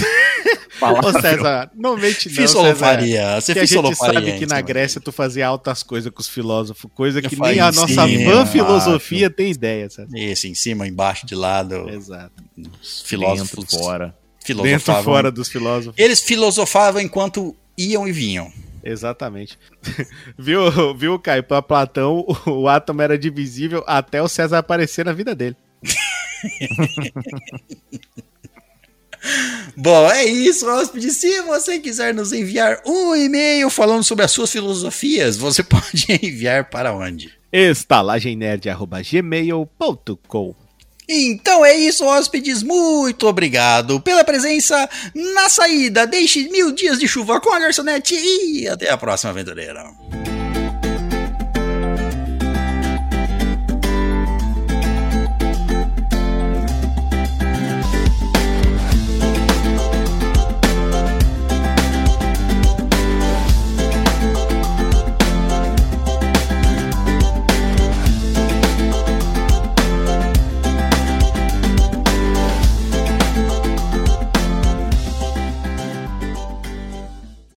Ô César, não mente não, César. Fisolofaria. Você Que a gente sabe que na cima Grécia tu fazia altas coisas com os filósofos, coisa que nem a nossa van filosofia tem ideia, César. Esse, em cima, embaixo, de lado. Exato. Os Dentro, filósofos fora. Dentro filosofavam. fora dos filósofos. Eles filosofavam enquanto iam e vinham. Exatamente. viu, viu, Caio? Pra Platão, o, o átomo era divisível até o César aparecer na vida dele. Bom, é isso, hóspede. Se você quiser nos enviar um e-mail falando sobre as suas filosofias, você pode enviar para onde? estalagemnerd.gmail.com Então é isso, hóspedes. Muito obrigado pela presença na saída. Deixe mil dias de chuva com a garçonete e até a próxima aventureira.